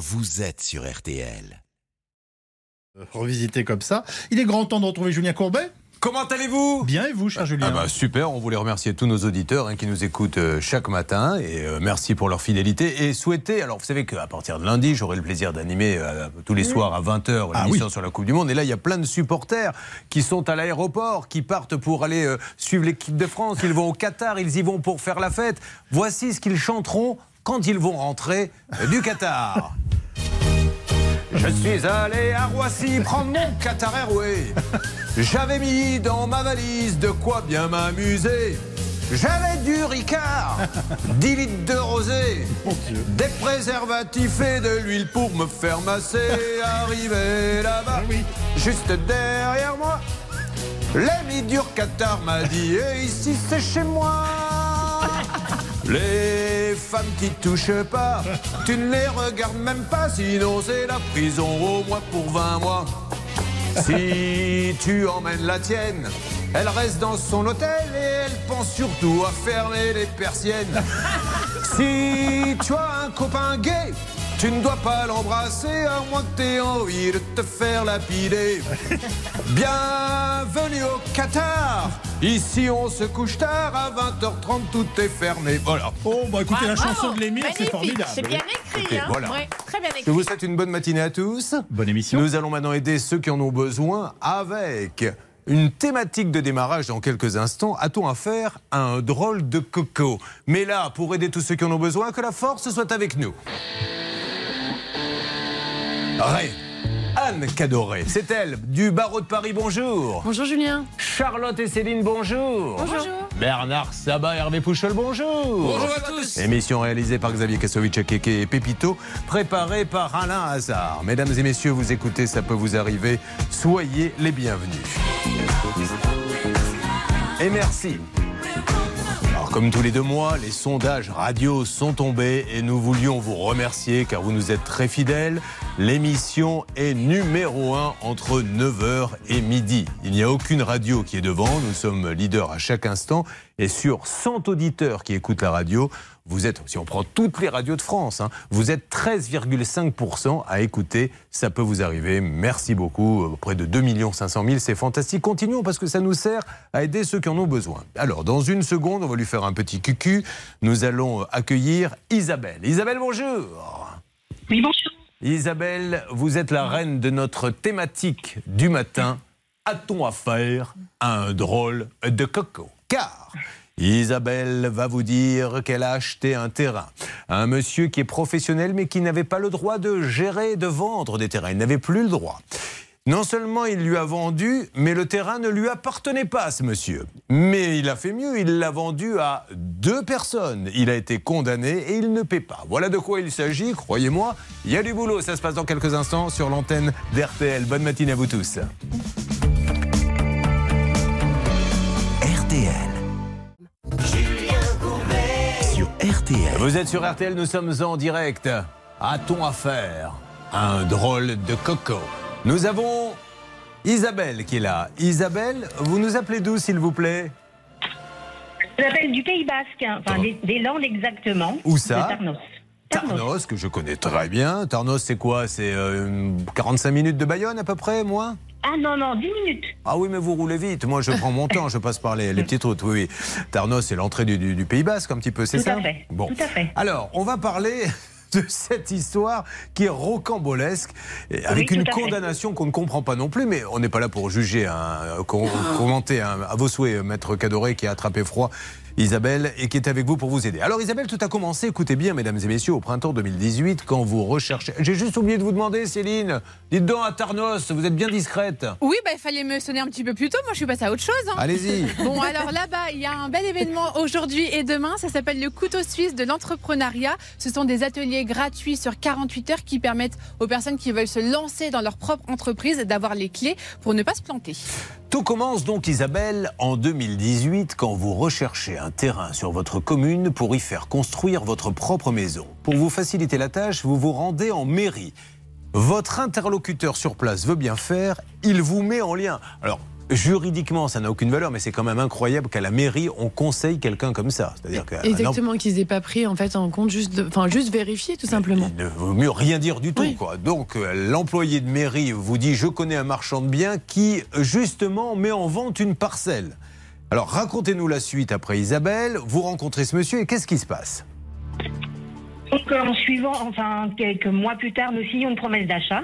vous êtes sur RTL. Revisité comme ça. Il est grand temps de retrouver Julien Courbet. Comment allez-vous? Bien et vous, cher Julien? ah bah Super, on voulait remercier tous nos auditeurs hein, qui nous écoutent euh, chaque matin et euh, merci pour leur fidélité et souhaiter, alors vous savez qu'à partir de lundi, j'aurai le plaisir d'animer euh, tous les soirs à 20h Ah l'émission oui. sur la Coupe du Monde et là il y a plein de supporters qui sont à l'aéroport, qui partent pour aller euh, suivre l'équipe de France, ils vont au Qatar, ils y vont pour faire la fête. Voici ce qu'ils chanteront quand ils vont rentrer euh, du Qatar. Je suis allé à Roissy prendre mon Qatar Airways. J'avais mis dans ma valise de quoi bien m'amuser. J'avais du Ricard, 10 litres de rosé, des préservatifs et de l'huile pour me faire masser. Arrivé là-bas, juste derrière moi, l'ami du Qatar m'a dit Et ici c'est chez moi les femmes qui touchent pas, tu ne les regardes même pas, sinon c'est la prison au moins pour 20 mois. Si tu emmènes la tienne, elle reste dans son hôtel et elle pense surtout à fermer les persiennes. Si tu as un copain gay, tu ne dois pas l'embrasser à moins que t'aies envie de te faire lapider. Bienvenue au Qatar. Ici on se couche tard, à 20h30 tout est fermé. Voilà. Oh, bah écoutez, la chanson de l'émir, c'est formidable. C'est bien écrit. Hein. voilà. Ouais, très bien Je écrit. vous souhaite une bonne matinée à tous. Bonne émission. Nous allons maintenant aider ceux qui en ont besoin avec une thématique de démarrage dans quelques instants. A-t-on affaire à un drôle de coco? Mais là, pour aider tous ceux qui en ont besoin, que la force soit avec nous. Ré. Anne Cadoré, c'est elle, du barreau de Paris, bonjour. Bonjour Julien. Charlotte et Céline, bonjour. Bonjour. Bernard Sabat, Hervé Pouchol, bonjour. Bonjour à tous. Émission réalisée par Xavier Kassovitch, Keke et Pépito, préparée par Alain Hazard. Mesdames et messieurs, vous écoutez, ça peut vous arriver. Soyez les bienvenus. Et merci. Alors, comme tous les deux mois, les sondages radio sont tombés et nous voulions vous remercier car vous nous êtes très fidèles. L'émission est numéro 1 entre 9h et midi. Il n'y a aucune radio qui est devant. Nous sommes leaders à chaque instant. Et sur 100 auditeurs qui écoutent la radio, vous êtes, si on prend toutes les radios de France, hein, vous êtes 13,5% à écouter. Ça peut vous arriver. Merci beaucoup. Près de 2 500 000, c'est fantastique. Continuons parce que ça nous sert à aider ceux qui en ont besoin. Alors, dans une seconde, on va lui faire un petit cucu. Nous allons accueillir Isabelle. Isabelle, bonjour. Oui, bonjour. Isabelle, vous êtes la reine de notre thématique du matin. A-t-on affaire à un drôle de coco? Car Isabelle va vous dire qu'elle a acheté un terrain un monsieur qui est professionnel mais qui n'avait pas le droit de gérer, de vendre des terrains. Il n'avait plus le droit. Non seulement il lui a vendu, mais le terrain ne lui appartenait pas à ce monsieur. Mais il a fait mieux, il l'a vendu à deux personnes. Il a été condamné et il ne paie pas. Voilà de quoi il s'agit, croyez-moi. Il y a du boulot, ça se passe dans quelques instants sur l'antenne d'RTL. Bonne matinée à vous tous. RTL. Sur RTL. Vous êtes sur RTL, nous sommes en direct. A-t-on affaire à un drôle de coco? Nous avons Isabelle qui est là. Isabelle, vous nous appelez d'où s'il vous plaît? Je m'appelle du Pays Basque, enfin Oh. des, des Landes exactement. Où ça? Tarnos. Tarnos, que je connais très bien. Tarnos, c'est quoi? C'est euh, 45 minutes de Bayonne à peu près, moins Ah non, non, 10 minutes. Ah oui, mais vous roulez vite. Moi, je prends mon temps, je passe par les, les petites routes. Oui, oui. Tarnos, c'est l'entrée du, du- du Pays Basque, un petit peu, c'est ça à fait, Bon. tout à fait. Alors, on va parler de cette histoire qui est rocambolesque, avec une condamnation qu'on ne comprend pas non plus, mais on n'est pas là pour juger, com- commenter à vos souhaits, Maître Cadoré, qui a attrapé froid. Isabelle, et qui est avec vous pour vous aider. Alors Isabelle, tout a commencé, écoutez bien, mesdames et messieurs, au printemps 2018, quand vous recherchez... J'ai juste oublié de vous demander, Céline, dites donc à Tarnos, vous êtes bien discrète. Oui, bah, il fallait me sonner un petit peu plus tôt. Moi, je suis passée à autre chose. hein. Allez-y. Bon, alors là-bas, il y a un bel événement aujourd'hui et demain. Ça s'appelle le couteau suisse de l'entrepreneuriat. Ce sont des ateliers gratuits sur 48 heures qui permettent aux personnes qui veulent se lancer dans leur propre entreprise d'avoir les clés pour ne pas se planter. Tout commence donc, Isabelle, en 2018, quand vous recherchez un terrain sur votre commune pour y faire construire votre propre maison. Pour vous faciliter la tâche, vous vous rendez en mairie. Votre interlocuteur sur place veut bien faire, il vous met en lien. Alors, juridiquement, ça n'a aucune valeur, mais c'est quand même incroyable qu'à la mairie, on conseille quelqu'un comme ça. C'est-à-dire Exactement, qu'ils n'aient pas pris en fait en compte, juste, de- enfin, juste vérifier tout simplement. Il ne vaut mieux rien dire du tout. Oui. Quoi. Donc, euh, l'employé de mairie vous dit Je connais un marchand de biens qui, justement, met en vente une parcelle. Alors, racontez-nous la suite après Isabelle. Vous rencontrez ce monsieur et qu'est-ce qui se passe Donc, euh, en suivant, enfin, quelques mois plus tard, nous signons une promesse d'achat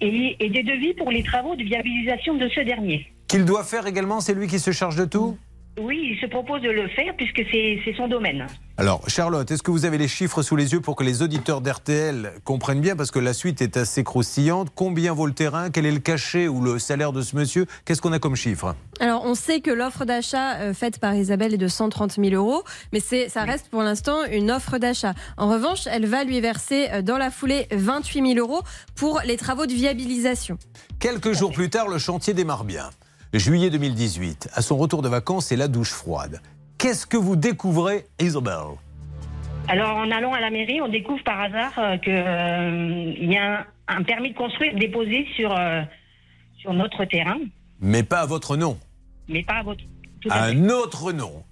et, et des devis pour les travaux de viabilisation de ce dernier. Qu'il doit faire également C'est lui qui se charge de tout Oui, il se propose de le faire puisque c'est son domaine. Alors, Charlotte, est-ce que vous avez les chiffres sous les yeux pour que les auditeurs d'RTL comprennent bien? Parce que la suite est assez croustillante. Combien vaut le terrain? Quel est le cachet ou le salaire de ce monsieur? Qu'est-ce qu'on a comme chiffre? Alors, on sait que l'offre d'achat euh, faite par Isabelle est de 130 000 euros, mais ça reste pour l'instant une offre d'achat. En revanche, elle va lui verser euh, dans la foulée 28 000 euros pour les travaux de viabilisation. Quelques jours plus tard, le chantier démarre bien. Juillet 2018, à son retour de vacances, c'est la douche froide. Qu'est-ce que vous découvrez, Isabelle? Alors, en allant à la mairie, on découvre par hasard euh, que euh, y a un, un permis de construire déposé sur, euh, sur notre terrain, Mais pas à votre nom, mais pas à votre. à fait. un autre nom.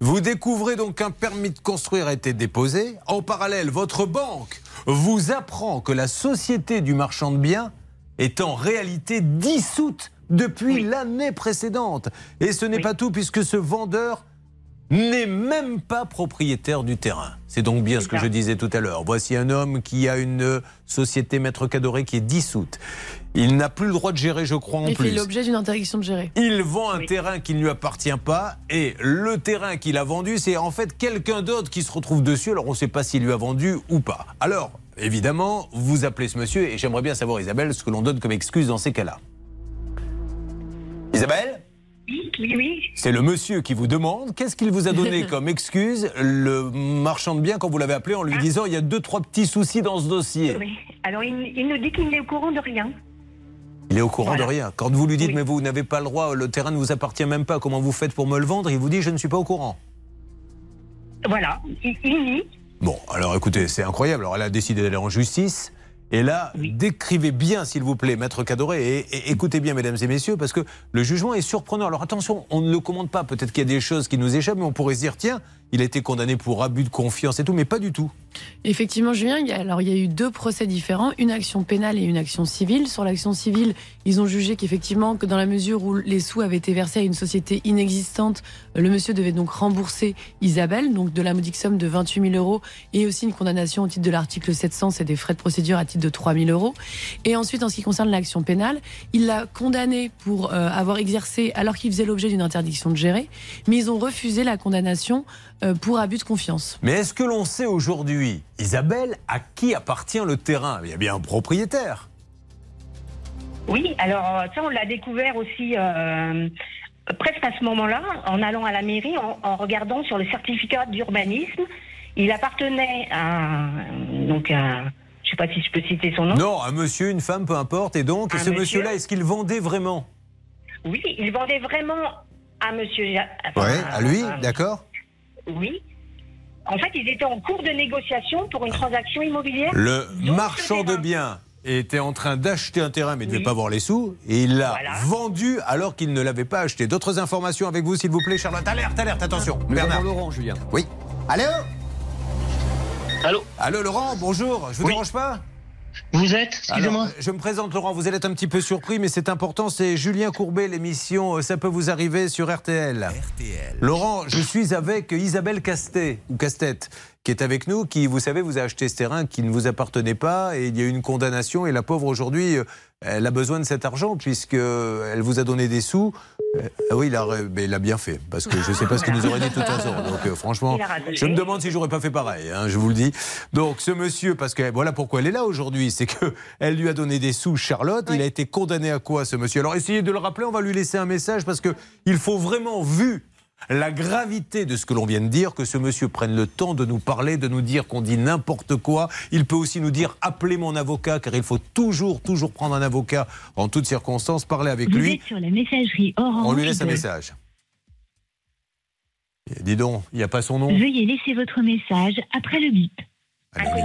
Vous découvrez donc qu'un permis de construire a été déposé. En parallèle, votre banque vous apprend que la société du marchand de biens est en réalité dissoute depuis l'année précédente. Et ce n'est Oui. pas tout puisque ce vendeur n'est même pas propriétaire du terrain. C'est donc bien ce que ça. je disais tout à l'heure. Voici un homme qui a une euh, société maître cadoré qui est dissoute. Il n'a plus le droit de gérer, je crois, en Il fait plus. l'objet d'une interdiction de gérer. Il vend un Oui. terrain qui ne lui appartient pas et le terrain qu'il a vendu, c'est en fait quelqu'un d'autre qui se retrouve dessus. Alors on ne sait pas s'il lui a vendu ou pas. Alors, évidemment, vous appelez ce monsieur et j'aimerais bien savoir, Isabelle, ce que l'on donne comme excuse dans ces cas-là. Isabelle Oui, oui, oui. c'est le monsieur qui vous demande qu'est-ce qu'il vous a donné comme excuse, le marchand de biens, quand vous l'avez appelé en lui disant il y a deux, trois petits soucis dans ce dossier? oui. Alors, il, il nous dit qu'il n'est au courant de rien. Il est au courant Voilà. de rien. Quand vous lui dites Oui. mais vous n'avez pas le droit, le terrain ne vous appartient même pas, comment vous faites pour me le vendre? Il vous dit je ne suis pas au courant. Voilà, il, il nie. Bon, alors écoutez, c'est incroyable. Alors elle a décidé d'aller en justice. Et là, Oui. décrivez bien, s'il vous plaît, Maître Cadoré, et, et écoutez bien, mesdames et messieurs, parce que le jugement est surprenant. Alors attention, on ne le commande pas. Peut-être qu'il y a des choses qui nous échappent, mais on pourrait se dire, tiens, il a été condamné pour abus de confiance et tout, mais pas du tout. Effectivement, Julien, il y a, alors il y a eu deux procès différents, une action pénale et une action civile. Sur l'action civile, ils ont jugé qu'effectivement, que dans la mesure où les sous avaient été versés à une société inexistante, le monsieur devait donc rembourser Isabelle, donc de la modique somme de 28 000 euros, et aussi une condamnation au titre de l'article 700, c'est des frais de procédure à titre de 3 000 euros. Et ensuite, en ce qui concerne l'action pénale, il l'a condamné pour euh, avoir exercé, alors qu'il faisait l'objet d'une interdiction de gérer, mais ils ont refusé la condamnation pour abus de confiance. Mais est-ce que l'on sait aujourd'hui, Isabelle, à qui appartient le terrain? Il y a bien un propriétaire. Oui, alors euh, ça, on l'a découvert aussi euh, presque à ce moment-là, en allant à la mairie, en, en regardant sur le certificat d'urbanisme. Il appartenait à. Donc, à, je sais pas si je peux citer son nom. Non, un monsieur, une femme, peu importe. Et donc, Un ce monsieur. monsieur-là, est-ce qu'il vendait vraiment? Oui, il vendait vraiment à monsieur. Enfin, Ouais, à lui, d'accord Oui. En fait, ils étaient en cours de négociation pour une transaction immobilière. Le marchand de biens était en train d'acheter un terrain mais ne devait pas avoir les sous et il l'a Voilà. vendu alors qu'il ne l'avait pas acheté. D'autres informations avec vous s'il vous plaît Charlotte. Alerte, alerte, attention. Bernard. Laurent, Julien. Oui. Allô? Allô? Allô Laurent, bonjour. Je vous Oui. dérange pas? Vous êtes Excusez-moi. Je me présente Laurent, vous allez être un petit peu surpris mais c'est important, c'est Julien Courbet l'émission euh, Ça peut vous arriver sur RTL. RTL. Laurent, je suis avec Isabelle Castet, ou Castet, qui est avec nous, qui, vous savez, vous a acheté ce terrain qui ne vous appartenait pas, et il y a eu une condamnation, et la pauvre aujourd'hui, euh, elle a besoin de cet argent, puisqu'elle vous a donné des sous. Euh, ah oui, il a, mais il a bien fait, parce que je ne sais pas ce qu'il nous aurait dit de toute façon. Donc euh, franchement, je me demande si j'aurais pas fait pareil, hein, je vous le dis. Donc ce monsieur, parce que voilà pourquoi elle est là aujourd'hui, c'est que elle lui a donné des sous, Charlotte. Il a été condamné à quoi ce monsieur? Alors essayez de le rappeler, on va lui laisser un message parce que il faut vraiment, vu la gravité de ce que l'on vient de dire, que ce monsieur prenne le temps de nous parler, de nous dire qu'on dit n'importe quoi. Il peut aussi nous dire appelez mon avocat, car il faut toujours, toujours prendre un avocat en toutes circonstances, parler avec Vous lui. êtes sur la messagerie orange. On lui laisse un message. Et dis donc, il n'y a pas son nom Veuillez laisser votre message après le bip. Allez.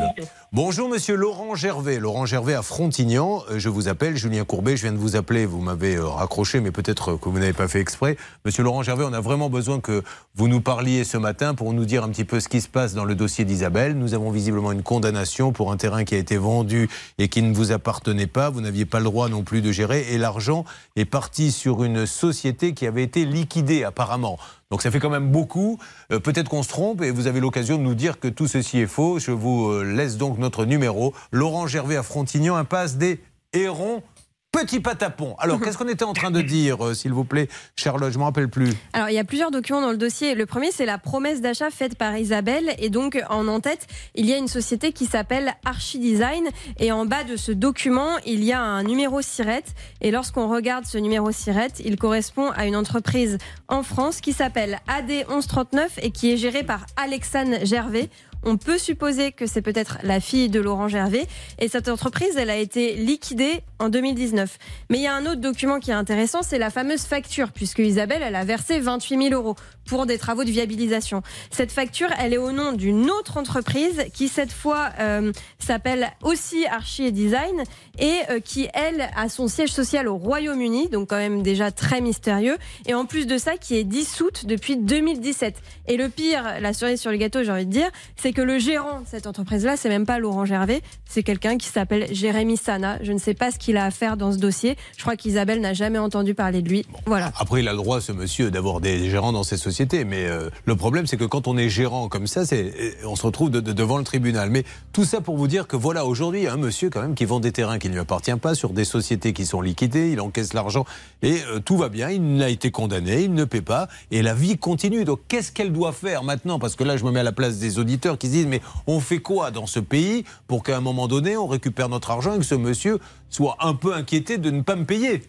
Bonjour Monsieur Laurent Gervais. Laurent Gervais à Frontignan. Euh, Je vous appelle Julien Courbet. Je viens de vous appeler. Vous m'avez euh, raccroché, mais peut-être que vous n'avez pas fait exprès. Monsieur Laurent Gervais, on a vraiment besoin que vous nous parliez ce matin pour nous dire un petit peu ce qui se passe dans le dossier d'Isabelle. Nous avons visiblement une condamnation pour un terrain qui a été vendu et qui ne vous appartenait pas. Vous n'aviez pas le droit non plus de gérer. Et l'argent est parti sur une société qui avait été liquidée apparemment. Donc ça fait quand même beaucoup. Euh, Peut-être qu'on se trompe et vous avez l'occasion de nous dire que tout ceci est faux. Je vous euh, laisse donc notre numéro. Laurent Gervais à Frontignan, impasse des Hérons. Petit patapon. Alors, qu'est-ce qu'on était en train de dire, euh, s'il vous plaît, Charlotte? Je ne me rappelle plus. Alors, il y a plusieurs documents dans le dossier. Le premier, c'est la promesse d'achat faite par Isabelle. Et donc, en en-tête, il y a une société qui s'appelle Archidesign. Et en bas de ce document, il y a un numéro SIRET. Et lorsqu'on regarde ce numéro SIRET, il correspond à une entreprise en France qui s'appelle AD1139 et qui est gérée par Alexandre Gervais. On peut supposer que c'est peut-être la fille de Laurent Gervais. Et cette entreprise, elle a été liquidée en 2019. Mais il y a un autre document qui est intéressant, c'est la fameuse facture, puisque Isabelle, elle a versé 28 000 euros pour des travaux de viabilisation. Cette facture, elle est au nom d'une autre entreprise qui, cette fois, euh, s'appelle aussi Archie et Design et euh, qui, elle, a son siège social au Royaume-Uni, donc quand même déjà très mystérieux. Et en plus de ça, qui est dissoute depuis 2017. Et le pire, la cerise sur le gâteau, j'ai envie de dire, c'est que le gérant de cette entreprise-là, c'est même pas Laurent Gervais, c'est quelqu'un qui s'appelle Jérémy Sana. Je ne sais pas ce qu'il a à faire dans ce dossier. Je crois qu'Isabelle n'a jamais entendu parler de lui. Voilà. Après, il a le droit, ce monsieur, d'avoir des gérants dans ses sociétés. Mais euh, le problème, c'est que quand on est gérant comme ça, c'est, euh, on se retrouve de- de- devant le tribunal. Mais tout ça pour vous dire que voilà, aujourd'hui, il y a un monsieur quand même qui vend des terrains qui ne lui appartiennent pas sur des sociétés qui sont liquidées. Il encaisse l'argent et euh, tout va bien. Il n'a été condamné, il ne paie pas et la vie continue. Donc, qu'est-ce qu'elle doit faire maintenant? Parce que là, je me mets à la place des auditeurs qui se disent mais on fait quoi dans ce pays pour qu'à un moment donné, on récupère notre argent et que ce monsieur soit un peu inquiété de ne pas me payer?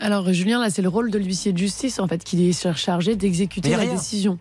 Alors, Julien, là, c'est le rôle de l'huissier de justice, en fait, qui est chargé d'exécuter la rien. décision.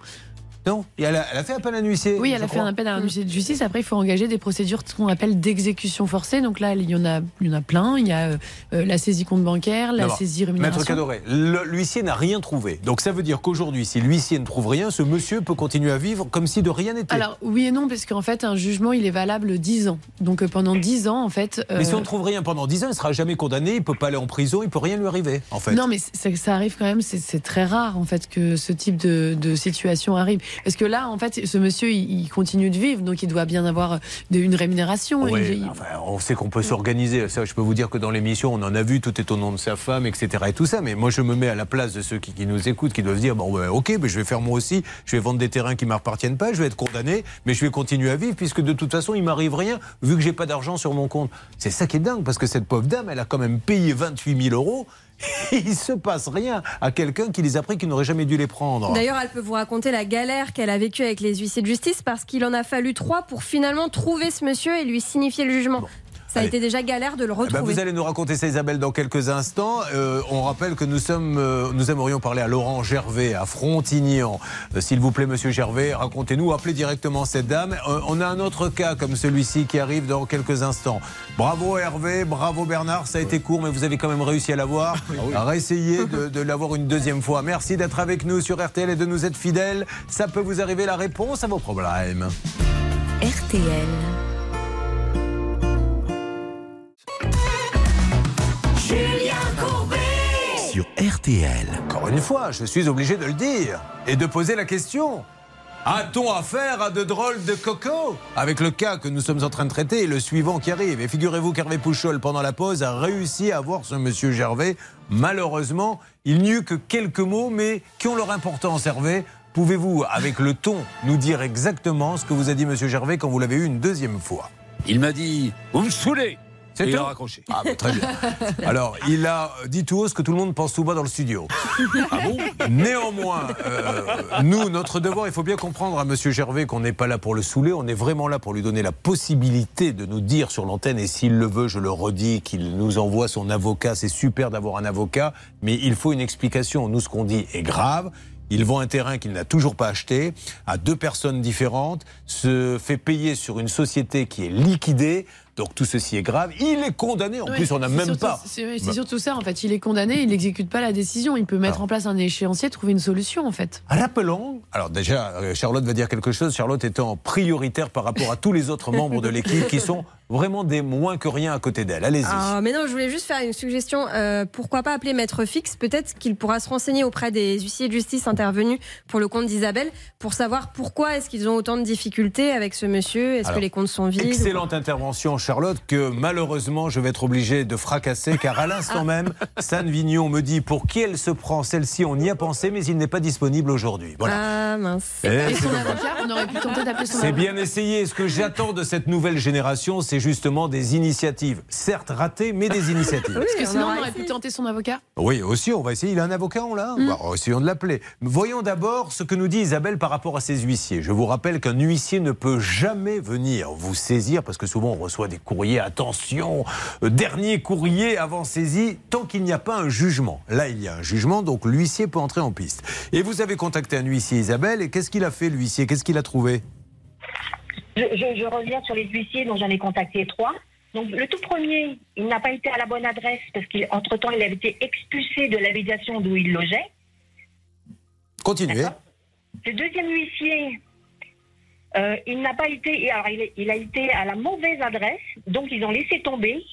Non, et elle a, elle a fait appel à un huissier. Oui, elle a fait crois. un appel à un huissier de justice. Après, il faut engager des procédures qu'on appelle d'exécution forcée. Donc là, il y en a, il y en a plein. Il y a euh, euh, la saisie compte bancaire, la saisie Maître rémunération. Cadoré, le- l'huissier n'a rien trouvé. Donc ça veut dire qu'aujourd'hui, si l'huissier ne trouve rien, ce monsieur peut continuer à vivre comme si de rien n'était. Alors oui et non, parce qu'en fait, un jugement, il est valable 10 ans. Donc euh, pendant 10 ans, en fait. Mais si on ne trouve rien pendant 10 ans, il ne sera jamais condamné, il ne peut pas aller en prison, il ne peut rien lui arriver, en fait. Non, mais ça arrive quand même. C'est c'est très rare en fait que ce type de, de situation arrive. Parce que là, en fait, ce monsieur, il, continue de vivre, donc il doit bien avoir de- une rémunération. Oui, Il- il- enfin, on sait qu'on peut s'organiser. Ça, je peux vous dire que dans l'émission, on en a vu, tout est au nom de sa femme, etc. Et tout ça. Mais moi, je me mets à la place de ceux qui, qui nous écoutent, qui doivent se dire bon, ben, ok, ben, je vais faire moi aussi. Je vais vendre des terrains qui ne m'appartiennent pas. Je vais être condamné, mais je vais continuer à vivre puisque de toute façon, il m'arrive rien vu que j'ai pas d'argent sur mon compte. C'est ça qui est dingue parce que cette pauvre dame, elle a quand même payé 28 000 euros. Il se passe rien à quelqu'un qui les a pris, qui n'aurait jamais dû les prendre. D'ailleurs, elle peut vous raconter la galère qu'elle a vécue avec les huissiers de justice parce qu'il en a fallu trois pour finalement trouver ce monsieur et lui signifier le jugement. Ça a Allez. été déjà galère de le Eh ben, retrouver. vous allez nous raconter ça, Isabelle, dans quelques instants. Euh, on rappelle que nous sommes, euh, nous aimerions parler à Laurent Gervais, à Frontignan. Euh, S'il vous plaît, Monsieur Gervais, racontez-nous, appelez directement cette dame. Euh, on a un autre cas comme celui-ci qui arrive dans quelques instants. Bravo Hervé, bravo Bernard, ça a été court, mais vous avez quand même réussi à l'avoir. Réessayez de, de l'avoir une deuxième fois. Merci d'être avec nous sur RTL et de nous être fidèles. Ça peut vous arriver la réponse à vos problèmes. RTL. Sur RTL. Encore une fois, je suis obligé de le dire et de poser la question. A-t-on affaire à de drôles de cocos? Avec le cas que nous sommes en train de traiter et le suivant qui arrive. Et figurez-vous qu'Hervé Pouchol, pendant la pause, a réussi à voir ce monsieur Gervais. Malheureusement, il n'y eut que quelques mots, mais qui ont leur importance, Hervé? Pouvez-vous, avec le ton, nous dire exactement ce que vous a dit monsieur Gervais quand vous l'avez eu une deuxième fois? Il m'a dit Vous me saoulez Il a raccroché. Ah, bah, très bien. Alors, il a dit tout haut ce que tout le monde pense tout bas dans le studio. Ah bon Néanmoins, euh, nous, notre devoir, il faut bien comprendre à Monsieur Gervais qu'on n'est pas là pour le saouler, on est vraiment là pour lui donner la possibilité de nous dire sur l'antenne, et s'il le veut, je le redis, qu'il nous envoie son avocat. C'est super d'avoir un avocat, mais il faut une explication. Nous, ce qu'on dit est grave. Il vend un terrain qu'il n'a toujours pas acheté à deux personnes différentes, se fait payer sur une société qui est liquidée. Donc tout ceci est grave. Il est condamné. En Ouais, plus, on n'a même surtout- pas. C'est Bah. surtout ça, en fait. Il est condamné, il n'exécute pas la décision. Il peut mettre en place un échéancier, trouver une solution, en fait. Rappelons, alors déjà, euh, Charlotte va dire quelque chose, Charlotte étant prioritaire par rapport à tous les autres membres de l'équipe qui sont vraiment des moins que rien à côté d'elle. Allez-y. Ah, mais non, je voulais juste faire une suggestion. Euh, pourquoi pas appeler Maître Fixe Peut-être qu'il pourra se renseigner auprès des huissiers de justice intervenus pour le compte d'Isabelle pour savoir pourquoi est-ce qu'ils ont autant de difficultés avec ce monsieur. Est-ce que les comptes sont vides ou Excellente intervention, Charlotte, que malheureusement je vais être obligé de fracasser, car à l'instant même, San Vignon me dit pour qui elle se prend celle-ci, on y a pensé, mais il n'est pas disponible aujourd'hui. Voilà. Ah mince. Eh, Et c'est son dommage. avocat, on aurait pu tenter d'appeler son C'est avocat. bien essayé. Ce que j'attends de cette nouvelle génération, c'est justement des initiatives. Certes ratées, mais des initiatives. Parce que on sinon, on aurait essayé. pu tenter son avocat. Oui, aussi, on va essayer. Il a un avocat, on l'a Mm. Bah, Essayons de l'appeler. Voyons d'abord ce que nous dit Isabelle par rapport à ses huissiers. Je vous rappelle qu'un huissier ne peut jamais venir vous saisir, parce que souvent on reçoit des courriers, attention, euh, dernier courrier avant saisie, tant qu'il n'y a pas un jugement. Là, il y a un jugement, donc l'huissier peut entrer en piste. Et vous avez contacté un huissier, Isabelle, et qu'est-ce qu'il a fait, l'huissier? Qu'est-ce qu'il a trouvé? Je, je- je reviens sur les huissiers dont j'en ai contacté trois. Donc, le tout premier, il n'a pas été à la bonne adresse parce qu'entre-temps, il avait été expulsé de l'habitation d'où il logeait. Continuez. Le deuxième huissier, euh, il n'a pas été. Alors, il a été à la mauvaise adresse, donc ils ont laissé tomber.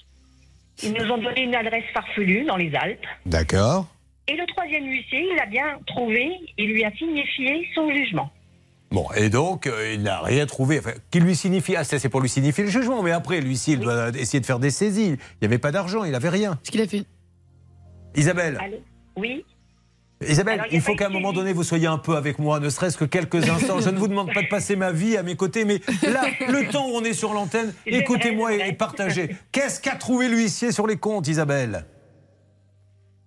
Ils nous ont donné une adresse farfelue dans les Alpes. D'accord. Et le troisième huissier, il a bien trouvé, il lui a signifié son jugement. Bon, et donc, euh, il n'a rien trouvé. Enfin, qui lui signifie. Ah, ça, c'est pour lui signifier le jugement. Mais après, l'huissier, il doit essayer de faire des saisies. Il n'y avait pas d'argent, il n'avait rien. Ce qu'il a fait. Isabelle. Allô? Oui Isabelle, Alors, il faut qu'à un moment donné, vous soyez un peu avec moi, ne serait-ce que quelques instants. Je ne vous demande pas de passer ma vie à mes côtés, mais là, le temps où on est sur l'antenne, écoutez-moi et, et partagez. Qu'est-ce qu'a trouvé l'huissier sur les comptes, Isabelle?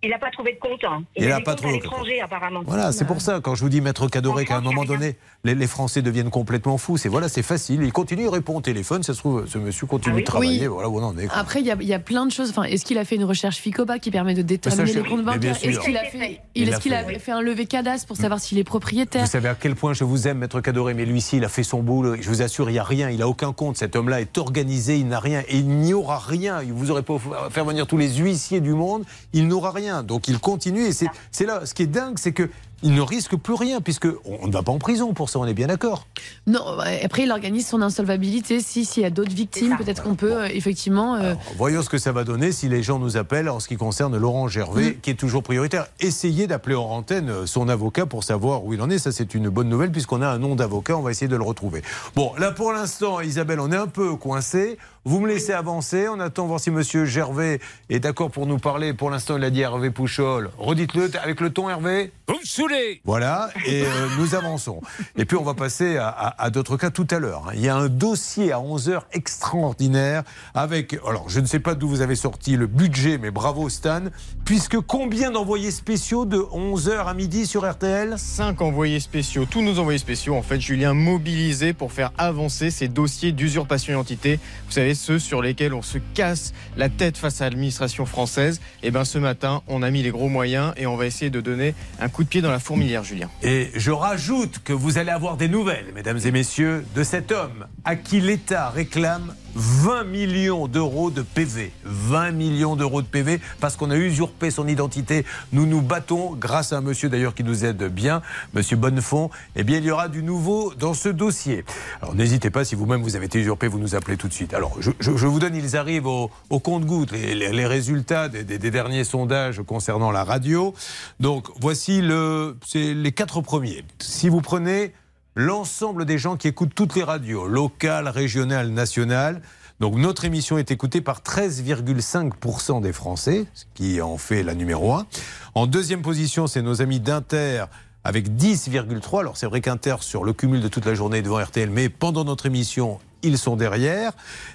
Il n'a pas trouvé de compte. hein. Il a a des pas trouvé à de compte. apparemment. Voilà, c'est pour ça, quand je vous dis, maître Cadoré, qu'à un moment donné, les, les Français deviennent complètement fous. C'est voilà, c'est facile. Il continue, il répond au téléphone. Ça se trouve, ce monsieur continue Ah oui de travailler. Oui. Voilà où on en est. quoi. Après, il y, a- il y a plein de choses. Enfin, est-ce qu'il a fait une recherche FICOBA qui permet de déterminer ça, je- les comptes bancaires Est-ce qu'il a fait, Il qu'il a fait, un levé cadastre pour savoir s'il est propriétaire Vous savez à quel point je vous aime, maître Cadoré, mais l'huissier, il a fait son boulot. Je vous assure, il n'y a rien. Il n'a aucun compte. Cet homme-là est organisé, il n'a rien. Et il n'y aura rien. Vous aurez pas faire venir tous les huissiers du monde. Il n'aura rien. Donc il continue. Et c'est là. Ce qui est dingue, c'est que. Il ne risque plus rien, puisque on ne va pas en prison pour ça, on est bien d'accord. Non, après, il organise son insolvabilité. Si, s'il y a d'autres victimes, peut-être qu'on peut, euh, effectivement. euh, Alors, voyons ce que ça va donner si les gens nous appellent en ce qui concerne Laurent Gervais, Mm. qui est toujours prioritaire. Essayez d'appeler en antenne euh, son avocat pour savoir où il en est. Ça, c'est une bonne nouvelle, puisqu'on a un nom d'avocat. On va essayer de le retrouver. Bon, là, pour l'instant, Isabelle, on est un peu coincé. Vous me laissez avancer. On attend voir si Monsieur Gervais est d'accord pour nous parler. Pour l'instant, il a dit Hervé Pouchol. Redites-le avec le ton, Hervé. Vous me saoulez Voilà, et euh, nous avançons. Et puis on va passer à, à- à d'autres cas tout à l'heure. hein. Il y a un dossier à 11h extraordinaire avec, alors je ne sais pas d'où vous avez sorti le budget, mais bravo Stan, puisque combien d'envoyés spéciaux de 11h à midi sur RTL Cinq envoyés spéciaux, tous nos envoyés spéciaux, en fait, Julien, mobilisés pour faire avancer ces dossiers d'usurpation d'identité. Vous savez, ceux sur lesquels on se casse la tête face à l'administration française. Et bien, ce matin, on a mis les gros moyens et on va essayer de donner un coup de pied dans la fourmilière, Julien. Et je rajoute que vous allez avoir des nouvelles, mesdames et messieurs, de cet homme à qui l'État réclame 20 millions d'euros de PV. 20 millions d'euros de PV parce qu'on a usurpé son identité. Nous nous battons, grâce à un monsieur d'ailleurs qui nous aide bien, monsieur Bonnefond. Eh bien, il y aura du nouveau dans ce dossier. Alors n'hésitez pas, si vous-même vous avez été usurpé, vous nous appelez tout de suite. Alors je, je- je vous donne, ils arrivent au, au compte-gouttes, les, résultats des, des- des derniers sondages concernant la radio. Donc voici le, les quatre premiers. Si vous prenez l'ensemble des gens qui écoutent toutes les radios, locales, régionales, nationales. Donc notre émission est écoutée par 13,5% des Français, ce qui en fait la numéro 1. En deuxième position, c'est nos amis d'Inter avec 10,3. Alors c'est vrai qu'Inter sur le cumul de toute la journée est devant RTL, mais pendant notre émission, ils sont derrière.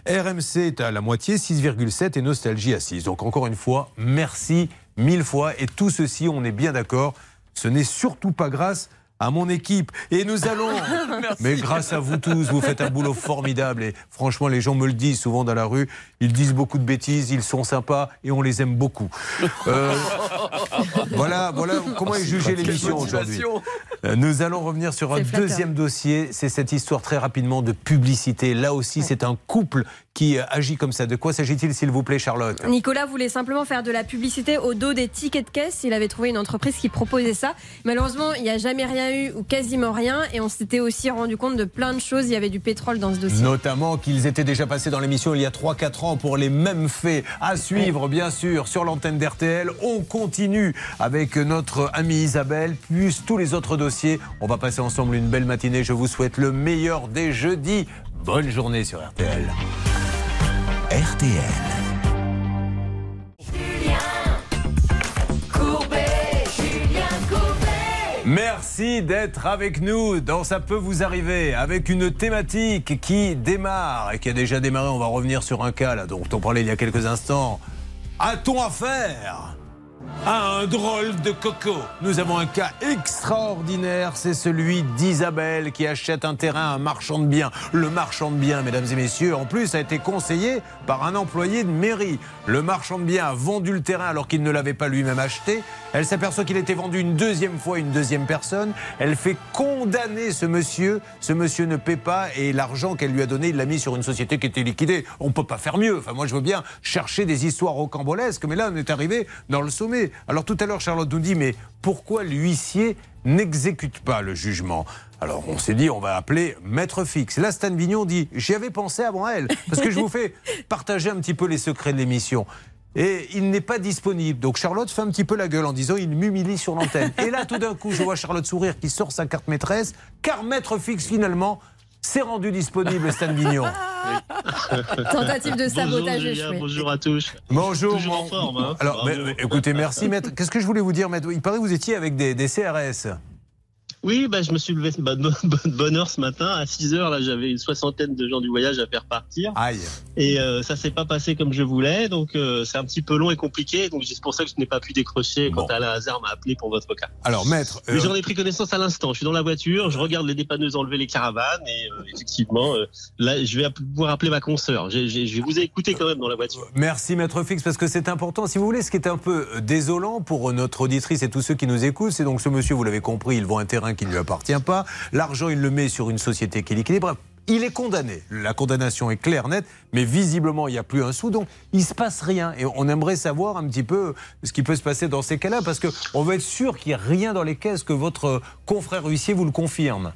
RMC est à la moitié, 6,7 et Nostalgie à 6. Donc encore une fois, merci mille fois. Et tout ceci, on est bien d'accord, ce n'est surtout pas grâce mon équipe. Et nous allons, mais grâce à vous tous, vous faites un boulot formidable. Et franchement, les gens me le disent souvent dans la rue. Ils disent beaucoup de bêtises, ils sont sympas et on les aime beaucoup. Euh, voilà, voilà comment est jugée l'émission aujourd'hui. Euh, Nous allons revenir sur un deuxième dossier. C'est cette histoire très rapidement de publicité. Là aussi, c'est un couple qui euh, agit comme ça. De quoi s'agit-il, s'il vous plaît, Charlotte? Nicolas voulait simplement faire de la publicité au dos des tickets de caisse. Il avait trouvé une entreprise qui proposait ça. Malheureusement, il n'y a jamais rien eu ou quasiment rien. Et on s'était aussi rendu compte de plein de choses. Il y avait du pétrole dans ce dossier. Notamment qu'ils étaient déjà passés dans l'émission il y a 3-4 ans pour les mêmes faits. À suivre, bien sûr, sur l'antenne d'RTL. On continue avec notre amie Isabelle, plus tous les autres dossiers. On va passer ensemble une belle matinée. Je vous souhaite le meilleur des jeudis. Bonne journée sur RTL. RTL. Merci d'être avec nous dans Ça peut vous arriver avec une thématique qui démarre et qui a déjà démarré. On va revenir sur un cas là, dont on parlait il y a quelques instants. A-t-on affaire? À un drôle de coco. Nous avons un cas extraordinaire, c'est celui d'Isabelle qui achète un terrain à un marchand de biens. Le marchand de biens, mesdames et messieurs, en plus a été conseillé par un employé de mairie. Le marchand de biens a vendu le terrain alors qu'il ne l'avait pas lui-même acheté. Elle s'aperçoit qu'il été vendu une deuxième fois à une deuxième personne. Elle fait condamner ce monsieur. Ce monsieur ne paie pas et l'argent qu'elle lui a donné, il l'a mis sur une société qui était liquidée. On ne peut pas faire mieux. Enfin, moi, je veux bien chercher des histoires rocambolesques, mais là, on est arrivé dans le sommet. Alors tout à l'heure, Charlotte nous dit, mais pourquoi l'huissier n'exécute pas le jugement? Alors on s'est dit, on va appeler Maître Fixe. Là, Stan Vignon dit, j'y avais pensé avant elle, parce que je vous fais partager un petit peu les secrets de l'émission. Et il n'est pas disponible. Donc Charlotte fait un petit peu la gueule en disant il m'humilie sur l'antenne. Et là, tout d'un coup, je vois Charlotte sourire qui sort sa carte maîtresse, car Maître Fixe, finalement, s'est rendu disponible, Stan Vignon. Tentative de sabotage bonjour, Julien, bonjour à tous. Bonjour. Toujours en forme. hein. Alors, écoutez, merci, maître. Qu'est-ce que je voulais vous dire, maître? Il paraît que vous étiez avec des, des CRS. Oui, bah, je me suis levé de bonne, heure ce matin. À 6 heures, là, j'avais une soixantaine de gens du voyage à faire partir. Aïe. Et euh, ça s'est pas passé comme je voulais. Donc, euh, c'est un petit peu long et compliqué. Donc, c'est pour ça que je n'ai pas pu décrocher Bon. quand Alain Hazard m'a appelé pour votre cas. Alors, maître. Mais euh, j'en ai pris connaissance à l'instant. Je suis dans la voiture, je regarde les dépanneuses enlever les caravanes. Et euh, effectivement, euh, là, je vais pouvoir appeler ma consoeur. J'ai- j'ai- Je vous ai écouté quand même dans la voiture. Merci Maître Fix parce que c'est important. Si vous voulez, ce qui est un peu désolant pour notre auditrice et tous ceux qui nous écoutent, c'est donc ce monsieur, vous l'avez compris, il vend un terrain qui ne lui appartient pas. L'argent, il le met sur une société qui est liquidée. Il est condamné. La condamnation est claire, nette, mais visiblement, il n'y a plus un sou. Donc, il se passe rien. Et on aimerait savoir un petit peu ce qui peut se passer dans ces cas-là parce qu'on veut être sûr qu'il n'y a rien dans les caisses, que votre confrère huissier vous le confirme.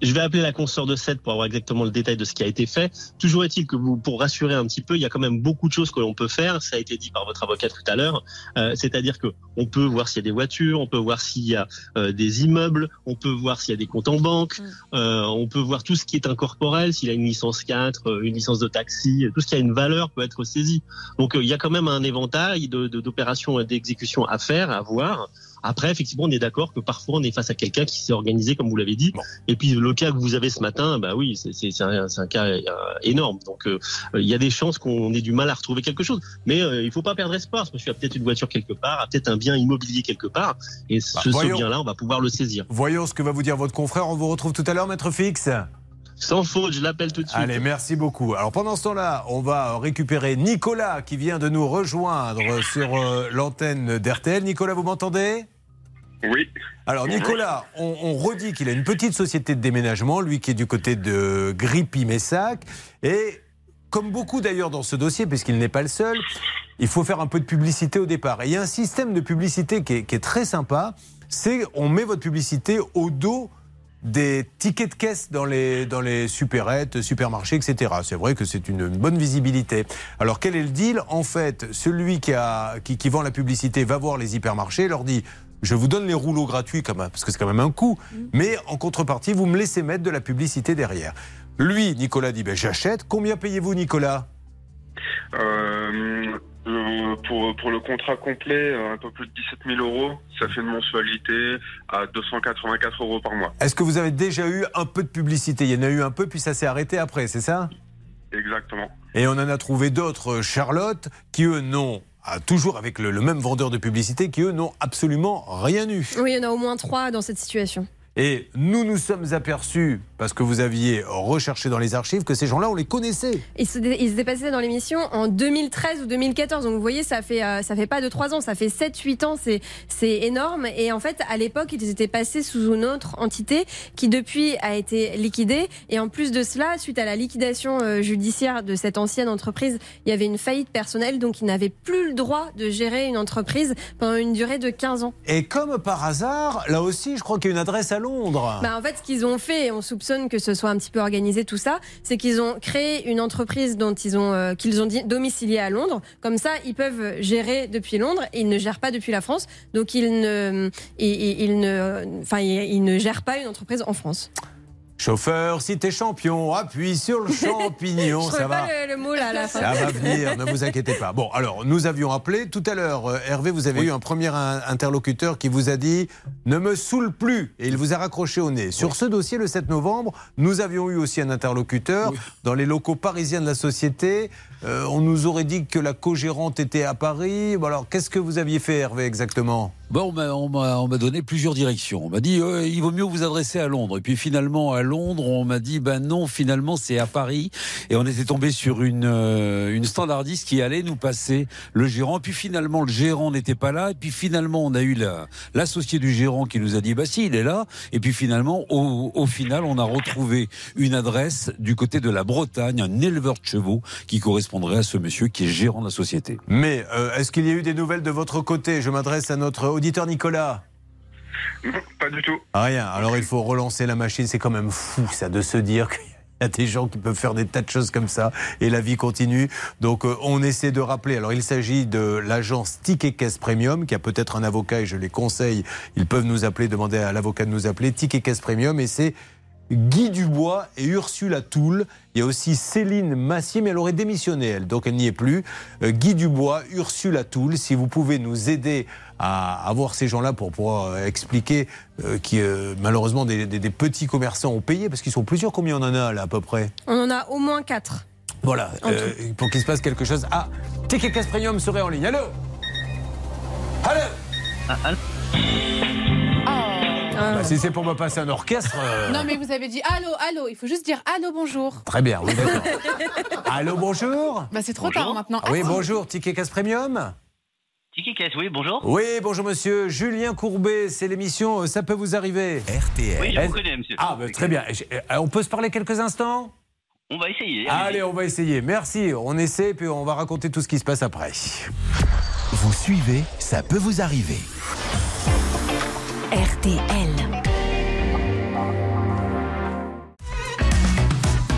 Je vais appeler la consoeur de 7 pour avoir exactement le détail de ce qui a été fait. Toujours est-il que vous, pour rassurer un petit peu, il y a quand même beaucoup de choses que l'on peut faire. Ça a été dit par votre avocat tout à l'heure. Euh, C'est-à-dire que on peut voir s'il y a des voitures, on peut voir s'il y a euh, des immeubles, on peut voir s'il y a des comptes en banque, euh, on peut voir tout ce qui est incorporel, s'il a une licence 4, euh, une licence de taxi, tout ce qui a une valeur peut être saisi. Donc euh, il y a quand même un éventail de- de- d'opérations et d'exécution à faire, à voir. Après, effectivement, on est d'accord que parfois on est face à quelqu'un qui s'est organisé, comme vous l'avez dit. Bon. Et puis le cas que vous avez ce matin, bah oui, c'est- un, un cas euh, énorme. Donc euh, il y a des chances qu'on ait du mal à retrouver quelque chose. Mais euh, il faut pas perdre espoir, parce que suis peut-être une voiture quelque part, peut-être un bien immobilier quelque part, et ce, ce voyons. bien-là, on va pouvoir le saisir. Voyons ce que va vous dire votre confrère. On vous retrouve tout à l'heure, Maître Fix. Sans faute, je l'appelle tout de suite. Allez, merci beaucoup. Alors pendant ce temps-là, on va récupérer Nicolas qui vient de nous rejoindre sur euh, l'antenne d'RTL. Nicolas, vous m'entendez? Oui, Alors Nicolas, on, redit qu'il a une petite société de déménagement, lui qui est du côté de Grippy-Messac. Et comme beaucoup d'ailleurs dans ce dossier, puisqu'il n'est pas le seul, il faut faire un peu de publicité au départ. Et il y a un système de publicité qui est, très sympa, c'est on met votre publicité au dos des tickets de caisse dans les, dans supérettes, supermarchés, etc. C'est vrai que c'est une, bonne visibilité. Alors quel est le deal? En fait, celui qui, qui vend la publicité va voir les hypermarchés, leur dit je vous donne les rouleaux gratuits quand même, parce que c'est quand même un coût, mais en contrepartie, vous me laissez mettre de la publicité derrière. Lui, Nicolas dit ben, j'achète. Combien payez-vous, Nicolas? Euh, euh, pour, pour le contrat complet, euh, un peu plus de 17 000 euros, ça fait une mensualité à 284 euros par mois. Est-ce que vous avez déjà eu un peu de publicité? Il y en a eu un peu, puis ça s'est arrêté après, c'est ça? Exactement. Et on en a trouvé d'autres, Charlotte, qui eux n'ont, ah, toujours avec le, le même vendeur de publicité, qui eux n'ont absolument rien eu. Oui, il y en a au moins trois dans cette situation. Et nous nous sommes aperçus parce que vous aviez recherché dans les archives que ces gens-là, on les connaissait. Ils se, ils se dépassaient dans l'émission en 2013 ou 2014. Donc vous voyez, ça fait, euh, ça fait pas de 3 ans, ça fait 7-8 ans, c'est, énorme. Et en fait, à l'époque, ils étaient passés sous une autre entité qui depuis a été liquidée. Et en plus de cela, suite à la liquidation euh, judiciaire de cette ancienne entreprise, il y avait une faillite personnelle. Donc ils n'avaient plus le droit de gérer une entreprise pendant une durée de 15 ans. Et comme par hasard, là aussi, je crois qu'il y a une adresse à Londres. Bah, en fait, ce qu'ils ont fait, on soupçonne que ce soit un petit peu organisé tout ça, c'est qu'ils ont créé une entreprise dont ils ont euh, qu'ils ont dit domiciliée à Londres. Comme ça, ils peuvent gérer depuis Londres. Et ils ne gèrent pas depuis la France, donc ils ne, ils, ne, enfin, ils ne gèrent pas une entreprise en France. Chauffeur, si t'es champion, appuie sur le champignon, Je ça va. pas le, le mot là à la fin. Ça va venir, ne vous inquiétez pas. Bon, alors, nous avions appelé tout à l'heure. euh, Hervé, vous avez eu un premier in- interlocuteur qui vous a dit Ne me saoule plus. Et il vous a raccroché au nez. Sur ce dossier, le 7 novembre, nous avions eu aussi un interlocuteur dans les locaux parisiens de la société. Euh, on nous aurait dit que la co-gérante était à Paris. Bon, alors, qu'est-ce que vous aviez fait, Hervé, exactement? Bon, on m'a- on m'a on m'a donné plusieurs directions. On m'a dit, euh, il vaut mieux vous adresser à Londres. Et puis finalement, à Londres, on m'a dit, ben non, finalement, c'est à Paris. Et on était tombé sur une, euh, une standardiste qui allait nous passer le gérant. Puis finalement, le gérant n'était pas là. Et puis finalement, on a eu la- l'associé du gérant qui nous a dit, bah si, il est là. Et puis finalement, au, au final, on a retrouvé une adresse du côté de la Bretagne, un éleveur de chevaux qui correspondrait à ce monsieur qui est gérant de la société. Mais euh, est-ce qu'il y a eu des nouvelles de votre côté? Je m'adresse à notre auditeur Nicolas. Pas du tout. Rien. Alors il faut relancer la machine. C'est quand même fou ça de se dire qu'il y a des gens qui peuvent faire des tas de choses comme ça et la vie continue. Donc euh, on essaie de rappeler. Alors il s'agit de l'agence Ticket Caisse Premium qui a peut-être un avocat et je les conseille. Ils peuvent nous appeler, demander à l'avocat de nous appeler. Ticket Caisse Premium et c'est Guy Dubois et Ursula Toul. Il y a aussi Céline Massier, mais elle aurait démissionné, elle, donc elle n'y est plus. Euh, Guy Dubois, Ursula Toul, si vous pouvez nous aider à avoir ces gens-là pour pouvoir euh, expliquer euh, qui, euh, malheureusement, des, des- des petits commerçants ont payé, parce qu'ils sont plusieurs. Combien on en a, là, à peu près? On en a au moins 4. Voilà, euh, pour qu'il se passe quelque chose. Ah, Ticket Caisse Premium serait en ligne. Allô? Allô? Bah, Si c'est pour me passer un orchestre. euh, Non, mais vous avez dit allô, allô. Il faut juste dire allô, bonjour. Très bien, oui, d'accord. Allô, bonjour? Bah, c'est trop tard maintenant. Ah Oui, Ah, bonjour, Ticket Caisse Premium Tiki oui, bonjour. Oui, bonjour monsieur. Julien Courbet, c'est l'émission euh, Ça peut vous arriver RTL. Oui, je vous connais, monsieur. Ah, bah, très bien. Euh, On peut se parler quelques instants? On va essayer. Allez, on va essayer. Merci. On essaie, puis on va raconter tout ce qui se passe après. Vous suivez, ça peut vous arriver. RTL.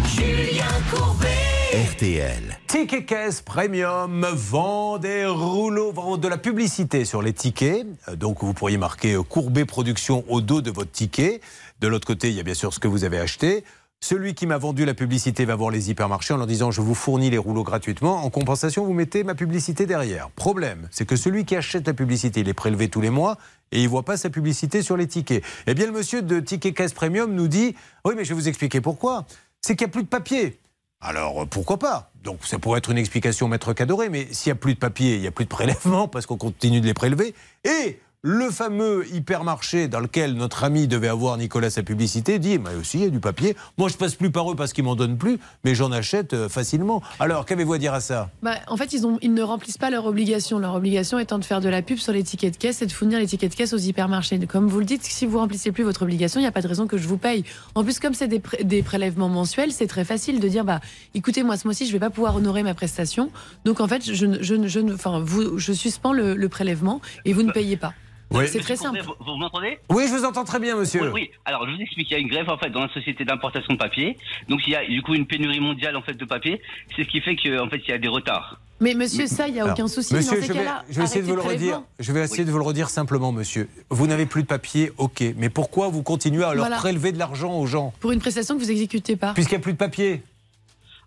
Julien Courbet. RTL. Ticket Caisse Premium vend des rouleaux, vend de la publicité sur les tickets. Euh, Donc vous pourriez marquer euh, Courbet Production au dos de votre ticket. De l'autre côté, il y a bien sûr ce que vous avez acheté. Celui qui m'a vendu la publicité va voir les hypermarchés en leur disant je vous fournis les rouleaux gratuitement. En compensation, vous mettez ma publicité derrière. Problème, c'est que celui qui achète la publicité, il est prélevé tous les mois et il voit pas sa publicité sur les tickets. Eh bien, le monsieur de Ticket Caisse Premium nous dit oui, mais je vais vous expliquer pourquoi. C'est qu'il n'y a plus de papier. Alors euh, pourquoi pas? Donc ça pourrait être une explication maître cadoré, mais s'il n'y a plus de papier, il n'y a plus de prélèvement parce qu'on continue de les prélever. Et le fameux hypermarché dans lequel notre ami devait avoir Nicolas sa publicité dit mais aussi il y a du papier. Moi je passe plus par eux parce qu'ils m'en donnent plus, mais j'en achète euh, facilement. Alors qu'avez-vous à dire à ça? Bah, en fait, ils, ne remplissent pas leur obligation. Leur obligation étant de faire de la pub sur les tickets de caisse et de fournir les tickets de caisse aux hypermarchés. Comme vous le dites, si vous remplissez plus votre obligation, il n'y a pas de raison que je vous paye. En plus, comme c'est des, pré- des prélèvements mensuels, c'est très facile de dire bah, écoutez, moi, ce mois-ci, je ne vais pas pouvoir honorer ma prestation. Donc, en fait, je, je, suspends le prélèvement et vous ne payez pas. Oui. C'est très simple. Vous, vous m'entendez Oui, je vous entends très bien, monsieur. Oui, oui. Alors, je vous explique. Il y a une grève en fait dans la société d'importation de papier. Donc, il y a du coup une pénurie mondiale en fait de papier. C'est ce qui fait que en fait il y a des retards. Mais monsieur, ça, il n'y a Alors, aucun souci. Monsieur, Dans ces je vais, je vais essayer de vous le redire. Je vais essayer de vous le redire simplement, monsieur. Vous n'avez plus de papier, ok. Mais pourquoi vous continuez à leur Voilà. prélever de l'argent aux gens Pour une prestation que vous exécutez pas. Puisqu'il n'y a plus de papier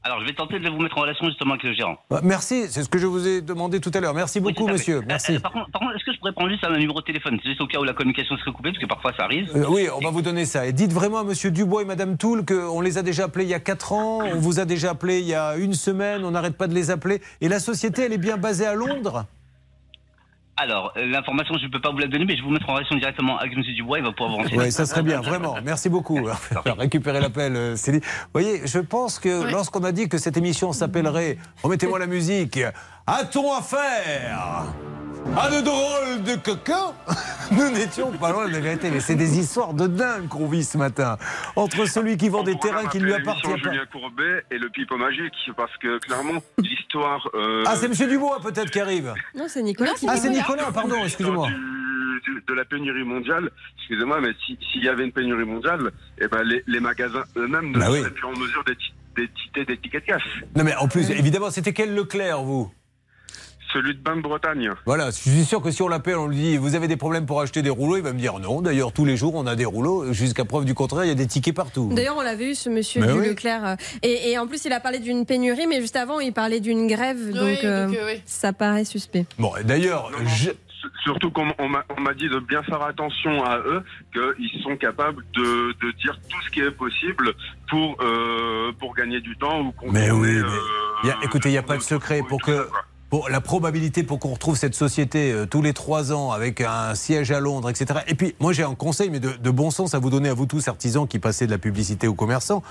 Alors, je vais tenter de vous mettre en relation justement avec le gérant. Bah, Merci, c'est ce que je vous ai demandé tout à l'heure. Merci beaucoup, monsieur. Euh, Merci. euh, par contre, par contre, est-ce que je pourrais prendre juste un numéro de téléphone? C'est juste au cas où la communication serait coupée, parce que parfois ça arrive. Euh, oui, on va vous donner ça. Et dites vraiment à Monsieur Dubois et Madame Toul qu'on les a déjà appelés il y a 4 ans, on vous a déjà appelé il y a une semaine, on n'arrête pas de les appeler. Et la société, elle est bien basée à Londres? Alors, euh, l'information, je ne peux pas vous la donner, mais je vais vous mettre en relation directement avec M. Dubois, il va pouvoir vous renseigner. Oui, ça serait bien, vraiment. Merci beaucoup. Récupérer l'appel, euh, Céline. Vous voyez, je pense que lorsqu'on a dit que cette émission s'appellerait, remettez-moi la musique, A-t-on affaire à de drôles de coquins Nous n'étions pas loin de la vérité, mais c'est des histoires de dingue qu'on vit ce matin. Entre celui qui vend des terrains qui lui appartiennent pas. Julien Courbet et le pipeau magique, parce que clairement, l'histoire. euh, Ah, c'est Monsieur Dubois peut-être qui arrive. Non, c'est Nicolas. qui Ah, c'est. Nicolas, pardon, excusez-moi. de la pénurie mondiale, excusez-moi, mais si- s'il y avait une pénurie mondiale, eh ben les, les magasins eux-mêmes ne Bah oui. seraient plus en mesure d'éti- d'étiqueter des tickets de cash. Non mais en plus, évidemment, c'était quel Leclerc, vous? Celui de Bain-Bretagne. Voilà, je suis sûr que si on l'appelle, on lui dit vous avez des problèmes pour acheter des rouleaux, il va me dire non. D'ailleurs, tous les jours, on a des rouleaux. Jusqu'à preuve du contraire, il y a des tickets partout. D'ailleurs, on l'avait eu, ce monsieur oui. Leclerc. Et, et en plus, il a parlé d'une pénurie, mais juste avant, il parlait d'une grève. Donc, donc, euh, euh, oui. ça paraît suspect. Bon, d'ailleurs, je- Surtout qu'on on m'a dit de bien faire attention à eux, qu'ils sont capables de, de dire tout ce qui est possible pour, euh, pour gagner du temps ou Mais oui, mais euh, il y a- écoutez, il n'y a pas de secret pour que. Pour la probabilité pour qu'on retrouve cette société euh, tous les trois ans avec un siège à Londres, etc. Et puis, moi, j'ai un conseil, mais de, de bon sens à vous donner à vous tous, artisans qui passez de la publicité aux commerçants.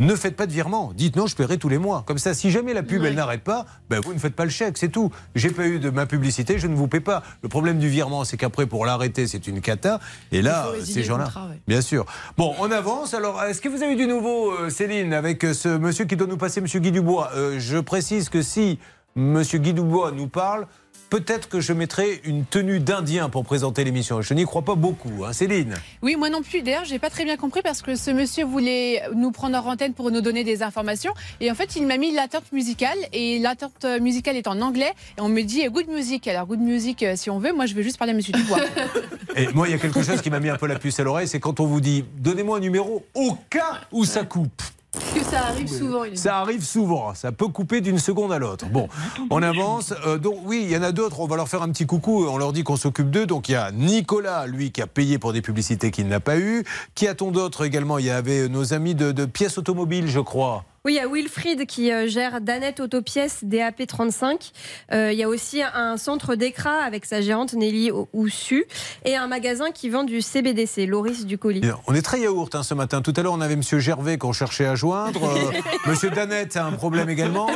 Ne faites pas de virement. Dites non, je paierai tous les mois. Comme ça, si jamais la pub, elle n'arrête pas, ben vous ne faites pas le chèque, c'est tout. J'ai pas eu de ma publicité, je ne vous paie pas. Le problème du virement, c'est qu'après, pour l'arrêter, c'est une cata. Et là, ces gens-là. ouais. Bien sûr. Bon, on avance. Alors, est-ce que vous avez du nouveau, euh, Céline, avec euh, ce monsieur qui doit nous passer, monsieur Guy Dubois? Euh, Je précise que si monsieur Guy Dubois nous parle, peut-être que je mettrai une tenue d'Indien pour présenter l'émission. Je n'y crois pas beaucoup, hein, Céline. Oui, moi non plus. D'ailleurs, j'ai pas très bien compris parce que ce monsieur voulait nous prendre en antenne pour nous donner des informations. Et en fait, il m'a mis l'attente musicale. Et l'attente musicale est en anglais. Et on me dit euh, good music. Alors, good music, euh, si on veut, moi, je veux juste parler à monsieur Dubois. Et moi, il y a quelque chose qui m'a mis un peu la puce à l'oreille, c'est quand on vous dit donnez-moi un numéro au cas où ça coupe. Que ça arrive souvent. il Ça arrive souvent, ça peut couper d'une seconde à l'autre. Bon, on avance. Euh, donc oui, il y en a d'autres, on va leur faire un petit coucou, on leur dit qu'on s'occupe d'eux. Donc il y a Nicolas, lui, qui a payé pour des publicités qu'il n'a pas eu. Qui a-t-on d'autre également? Il y avait nos amis de pièces automobiles, je crois. Oui, il y a Wilfried qui euh, gère Danette Autopièces DAP 35. Euh, il y a aussi un centre d'écra avec sa gérante Nelly Oussu et un magasin qui vend du CBDC, Loris du colis. Bien, On est très yaourt hein, ce matin. Tout à l'heure, on avait Monsieur Gervais qu'on cherchait à joindre. Euh, Monsieur Danette a un problème également.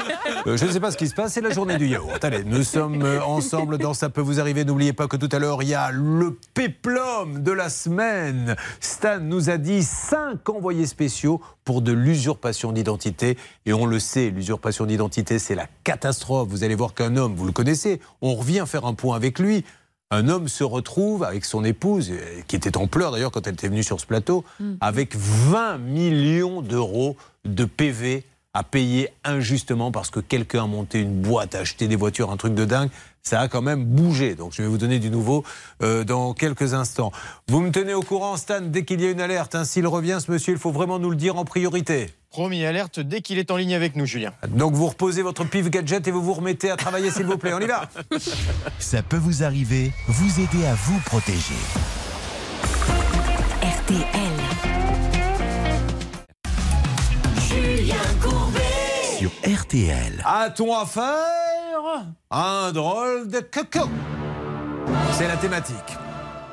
Euh, je ne sais pas ce qui se passe, c'est la journée du yaourt. Allez, nous sommes ensemble dans Ça peut vous arriver. N'oubliez pas que tout à l'heure, il y a le péplum de la semaine. Stan nous a dit cinq envoyés spéciaux pour de l'usurpation d'identité. Et on le sait, l'usurpation d'identité, c'est la catastrophe. Vous allez voir qu'un homme, vous le connaissez, on revient faire un point avec lui. Un homme se retrouve avec son épouse, euh, qui était en pleurs d'ailleurs quand elle était venue sur ce plateau, avec 20 millions d'euros de PV à payer injustement parce que quelqu'un a monté une boîte, a acheté des voitures, un truc de dingue. Ça a quand même bougé. Donc je vais vous donner du nouveau euh, dans quelques instants. Vous me tenez au courant, Stan, dès qu'il y a une alerte. hein. S'il revient, ce monsieur, il faut vraiment nous le dire en priorité. Promis alerte dès qu'il est en ligne avec nous, Julien. Donc vous reposez votre pif gadget et vous vous remettez à travailler, s'il vous plaît. On y va Ça peut vous arriver, vous aider à vous protéger. RTL. Julien Courbet sur RTL. A-t-on affaire? Un drôle de coco C'est la thématique.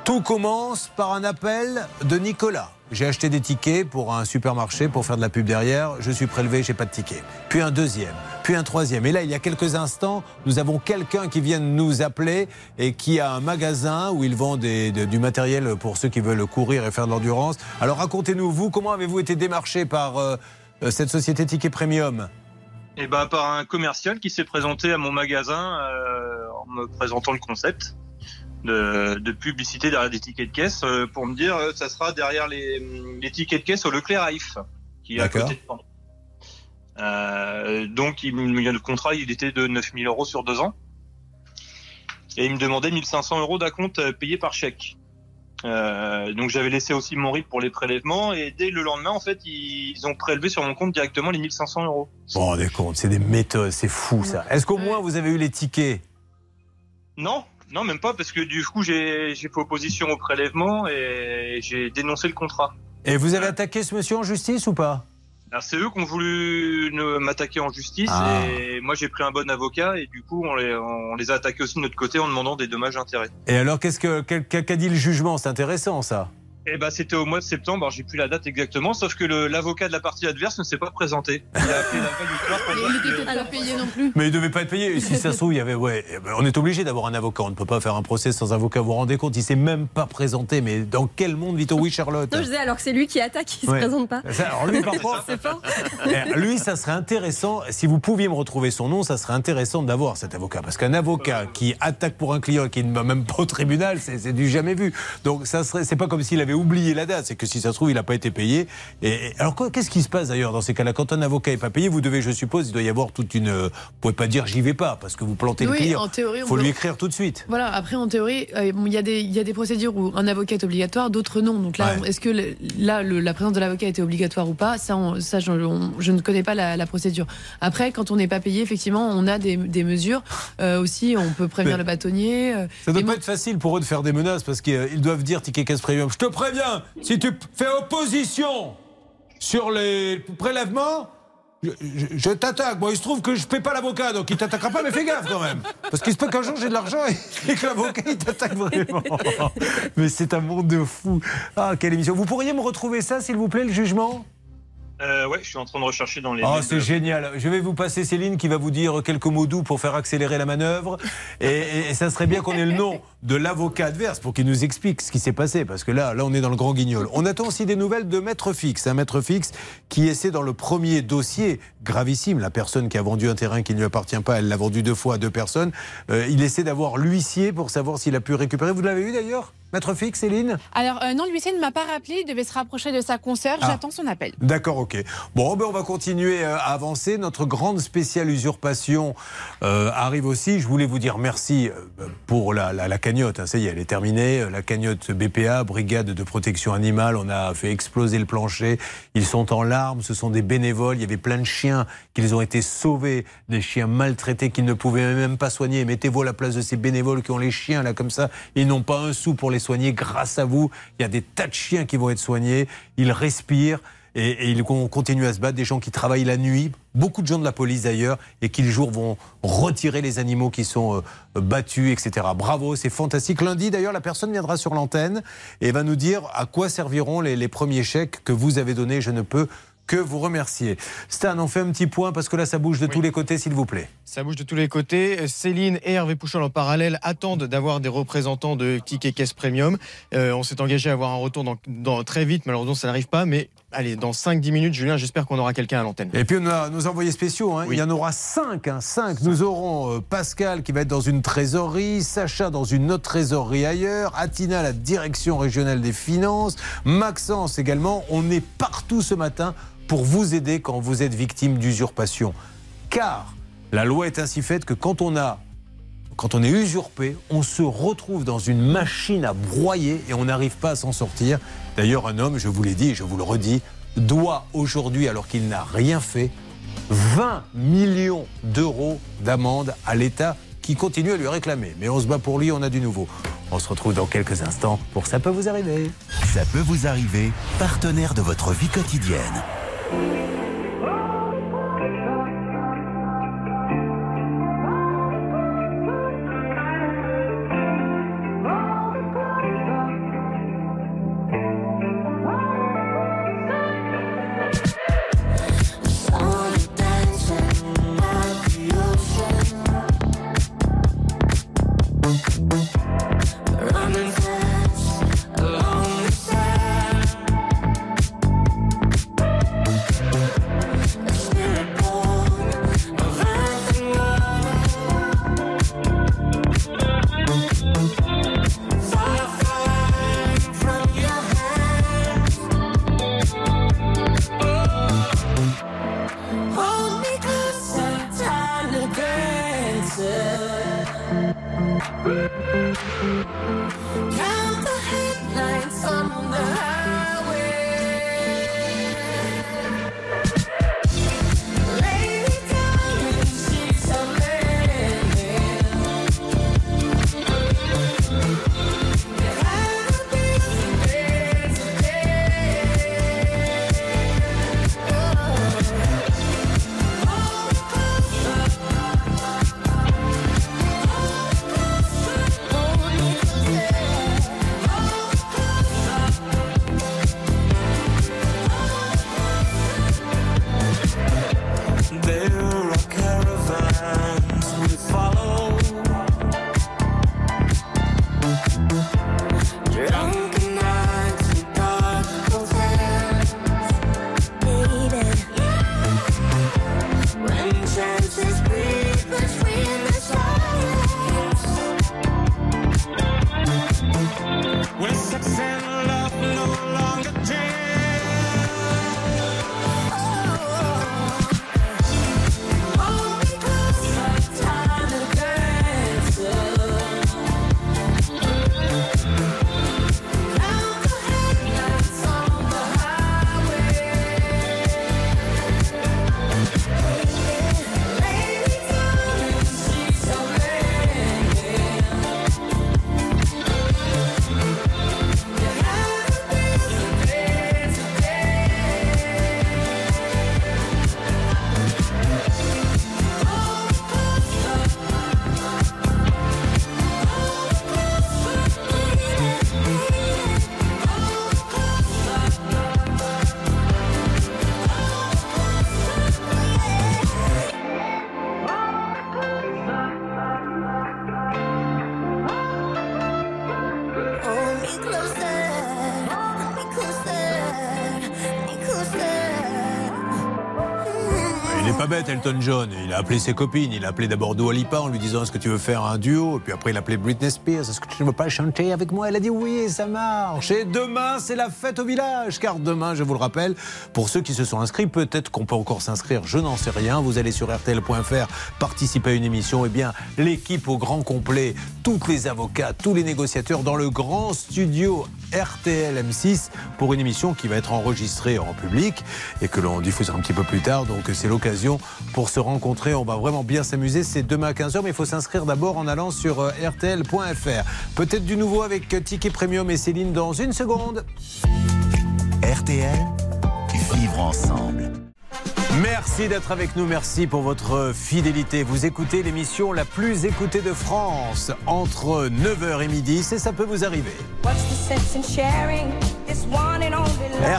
Tout commence par un appel de Nicolas. J'ai acheté des tickets pour un supermarché pour faire de la pub derrière. Je suis prélevé, j'ai pas de ticket. Puis un deuxième, puis un troisième. Et là, il y a quelques instants, nous avons quelqu'un qui vient nous appeler et qui a un magasin où il vend des- de- du matériel pour ceux qui veulent courir et faire de l'endurance. Alors racontez-nous, vous, comment avez-vous été démarché par euh, cette société Ticket Premium? Et ben par un commercial qui s'est présenté à mon magasin euh, en me présentant le concept de, de publicité derrière des tickets de caisse euh, pour me dire euh, ça sera derrière les, les tickets de caisse au Leclerc Haïf qui est à côté de. Euh, donc il, le contrat il était de 9000 euros sur deux ans et il me demandait 1500 euros d'acompte euh, payé par chèque. Euh, donc j'avais laissé aussi mon RIB pour les prélèvements et dès le lendemain en fait ils, ont prélevé sur mon compte directement les 1500 euros. Bon, des comptes, c'est des méthodes, c'est fou ça. Est-ce qu'au moins vous avez eu les tickets? Non, non, même pas, parce que du coup, j'ai fait opposition au prélèvement et j'ai dénoncé le contrat. Et vous avez attaqué ce monsieur en justice ou pas? Alors c'est eux qui ont voulu m'attaquer en justice Ah. et moi j'ai pris un bon avocat et du coup on les, on les a attaqués aussi de notre côté en demandant des dommages intérêts. Et alors, qu'est-ce que qu'a qu'a dit le jugement? C'est intéressant, ça. Et bah c'était au mois de septembre, alors j'ai plus la date exactement, sauf que le- l'avocat de la partie adverse ne s'est pas présenté. Il a appelé la veille du soir pour dire Il était que- peut-être pas payé non plus. Mais il devait pas être payé. Et Si ça se trouve, il y avait. Ouais, eh ben, on est obligé d'avoir un avocat. On ne peut pas faire un procès sans avocat. Vous vous rendez compte Il s'est même pas présenté. Mais dans quel monde vit-on? Oui, Charlotte. Non, je disais, alors que c'est lui qui attaque, il Ouais. se présente pas. Ça, alors lui, par contre, C'est fort. Eh, lui, ça serait intéressant. Si vous pouviez me retrouver son nom, ça serait intéressant d'avoir cet avocat. Parce qu'un avocat qui attaque pour un client et qui ne va même pas au tribunal, c'est c'est du jamais vu. Donc, ça serait. C'est pas comme s'il avait oublié la date. C'est que si ça se trouve, il n'a pas été payé. Et, alors, qu'est-ce qui se passe d'ailleurs dans ces cas-là? Quand un avocat n'est pas payé, vous devez, je suppose, il doit y avoir toute une. euh, Vous pouvez pas dire j'y vais pas parce que vous plantez le Oui, client. en théorie, on faut peut- lui écrire tout de suite. Voilà, après en théorie, euh, il y, a des- il y a des procédures où un avocat est obligatoire, d'autres non. Donc là, Ouais. est-ce que le- là, le- la présence de l'avocat était obligatoire ou pas? Ça, on- ça je, on- je ne connais pas la, la procédure. Après, quand on n'est pas payé, effectivement, on a des, des mesures. Euh, aussi, on peut prévenir Mais- le bâtonnier. euh, Ça doit et pas être facile pour eux de faire des menaces parce qu'ils doivent dire ticket caisse premium. Je te préviens, si tu fais opposition sur les prélèvements, je, je- je t'attaque. Bon, il se trouve que je paie pas l'avocat, donc il t'attaquera pas, mais fais gaffe quand même. Parce qu'il se peut qu'un jour j'ai de l'argent et, et que l'avocat il t'attaque vraiment. Mais c'est un monde de fou. Ah, quelle émission. Vous pourriez me retrouver ça, s'il vous plaît, le jugement? Euh, ouais, je suis en train de rechercher dans les. Oh, c'est de- génial. Je vais vous passer Céline qui va vous dire quelques mots doux pour faire accélérer la manœuvre. Et, et- et ça serait bien qu'on ait le nom de l'avocat adverse pour qu'il nous explique ce qui s'est passé. Parce que là, là, on est dans le grand guignol. On attend aussi des nouvelles de Maître Fixe. Un Maître Fixe qui essaie dans le premier dossier gravissime, la personne qui a vendu un terrain qui ne lui appartient pas, elle l'a vendu deux fois à deux personnes. Euh, il essaie d'avoir l'huissier pour savoir s'il a pu récupérer. Vous l'avez eu d'ailleurs Maître Fixe, Céline? Alors, euh, non, l'huissier ne m'a pas rappelé, il devait se rapprocher de sa consoeur, Ah. j'attends son appel. D'accord, ok. Bon, ben on va continuer euh, à avancer. Notre grande spéciale usurpation euh, arrive aussi. Je voulais vous dire merci pour la, la- la cagnotte. hein. Ça y est, elle est terminée. Euh, La cagnotte BPA, Brigade de protection animale, on a fait exploser le plancher. Ils sont en larmes. Ce sont des bénévoles. Il y avait plein de chiens qu'ils ont été sauvés, des chiens maltraités qu'ils ne pouvaient même pas soigner. Mettez-vous à la place de ces bénévoles qui ont les chiens là comme ça. Ils n'ont pas un sou pour les soigner. Grâce à vous, il y a des tas de chiens qui vont être soignés. Ils respirent et, ils con- continuent à se battre. Des gens qui travaillent la nuit, beaucoup de gens de la police d'ailleurs, et qui le jour vont retirer les animaux qui sont euh, battus, etc. Bravo, c'est fantastique. Lundi d'ailleurs, la personne viendra sur l'antenne et va nous dire à quoi serviront les, les premiers chèques que vous avez donnés. Je ne peux que vous remercier. Stan, on fait un petit point parce que là, ça bouge de tous les côtés, s'il vous plaît. Ça bouge de tous les côtés. Céline et Hervé Pouchol en parallèle attendent d'avoir des représentants de Ticket Caisse Premium. Euh, on s'est engagé à avoir un retour dans, dans- très vite. Malheureusement, ça n'arrive pas. Mais allez, dans 5-10 minutes, Julien, j'espère qu'on aura quelqu'un à l'antenne. Et puis on a nos envoyés spéciaux, hein. il y en aura cinq. Hein, cinq. Nous aurons euh, Pascal qui va être dans une trésorerie, Sacha dans une autre trésorerie ailleurs, Atina la direction régionale des finances, Maxence également. On est partout ce matin pour vous aider quand vous êtes victime d'usurpation. Car la loi est ainsi faite que quand on a quand on est usurpé, on se retrouve dans une machine à broyer et on n'arrive pas à s'en sortir. D'ailleurs, un homme, je vous l'ai dit et je vous le redis, doit aujourd'hui, alors qu'il n'a rien fait, 20 millions d'euros d'amende à l'État qui continue à lui réclamer. Mais on se bat pour lui, on a du nouveau. On se retrouve dans quelques instants pour Ça peut vous arriver. Ça peut vous arriver, partenaire de votre vie quotidienne. Música Il est pas bête, Elton John. Il a appelé ses copines. Il a appelé d'abord Dua Lipa en lui disant Est-ce que tu veux faire un duo? Et puis après, il a appelé Britney Spears. Est-ce que tu ne veux pas chanter avec moi? Elle a dit Oui, ça marche. Et demain, c'est la fête au village. Car demain, je vous le rappelle, pour ceux qui se sont inscrits, peut-être qu'on peut encore s'inscrire. Je n'en sais rien. Vous allez sur RTL.fr, participer à une émission. Eh bien, l'équipe au grand complet, toutes les avocats, tous les négociateurs dans le grand studio RTL M6 pour une émission qui va être enregistrée en public et que l'on diffusera un petit peu plus tard. Donc c'est l'occasion pour se rencontrer. On va vraiment bien s'amuser. C'est demain à 15h, mais il faut s'inscrire d'abord en allant sur euh, RTL.fr. Peut-être du nouveau avec euh, Ticket Premium et Céline dans une seconde. RTL, vivre ensemble. Merci d'être avec nous, merci pour votre fidélité. Vous écoutez l'émission la plus écoutée de France entre 9h et midi, c'est ça peut vous arriver.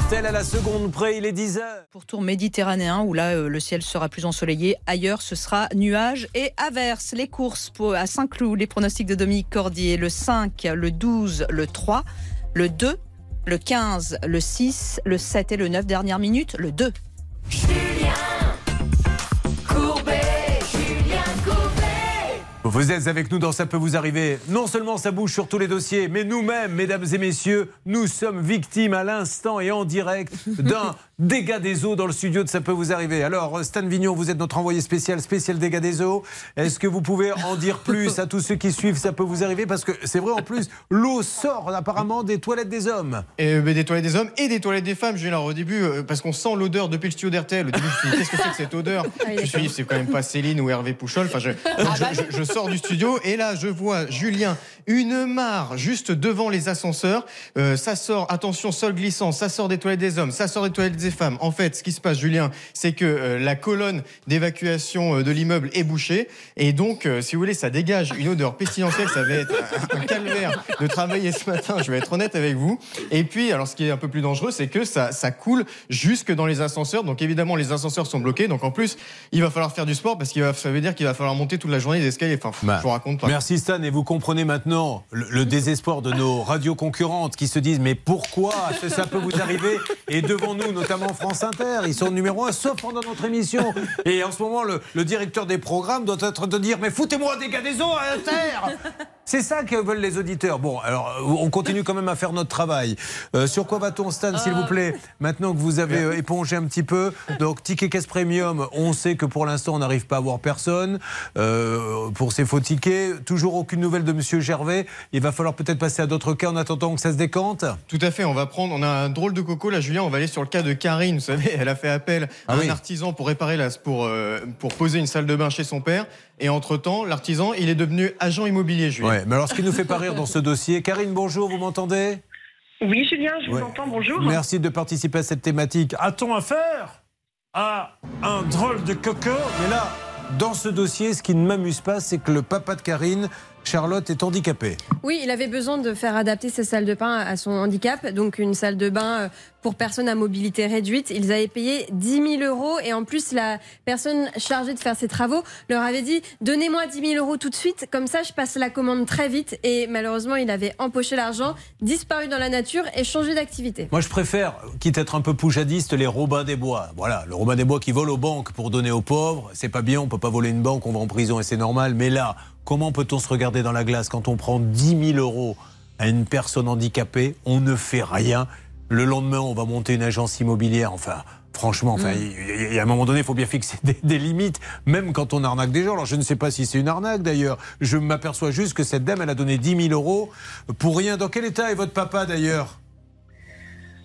RTL à la seconde près, il est 10h. Pourtour méditerranéen où là euh, le ciel sera plus ensoleillé. Ailleurs ce sera nuages et averses. Les courses pour- à Saint-Cloud, les pronostics de Dominique Cordier, le 5, le 12, le 3, le 2, le 15, le 6, le 7 et le 9 dernière minute, le 2. Vous êtes avec nous dans Ça peut vous arriver. Non seulement ça bouge sur tous les dossiers, mais nous-mêmes, mesdames et messieurs, nous sommes victimes à l'instant et en direct d'un dégât des eaux dans le studio de Ça peut vous arriver. Alors, Stan Vignon, vous êtes notre envoyé spécial, spécial dégâts des eaux. Est-ce que vous pouvez en dire plus à tous ceux qui suivent Ça peut vous arriver Parce que c'est vrai, en plus, l'eau sort apparemment des toilettes des hommes. Et, euh, des toilettes des hommes et des toilettes des femmes. Julien, alors, au début, euh, parce qu'on sent l'odeur depuis le studio d'RTL. Au début, je me suis dit, qu'est-ce que c'est que cette odeur Je me suis dit, c'est quand même pas Céline ou Hervé Pouchol. Enfin, je, Ah, donc, je, bah je- je sors du studio et là, je vois Julien, une mare juste devant les ascenseurs. Euh, ça sort, attention, sol glissant, ça sort des toilettes des hommes, ça sort des toilettes des femmes. En fait, ce qui se passe, Julien, c'est que euh, la colonne d'évacuation euh, de l'immeuble est bouchée et donc, euh, si vous voulez, ça dégage une odeur pestilentielle. Ça va être un, un calvaire de travailler ce matin. Je vais être honnête avec vous. Et puis, alors, ce qui est un peu plus dangereux, c'est que ça, ça coule jusque dans les ascenseurs. Donc, évidemment, les ascenseurs sont bloqués. Donc, en plus, il va falloir faire du sport parce que ça veut dire qu'il va falloir monter toute la journée des escaliers. Enfin, Bah, je vous raconte pas. Merci Stan, et vous comprenez maintenant le, désespoir de nos radios concurrentes qui se disent mais pourquoi ça, peut vous arriver? Et devant nous, notamment France Inter, ils sont numéro un, sauf pendant notre émission. Et en ce moment, le, directeur des programmes doit être de dire mais foutez-moi des gars des eaux à Inter C'est ça que veulent les auditeurs. Bon, alors on continue quand même à faire notre travail. Euh, sur quoi va-t-on, Stan, s'il vous plaît? Maintenant que vous avez euh, épongé un petit peu, donc ticket caisse premium, on sait que pour l'instant on n'arrive pas à voir personne euh, pour ces faux tickets. Toujours aucune nouvelle de Monsieur Il va falloir peut-être passer à d'autres cas en attendant que ça se décante. Tout à fait, on va prendre, on a un drôle de coco là, Julien, on va aller sur le cas de Karine, vous savez, elle a fait appel à Ah un oui. artisan pour réparer la, pour, euh, pour poser une salle de bain chez son père, et entre-temps, l'artisan, il est devenu agent immobilier, Julien. Ouais, mais alors ce qui nous fait pas rire dans ce dossier, Karine, bonjour, vous m'entendez? Oui, Julien, je Ouais. vous entends, bonjour. Merci de participer à cette thématique. A-t-on affaire à un drôle de coco? Mais là, dans ce dossier, ce qui ne m'amuse pas, c'est que le papa de Karine, Charlotte, est handicapé. Oui, il avait besoin de faire adapter sa salle de bain à son handicap, donc une salle de bain euh, pour personnes à mobilité réduite. Ils avaient payé 10 000 euros et en plus la personne chargée de faire ces travaux leur avait dit donnez-moi 10 000 euros tout de suite, comme ça je passe la commande très vite. Et malheureusement, il avait empoché l'argent, disparu dans la nature et changé d'activité. Moi, je préfère, quitte à être un peu poujadiste, les Robins des Bois. Voilà, le Robin des Bois qui vole aux banques pour donner aux pauvres. C'est pas bien, on peut pas voler une banque, on va en prison et c'est normal. Mais là, comment peut-on se regarder dans la glace quand on prend 10 000 euros à une personne handicapée? On ne fait rien. Le lendemain, on va monter une agence immobilière. Enfin. Franchement, enfin, il il y a un moment donné, il faut bien fixer des, des limites, même quand on arnaque des gens. Alors, je ne sais pas si c'est une arnaque d'ailleurs. Je m'aperçois juste que cette dame, elle a donné 10 000 euros pour rien. Dans quel état est votre papa d'ailleurs?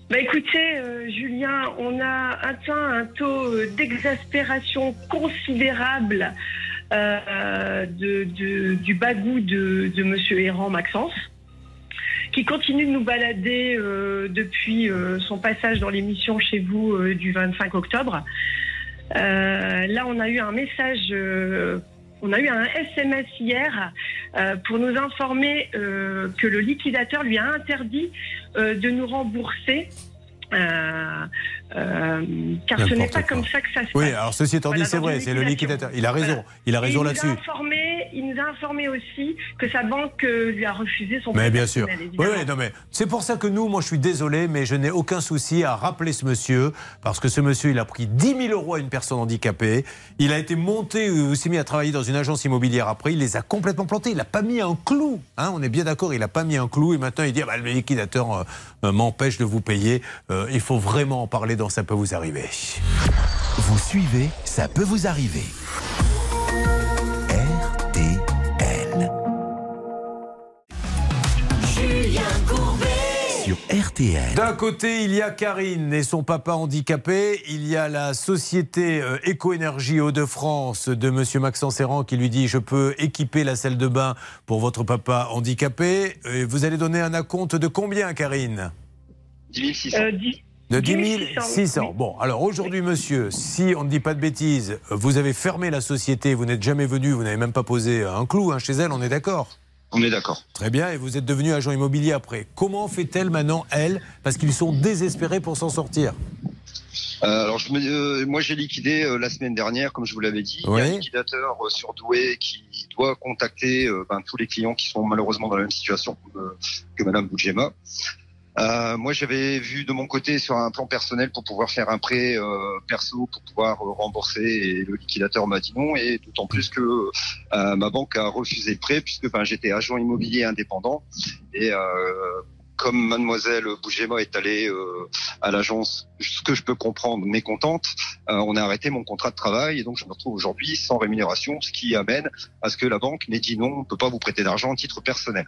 Bah écoutez, euh, Julien, on a atteint un taux euh, d'exaspération considérable euh, du bagou de, de Monsieur Errant Maxence, qui continue de nous balader euh, depuis euh, son passage dans l'émission chez vous du 25 octobre. Là, on a eu un message. on a eu un SMS hier pour nous informer que le liquidateur lui a interdit de nous rembourser euh, Euh, car ce n'est pas comme ça que ça se passe. Oui, alors ceci étant dit, Voilà, c'est vrai, c'est le liquidateur. Il a raison, Voilà. il a raison nous a là-dessus. informé- Il nous a informé aussi que sa banque euh, lui a refusé son Mais bien sûr. Oui, oui, non, mais c'est pour ça que nous, moi je suis désolé, mais je n'ai aucun souci à rappeler ce monsieur, parce que ce monsieur, il a pris 10 000 euros à une personne handicapée. Il a été monté, euh, il s'est mis à travailler dans une agence immobilière après, il les a complètement plantés. Il n'a pas mis un clou. Hein, on est bien d'accord, il n'a pas mis un clou et maintenant il dit ah bah, le liquidateur euh, euh, m'empêche de vous payer. Euh, il faut vraiment en parler dans Ça peut vous arriver. Vous suivez, ça peut vous arriver. RTL. Julien Courbet. Sur RTL. D'un côté, il y a Karine et son papa handicapé. Il y a la société euh, Éco-Énergie Hauts-de-France de Monsieur Maxence Errand qui lui dit Je peux équiper la salle de bain pour votre papa handicapé. Et vous allez donner un acompte de combien, Karine? 10 600. Euh, dix- De 10 10 600. Bon, alors aujourd'hui, monsieur, si on ne dit pas de bêtises, vous avez fermé la société, vous n'êtes jamais venu, vous n'avez même pas posé un clou hein, chez elle, on est d'accord? On est d'accord. Très bien, et vous êtes devenu agent immobilier après. Comment fait-elle maintenant, elle? Parce qu'ils sont désespérés pour s'en sortir. Euh, alors, je me, euh, moi, j'ai liquidé euh, la semaine dernière, comme je vous l'avais dit. Il y a un liquidateur euh, surdoué qui doit contacter euh, ben, tous les clients qui sont malheureusement dans la même situation que, euh, que Madame Boudjema. Euh, moi, j'avais vu de mon côté sur un plan personnel pour pouvoir faire un prêt euh, perso pour pouvoir euh, rembourser et le liquidateur m'a dit non. Et d'autant plus que euh, ma banque a refusé le prêt puisque ben, j'étais agent immobilier indépendant. Et euh, comme mademoiselle Bougema est allée euh, à l'agence, ce que je peux comprendre, mécontente, euh, on a arrêté mon contrat de travail. Et donc je me retrouve aujourd'hui sans rémunération, ce qui amène à ce que la banque m'ait dit non, on ne peut pas vous prêter d'argent à titre personnel.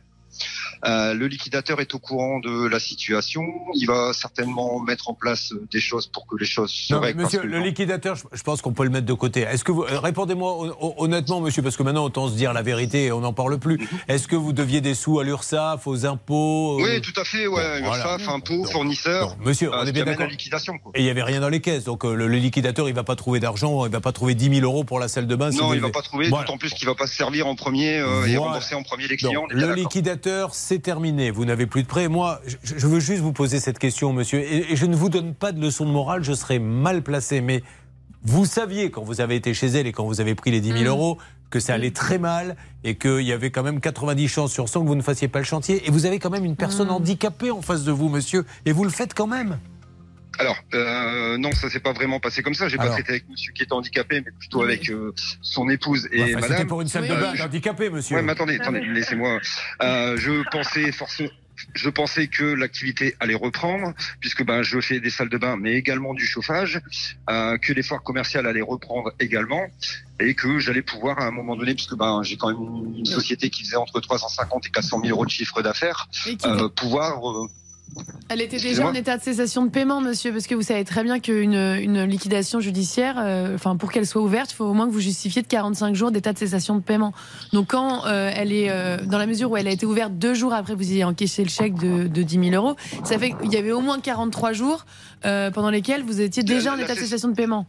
Euh, le liquidateur est au courant de la situation. Il va certainement mettre en place euh, des choses pour que les choses se règlent. monsieur, le liquidateur, je, pense qu'on peut le mettre de côté. Est-ce que vous, euh, répondez-moi hon- hon- honnêtement, monsieur, parce que maintenant autant se dire la vérité et on n'en parle plus. Est-ce que vous deviez des sous à l'URSSAF, aux impôts euh, Oui, tout à fait. Ouais, Bon, voilà. Impôts, fournisseurs. Monsieur, on est bien d'accord. liquidation. Quoi. Et il n'y avait rien dans les caisses. Donc euh, le, le liquidateur, il va pas trouver d'argent, il va pas trouver 10 000 euros pour la salle de bain. Non, il va pas trouver, Voilà. d'autant plus qu'il va pas se servir en premier euh, et Voilà. rembourser en premier les clients. Donc, le liquidateur, c'est terminé. Vous n'avez plus de prêt. Moi, je, veux juste vous poser cette question, monsieur. Et, je ne vous donne pas de leçon de morale, je serais mal placé. Mais vous saviez, quand vous avez été chez elle et quand vous avez pris les 10 000 Mm. euros, que ça allait très mal et qu'il y avait quand même 90 chances sur 100 que vous ne fassiez pas le chantier. Et vous avez quand même une personne handicapée en face de vous, monsieur. Et vous le faites quand même. Alors, euh, non, ça s'est pas vraiment passé comme ça. J'ai pas traité avec monsieur qui est handicapé, mais plutôt avec euh, son épouse et Enfin, madame. C'était pour une salle de bain je- handicapée, monsieur. Ouais, mais attendez, attendez, laissez-moi. Euh, je pensais forcément. Je pensais que l'activité allait reprendre, puisque ben je fais des salles de bain, mais également du chauffage, euh, que les foires commerciales allaient reprendre également, et que j'allais pouvoir à un moment donné, puisque ben j'ai quand même une, société qui faisait entre 350 et 400 000 euros de chiffre d'affaires, euh, pouvoir euh, Elle était déjà en état de cessation de paiement, monsieur, parce que vous savez très bien qu'une une liquidation judiciaire, euh, enfin pour qu'elle soit ouverte, il faut au moins que vous justifiez de 45 jours d'état de cessation de paiement. Donc quand euh, elle est, euh, dans la mesure où elle a été ouverte deux jours après que vous ayez encaissé le chèque de, de 10 000 euros, ça fait qu'il y avait au moins 43 jours pendant lesquels vous étiez déjà en état de cess- cessation de paiement.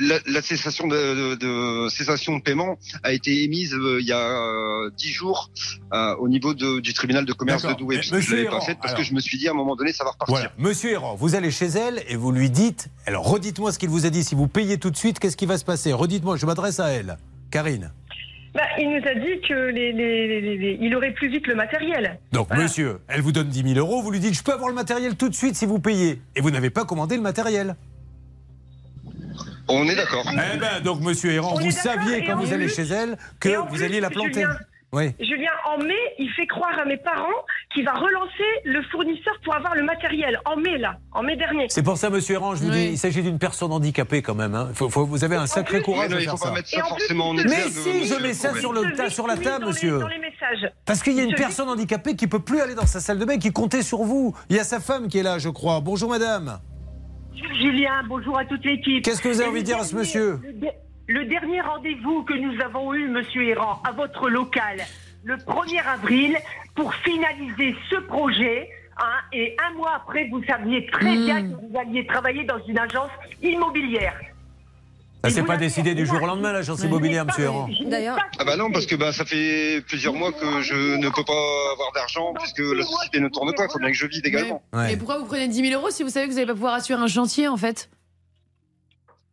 La, la cessation de, de- de- cessation de paiement a été émise euh, il y a euh, dix jours euh, au niveau de- du tribunal de commerce de. Douai. Puisque je monsieur l'avais pas Errand, faite parce alors- que je me suis dit à un moment donné ça va repartir. Voilà. Monsieur Errand, vous allez chez elle et vous lui dites, alors redites-moi ce qu'il vous a dit, si vous payez tout de suite, qu'est-ce qui va se passer? Redites-moi, je m'adresse à elle. Karine. Bah, il nous a dit que les, les- les- les- il aurait plus vite le matériel. Donc monsieur, elle vous donne 10 000 euros, vous lui dites, je peux avoir le matériel tout de suite si vous payez. Et vous n'avez pas commandé le matériel. On est d'accord. Eh ben, donc monsieur Errand, On vous saviez quand vous allez chez elle que vous plus, alliez la planter. Julien, Oui. Julien, en mai, il fait croire à mes parents qu'il va relancer le fournisseur pour avoir le matériel. En mai, là. En mai dernier. C'est pour ça, monsieur Errand, je vous dis, il s'agit d'une personne handicapée quand même. hein. Faut- faut- vous avez un sacré plus- courage de faire ça. mettre ça forcément en Mais si, je mets ça sur, le, ta- sur la table, dans les- monsieur. dans les messages. Parce qu'il y a une personne handicapée qui peut plus aller dans sa salle de bain, qui comptait sur vous. Il y a sa femme qui est là, je crois. Bonjour, madame. Julien, bonjour à toute l'équipe. Qu'est-ce que vous avez envie de dire à ce monsieur le, de- le dernier rendez-vous que nous avons eu, monsieur Errand, à votre local, le 1er avril, pour finaliser ce projet. hein, et un mois après, vous saviez très Hmm. bien que vous alliez travailler dans une agence immobilière. Ça s'est pas décidé du jour au lendemain, l'agence immobilière, monsieur Errand. D'ailleurs, Ah bah non, parce que bah, ça fait plusieurs mois que je ne peux pas avoir d'argent puisque la société ne tourne pas. Il faut bien que je vive également. Mais pourquoi vous prenez 10 000 euros si vous savez que vous n'allez pas pouvoir assurer un chantier en fait?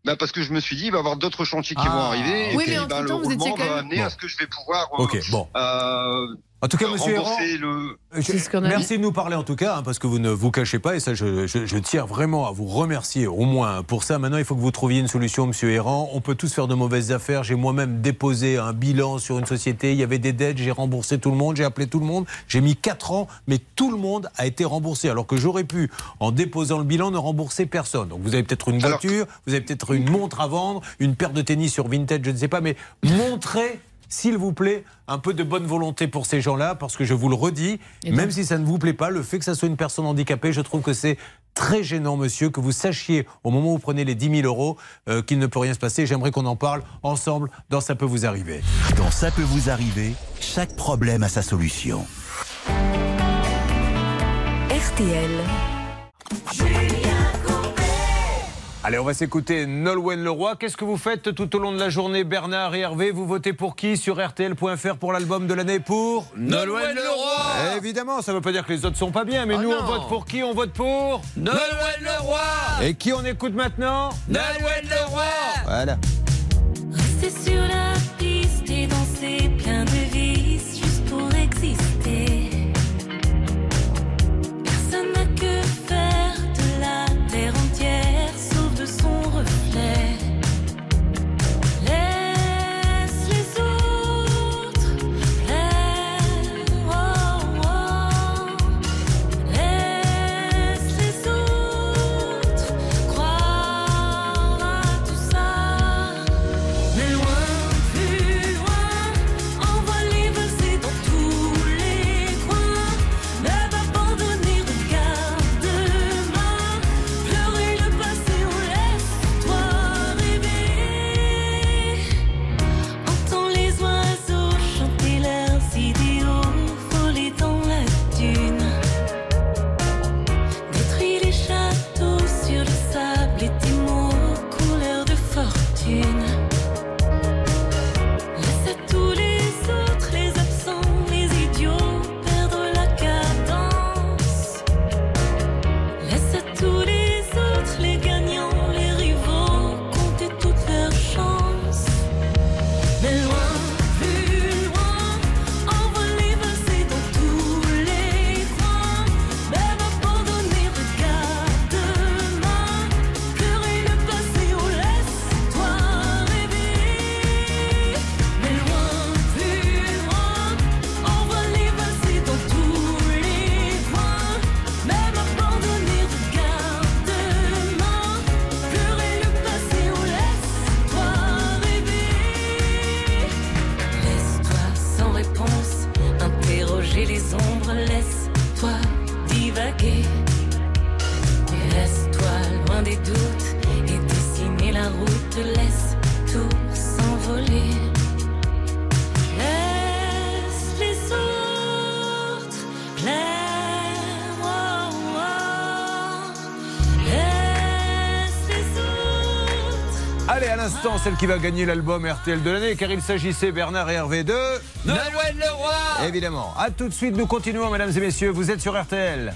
Bah parce que je me suis dit, il va y avoir d'autres chantiers qui Ah. vont arriver. Oui, et mais puis, entre bah, le temps, vous étiez quand va même- amener à ce que je vais pouvoir euh, Ok, bon. euh, En tout cas, monsieur Errand, rembourser le. Je- Merci de nous parler en tout cas, hein, parce que vous ne vous cachez pas, et ça, je, je- je tiens vraiment à vous remercier au moins pour ça. Maintenant, il faut que vous trouviez une solution, monsieur Errand. On peut tous faire de mauvaises affaires. J'ai moi-même déposé un bilan sur une société, il y avait des dettes, j'ai remboursé tout le monde, j'ai appelé tout le monde. J'ai mis 4 ans, mais tout le monde a été remboursé, alors que j'aurais pu, en déposant le bilan, ne rembourser personne. Donc vous avez peut-être une voiture, vous avez peut-être une montre à vendre, une paire de tennis sur Vinted, je ne sais pas, mais montrez s'il vous plaît, un peu de bonne volonté pour ces gens-là, parce que je vous le redis, Et donc- même si ça ne vous plaît pas, le fait que ça soit une personne handicapée, je trouve que c'est très gênant, monsieur, que vous sachiez au moment où vous prenez les 10 000 euros euh, qu'il ne peut rien se passer. J'aimerais qu'on en parle ensemble dans Ça peut vous arriver. Dans Ça peut vous arriver, chaque problème a sa solution. RTL. Allez, on va s'écouter Nolwenn Leroy. Qu'est-ce que vous faites tout au long de la journée, Bernard et Hervé? Vous votez pour qui sur RTL.fr pour l'album de l'année Pour Nolwenn Leroy. Évidemment, ça ne veut pas dire que les autres sont pas bien, mais Oh nous, on vote pour qui? On vote pour Nolwenn Leroy. Et qui on écoute maintenant? Nolwenn Leroy. Voilà. Rester sur la piste et danser plein de celle qui va gagner l'album RTL de l'année, car il s'agissait, Bernard et Hervé, de... Nolwenn Leroy Évidemment. À tout de suite, nous continuons, mesdames et messieurs. Vous êtes sur RTL.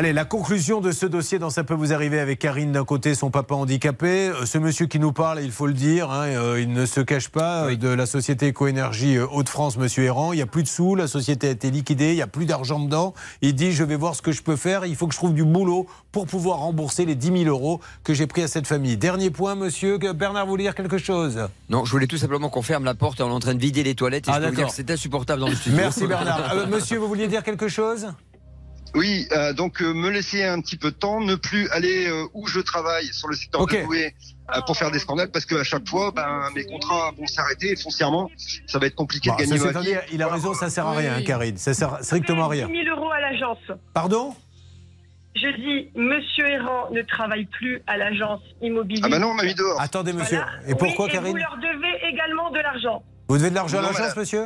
Allez, la conclusion de ce dossier dans Ça peut vous arriver avec Karine d'un côté, son papa handicapé. Euh, Ce monsieur qui nous parle, il faut le dire, hein, euh, il ne se cache pas euh, de la société Éco-Énergie Hauts-de-France, monsieur Errand. Il n'y a plus de sous, la société a été liquidée, il n'y a plus d'argent dedans. Il dit Je vais voir ce que je peux faire, il faut que je trouve du boulot pour pouvoir rembourser les 10 000 euros que j'ai pris à cette famille. Dernier point, monsieur. Bernard, vous voulez dire quelque chose? Non, je voulais tout simplement qu'on ferme la porte et on est en train de vider les toilettes. Et Ah, je peux vous dire d'accord. que c'est insupportable dans le studio. Merci Bernard. Euh, monsieur, vous vouliez dire quelque chose? Oui, euh, donc euh, me laisser un petit peu de temps, ne plus aller euh, où je travaille sur le secteur Ok. de Douai euh, pour faire des scandales parce qu'à chaque fois, ben, mes contrats vont s'arrêter et foncièrement, ça va être compliqué Bon, de ça, gagner ma il a raison, ça sert à rien, hein, Karine. Ça sert strictement à rien. 10 000 euros à l'agence. Pardon? Je dis, Monsieur Errand ne travaille plus à l'agence immobilière. Ah bah non, on m'a mis dehors. Attendez, monsieur. Voilà. Et pourquoi, Oui, Karine Vous leur devez également de l'argent. Vous devez de l'argent à l'agence, madame. monsieur?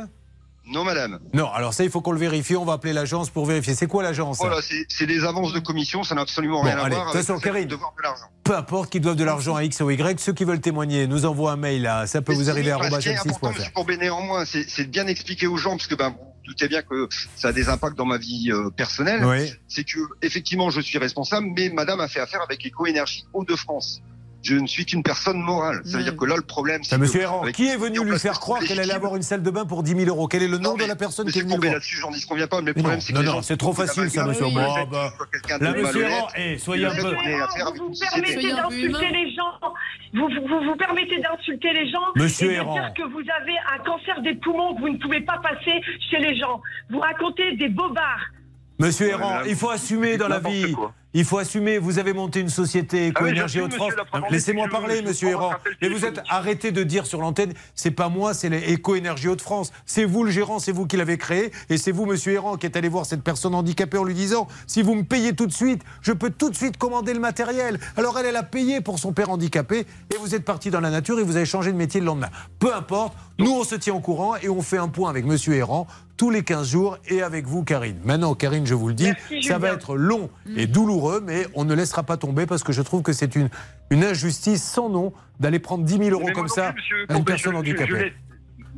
Non, madame. Non, alors ça, il faut qu'on le vérifie. On va appeler l'agence pour vérifier. C'est quoi l'agence Voilà, c'est c'est des avances de commission, ça n'a absolument Bon, rien à allez, voir avec Karine. de l'argent. Peu importe qu'ils doivent de l'argent à X ou Y, ceux qui veulent témoigner nous envoient un mail à ça peut vous arriver à parce qu'il est important, arobase m6.fr. monsieur Courbet, néanmoins, c'est c'est de bien expliquer aux gens, parce que ben, vous doutez bien que ça a des impacts dans ma vie euh, personnelle. Oui. C'est que effectivement, je suis responsable, mais Madame a fait affaire avec Eco-Énergie Hauts-de-France. Je ne suis qu'une personne morale. Ça veut dire que là, le problème, c'est monsieur Errand, qui est venu lui faire croire qu'elle allait avoir une salle de bain pour 10 000 euros? Quel est le nom de la personne qui est venue le Courbet, voir? là-dessus, j'en dis ce qu'on vient pas, mais le Mais problème, non, c'est que non, c'est trop facile, ça, monsieur Errand. Bah, là, monsieur Errand, eh, soyez un peu- Vous vous permettez d'insulter les gens. Vous, vous, vous, vous permettez d'insulter les gens Monsieur et de Errand. dire que vous avez un cancer des poumons que vous ne pouvez pas passer chez les gens. Vous racontez des bobards. Monsieur Errand, il faut assumer dans la vie. Il faut assumer, vous avez monté une société Ah oui, Éco-Énergie preuve en est Laissez-moi parler, monsieur appel Mais vous êtes arrêté de dire sur l'antenne, c'est pas moi, c'est les Éco-Énergie Hauts-de-France. C'est vous le gérant, c'est vous qui l'avez créé. Et c'est vous, monsieur Errand, qui êtes allé voir cette personne handicapée en lui disant si vous me payez tout de suite, je peux tout de suite commander le matériel. Alors elle, elle a payé pour son père handicapé et vous êtes parti dans la nature et vous avez changé de métier le lendemain. Peu importe, nous on se tient au courant et on fait un point avec monsieur Errand tous les 15 jours et avec vous, Karine. Maintenant, Karine, je vous le dis, Merci, ça va être long et douloureux, mais on ne laissera pas tomber parce que je trouve que c'est une, une injustice sans nom d'aller prendre 10 000 euros comme ça plus, à une Courbet, personne je- handicapée. je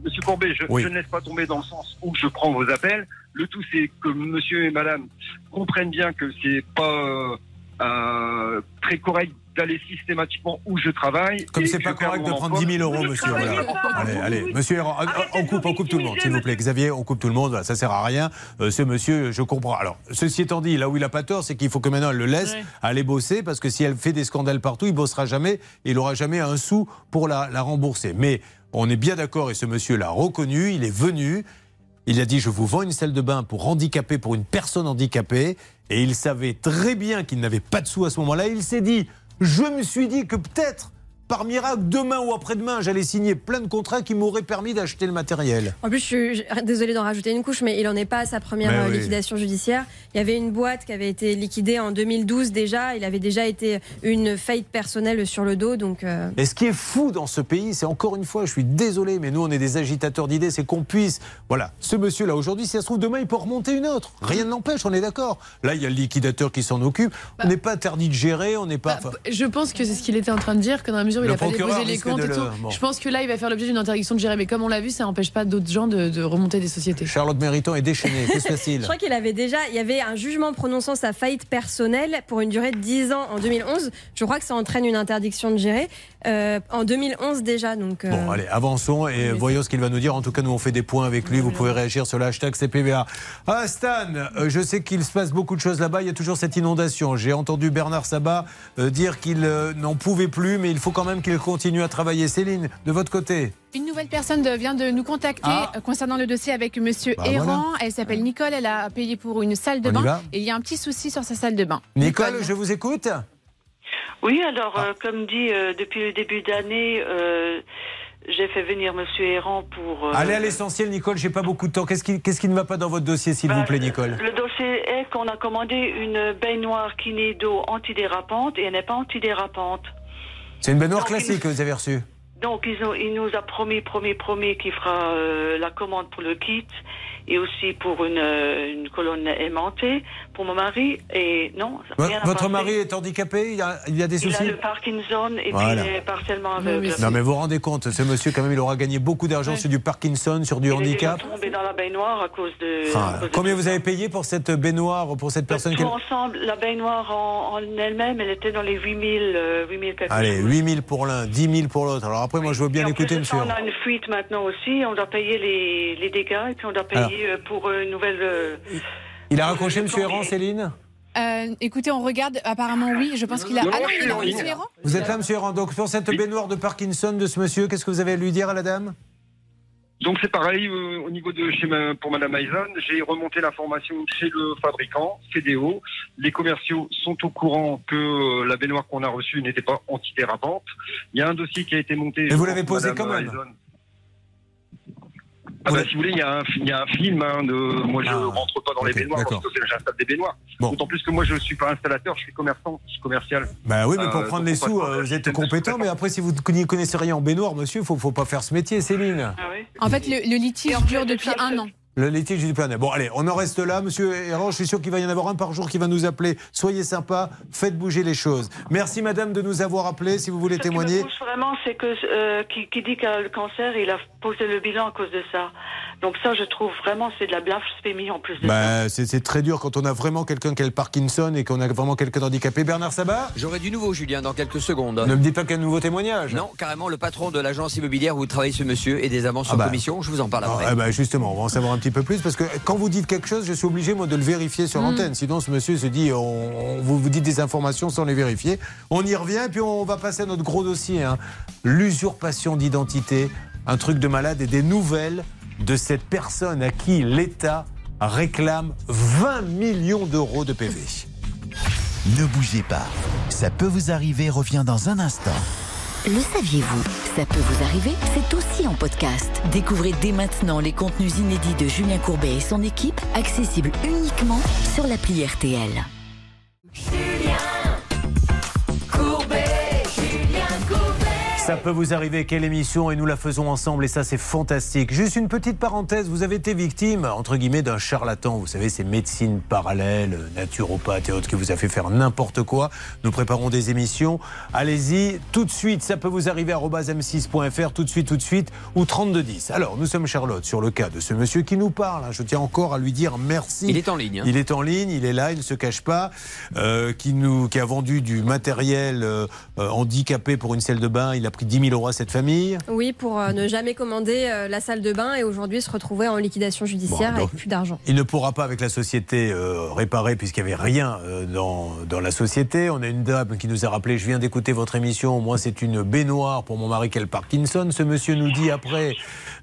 Monsieur Courbet, je, Oui. je ne laisse pas tomber dans le sens où je prends vos appels. Le tout, c'est que monsieur et madame comprennent bien que c'est pas euh, euh, très correct d'aller systématiquement où je travaille. Comme c'est pas correct de prendre emploi. 10 000 euros, monsieur. Voilà. Allez, allez, monsieur Errand, on coupe, on coupe tout le monde, s'il vous plaît. Xavier, on coupe tout le monde, voilà, ça sert à rien. Euh, ce monsieur, je comprends. Alors, ceci étant dit, là où il a pas tort, c'est qu'il faut que maintenant elle le laisse Ouais. aller bosser, parce que si elle fait des scandales partout, il bossera jamais, et il aura jamais un sou pour la, la rembourser. Mais on est bien d'accord, et ce monsieur l'a reconnu, il est venu, il a dit je vous vends une salle de bain pour handicapé, pour une personne handicapée, et il savait très bien qu'il n'avait pas de sous à ce moment-là. Il s'est dit, je me suis dit que peut-être, par miracle, demain ou après-demain, j'allais signer plein de contrats qui m'auraient permis d'acheter le matériel. En plus, je suis je- désolée d'en rajouter une couche, mais il n'en est pas à sa première Mais euh, oui. liquidation judiciaire. Il y avait une boîte qui avait été liquidée en 2012 déjà. Il avait déjà été une faillite personnelle sur le dos. Donc, euh, Et ce qui est fou dans ce pays, c'est encore une fois, je suis désolé, mais nous, on est des agitateurs d'idées, c'est qu'on puisse. Voilà, ce monsieur-là, aujourd'hui, si ça se trouve, demain, il peut remonter une autre. Rien ne l'empêche, on est d'accord. Là, il y a le liquidateur qui s'en occupe. on n'est pas interdit de gérer, on n'est pas. enfin, Je pense que c'est ce qu'il était en train de dire, que dans la mesure où il Le procureur déposé les comptes et le- tout. bon. Je pense que là, il va faire l'objet d'une interdiction de gérer. Mais comme on l'a vu, ça n'empêche pas d'autres gens de, de remonter des sociétés. Charlotte Mériton est déchaînée, qu'est-ce je facile crois qu'il avait déjà, il y avait un jugement prononçant sa faillite personnelle pour une durée de 10 ans en 2011. Je crois que ça entraîne une interdiction de gérer euh, en 2011 déjà. Donc, euh, Bon, allez, avançons et voyons ce qu'il va nous dire. En tout cas, nous, on fait des points avec lui. Vous pouvez réagir sur le hashtag CPVA. Ah, Stan, euh, je sais qu'il se passe beaucoup de choses là-bas. Il y a toujours cette inondation. J'ai entendu Bernard Sabat dire qu'il n'en pouvait plus, mais il faut quand même qu'il continue à travailler. Céline, de votre côté Une nouvelle personne de- vient de nous contacter Ah. euh, concernant le dossier avec Monsieur Bah, Errand. voilà. Elle s'appelle Nicole. Elle a payé pour une salle de On bain. Et il y a un petit souci sur sa salle de bain. Nicole, je vous écoute. Oui, alors, Ah. euh, comme dit, euh, depuis le début d'année, euh, j'ai fait venir Monsieur Errand pour... euh, Allez à l'essentiel, Nicole, j'ai pas beaucoup de temps. Qu'est-ce qui, qu'est-ce qui ne va pas dans votre dossier, s'il vous plaît, Nicole Le dossier est qu'on a commandé une baignoire qui n'est d'eau antidérapante et elle n'est pas antidérapante. C'est une baignoire Donc, classique que vous avez reçue. Donc, ils ont, il nous a promis, promis, promis qu'il fera euh, la commande pour le kit et aussi pour une, euh, une colonne aimantée pour mon mari. Et non, rien Votre mari est handicapé il y a, il y a des Il soucis a le Parkinson et Voilà. puis il est partiellement aveugle. Non, mais vous vous rendez compte, ce monsieur, quand même, il aura gagné beaucoup d'argent sur du Parkinson, sur du Il est handicap. tombé dans la baignoire à cause de. Ah, à cause de combien vous avez payé pour cette baignoire, pour cette personne Tout ensemble, la baignoire en, en elle-même, elle était dans les 8000, euh, 8000 quelque Allez, chose. 8 000 pour l'un, 10 000 pour l'autre. Alors après, moi, je veux bien Et en plus écouter, de monsieur. On a une fuite maintenant aussi, on doit payer les, les dégâts et puis on doit payer euh, pour euh, une nouvelle. euh, Il a raccroché, monsieur Errand, Céline Euh, écoutez, on regarde. Apparemment, oui. Je pense qu'il a. Non, Ah non, il est. Monsieur Errand Vous êtes là, monsieur Errand. Donc, pour cette baignoire de Parkinson de ce monsieur, qu'est-ce que vous avez à lui dire à la dame? Donc c'est pareil euh, au niveau de chez ma- pour Madame Eisen, j'ai remonté l'information chez le fabricant, CDO. Les commerciaux sont au courant que euh, la baignoire qu'on a reçue n'était pas antidérapante. Il y a un dossier qui a été monté. Et vous l'avez posé quand même. Ah bah, si vous voulez, il y a un, il y a un film hein, de. Moi, je Ah, rentre pas dans les baignoires parce que j'installe des baignoires. Bon. D'autant plus que moi, je suis pas installateur, je suis commerçant, je suis commercial. Bah oui, mais pour Euh, prendre les sous, euh, vous êtes compétent, mais après, si vous n'y connaissez rien en baignoire, monsieur, il faut, faut pas faire ce métier, Céline. Ah oui En fait, le, le litige dure depuis un an. Le litige du planète. Bon, allez, on en reste là, monsieur Héran. Je suis sûr qu'il va y en avoir un par jour qui va nous appeler. Soyez sympa, faites bouger les choses. Merci, madame, de nous avoir appelé. Si vous voulez Ce qui me témoigner. vraiment, c'est que euh, qui, qui dit qu'il a le cancer, il a posé le bilan à cause de ça. Donc ça, je trouve vraiment, c'est de la blasphémie en plus de ça. Bah, c'est c'est très dur quand on a vraiment quelqu'un qui a le Parkinson et qu'on a vraiment quelqu'un d'handicapé. Bernard Sabat J'aurai du nouveau, Julien, dans quelques secondes. Ne me dites pas qu'un nouveau témoignage. Non, carrément, le patron de l'agence immobilière où travaille ce monsieur et des avances Ah en bah. commission, je vous en parle Ah, après. eh ben, justement, on va en savoir un petit peu plus parce que quand vous dites quelque chose, je suis obligé moi de le vérifier sur Mm. l'antenne. Sinon, ce monsieur se dit, on, on- vous vous dites des informations sans les vérifier. On y revient et puis on va passer à notre gros dossier, hein. l'usurpation d'identité, un truc de malade et des nouvelles de cette personne à qui l'État réclame 20 millions d'euros de PV. Ne bougez pas. Ça peut vous arriver revient dans un instant. Le saviez-vous? Ça peut vous arriver, c'est aussi en podcast. Découvrez dès maintenant les contenus inédits de Julien Courbet et son équipe, accessibles uniquement sur l'appli RTL. Ça peut vous arriver, quelle émission, et nous la faisons ensemble, et ça c'est fantastique. Juste une petite parenthèse, vous avez été victime, entre guillemets, d'un charlatan. Vous savez, ces médecines parallèles, naturopathes et autres, qui vous a fait faire n'importe quoi. Nous préparons des émissions. Allez-y, tout de suite, ça peut vous arriver, m6.fr, tout de suite, tout de suite, ou 3210. Alors, nous sommes Charlotte sur le cas de ce monsieur qui nous parle. hein. Je tiens encore à lui dire merci. Il est en ligne. hein. Il est en ligne, il est là, il ne se cache pas, euh, qui, nous, qui a vendu du matériel euh, euh, handicapé pour une salle de bain. Il a pris 10 000 euros à cette famille. Oui, pour euh, ne jamais commander euh, la salle de bain et aujourd'hui se retrouver en liquidation judiciaire Bon, donc- avec plus d'argent. Il ne pourra pas avec la société euh, réparer puisqu'il n'y avait rien euh, dans, dans la société. On a une dame qui nous a rappelé, je viens d'écouter votre émission, moi c'est une baignoire pour mon mari qui a le Parkinson. Ce monsieur nous dit après,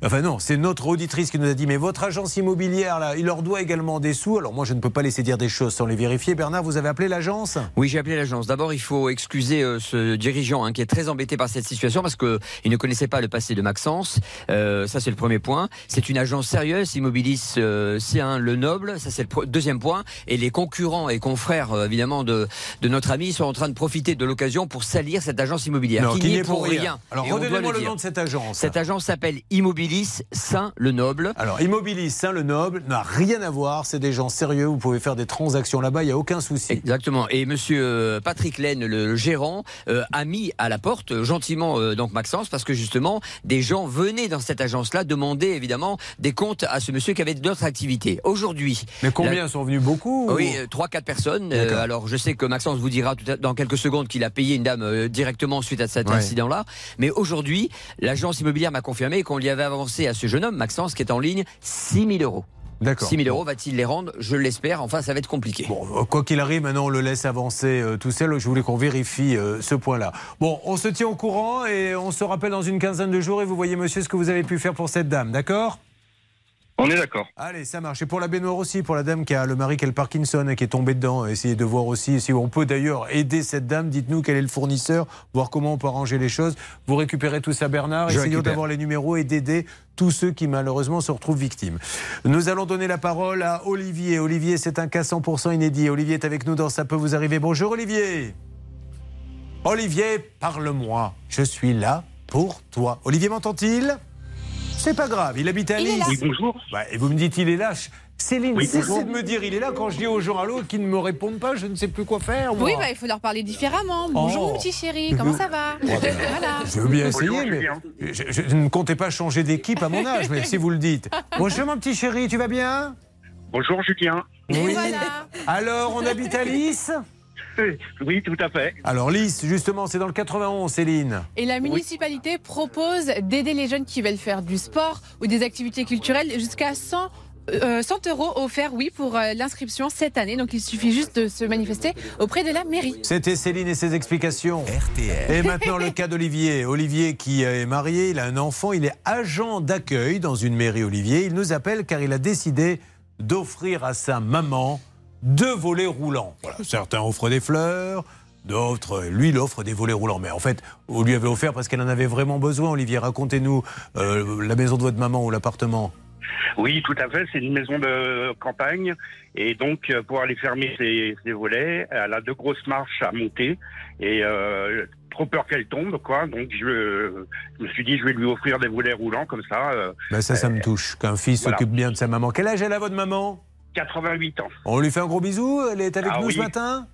enfin non, c'est notre auditrice qui nous a dit, mais votre agence immobilière, là, il leur doit également des sous. Alors moi je ne peux pas laisser dire des choses sans les vérifier. Bernard, vous avez appelé l'agence? Oui, j'ai appelé l'agence. D'abord, il faut excuser euh, ce dirigeant hein, qui est très embêté par cette situation parce qu'il ne connaissait pas le passé de Maxence. Euh, ça, c'est le premier point. C'est une agence sérieuse, Immobilis euh, C1 Le Noble. Ça, c'est le deuxième point. Et les concurrents et confrères, euh, évidemment, de, de notre ami sont en train de profiter de l'occasion pour salir cette agence immobilière Non, qui qui n'y n'y est est pour rien. rien. Alors, redonnez-moi le dire. nom de cette agence. Cette agence s'appelle Immobilis Saint Le Noble. Alors, Immobilis Saint-le-Noble n'a rien à voir. C'est des gens sérieux. Vous pouvez faire des transactions là-bas. Il n'y a aucun souci. Exactement. Et Monsieur euh, Patrick Laine, le, le gérant, a mis à la porte euh, euh, donc Maxence parce que justement des gens venaient dans cette agence-là demander évidemment des comptes à ce monsieur qui avait d'autres activités. Aujourd'hui. Mais combien sont venus Beaucoup Oui, ou- euh, trois quatre personnes. Euh, alors je sais que Maxence vous dira tout à- dans quelques secondes qu'il a payé une dame euh, directement suite à cet Ouais. incident-là. Mais aujourd'hui, l'agence immobilière m'a confirmé qu'on lui avait avancé à ce jeune homme Maxence qui est en ligne 6 000 euros. D'accord. 6 000 euros va-t-il les rendre Je l'espère. Enfin, ça va être compliqué. Bon, quoi qu'il arrive, maintenant on le laisse avancer euh, tout seul. Je voulais qu'on vérifie euh, ce point-là. Bon, on se tient au courant et on se rappelle dans une quinzaine de jours et vous voyez, monsieur, ce que vous avez pu faire pour cette dame, d'accord? On est d'accord. Allez, ça marche. Et pour la baignoire aussi, pour la dame qui a le mari qui a le Parkinson et qui est tombé dedans. Essayez de voir aussi si on peut d'ailleurs aider cette dame. Dites-nous quel est le fournisseur, voir comment on peut arranger les choses. Vous récupérez tout ça, Bernard. Je Essayons d'avoir les numéros et d'aider tous ceux qui malheureusement se retrouvent victimes. Nous allons donner la parole à Olivier. Olivier, c'est un cas 100% inédit. Olivier est avec nous dans Ça peut vous arriver. Bonjour Olivier. Olivier, parle-moi. Je suis là pour toi. Olivier m'entend-il? C'est pas grave, il habite à Il est Nice. là. Oui, bonjour. Bah, et vous me dites il est là. Je- Céline, Oui, cessez de me dire il est là quand je dis aux gens allô qui ne me répondent pas, je ne sais plus quoi faire. moi. Oui, bah, il faut leur parler différemment. Bonjour, Oh. mon petit chéri, comment ça va Voilà. Je veux bien Bonjour, essayer, mais je, ne comptais pas changer d'équipe à mon âge, mais si vous le dites. Bonjour mon petit chéri, tu vas bien? Bonjour Julien. Oui. Alors, on habite à Lys Oui, tout à fait. Alors Lys, justement, c'est dans le 91, Céline. Et la municipalité propose d'aider les jeunes qui veulent faire du sport ou des activités culturelles jusqu'à 100, euh, 100 euros offerts, oui, pour euh, l'inscription cette année. Donc il suffit juste de se manifester auprès de la mairie. C'était Céline et ses explications. Et maintenant le cas d'Olivier. Olivier qui est marié, il a un enfant, il est agent d'accueil dans une mairie Olivier. Il nous appelle car il a décidé d'offrir à sa maman deux volets roulants. Voilà, certains offrent des fleurs, d'autres, lui, il offre des volets roulants. Mais en fait, on lui avait offert parce qu'elle en avait vraiment besoin. Olivier, racontez-nous euh, la maison de votre maman ou l'appartement. Oui, tout à fait. C'est une maison de campagne. Et donc, euh, pour aller fermer ses, ses volets, elle a deux grosses marches à monter. Et euh, trop peur qu'elle tombe, quoi. Donc je, je me suis dit, je vais lui offrir des volets roulants comme ça. euh, Ben ça, ça me touche, qu'un fils voilà. s'occupe bien de sa maman. Quel âge elle a, votre maman? 88 ans. On lui fait un gros bisou Elle est avec Ah nous oui. ce matin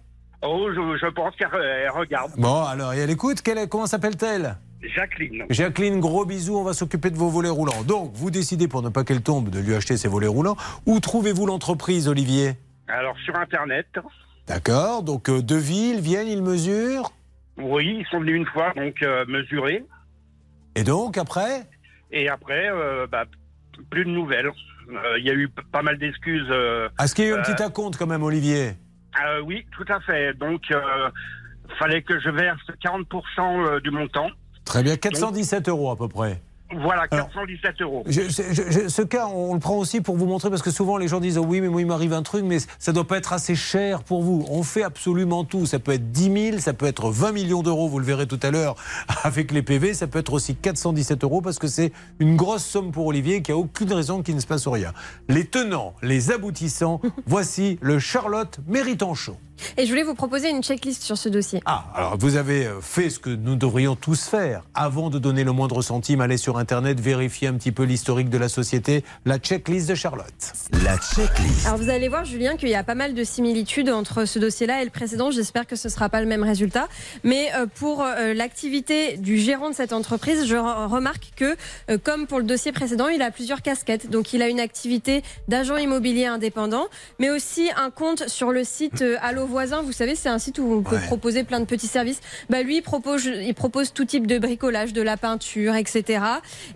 Oh, je, je pense qu'elle elle regarde. Bon, alors, et elle écoute Quelle Comment s'appelle-t-elle? Jacqueline. Jacqueline, gros bisous, on va s'occuper de vos volets roulants. Donc, vous décidez pour ne pas qu'elle tombe de lui acheter ses volets roulants. Où trouvez-vous l'entreprise, Olivier? Alors sur Internet, D'accord, donc euh, devis, ils viennent, ils mesurent? oui, ils sont venus une fois donc euh, mesurer. Et donc, après? Et après, euh, bah, plus de nouvelles. Euh, Il y a eu pas mal d'excuses. euh, Est-ce qu'il y a eu un euh, petit acompte quand même, Olivier? Oui, tout à fait. Donc, fallait que je verse 40% euh, du montant. Très bien, 417 euros à peu près. Voilà, 417 euros. Je- je- je- ce cas, on le prend aussi pour vous montrer parce que souvent les gens disent oh oui, mais moi il m'arrive un truc, mais ça doit pas être assez cher pour vous. On fait absolument tout. Ça peut être 10 000, ça peut être 20 millions d'euros, vous le verrez tout à l'heure avec les PV. Ça peut être aussi 417 euros parce que c'est une grosse somme pour Olivier qui a aucune raison qu'il ne se passe rien. Les tenants, les aboutissants, voici le Charlotte Méritant Chaud. Et je voulais vous proposer une checklist sur ce dossier. Ah, alors vous avez euh, fait ce que nous devrions tous faire. Avant de donner le moindre centime, allez sur Internet, vérifier un petit peu l'historique de la société, la checklist de Charlotte. La checklist. Alors vous allez voir, Julien, qu'il y a pas mal de similitudes entre ce dossier-là et le précédent. J'espère que ce ne sera pas le même résultat. Mais euh, pour euh, l'activité du gérant de cette entreprise, je re- remarque que, comme pour le dossier précédent, il a plusieurs casquettes. Donc il a une activité d'agent immobilier indépendant, mais aussi un compte sur le site Allo Voisin. Vous savez, c'est un site où on peut Ouais. proposer plein de petits services. Bah, lui, il propose, il propose tout type de bricolage, de la peinture, etc.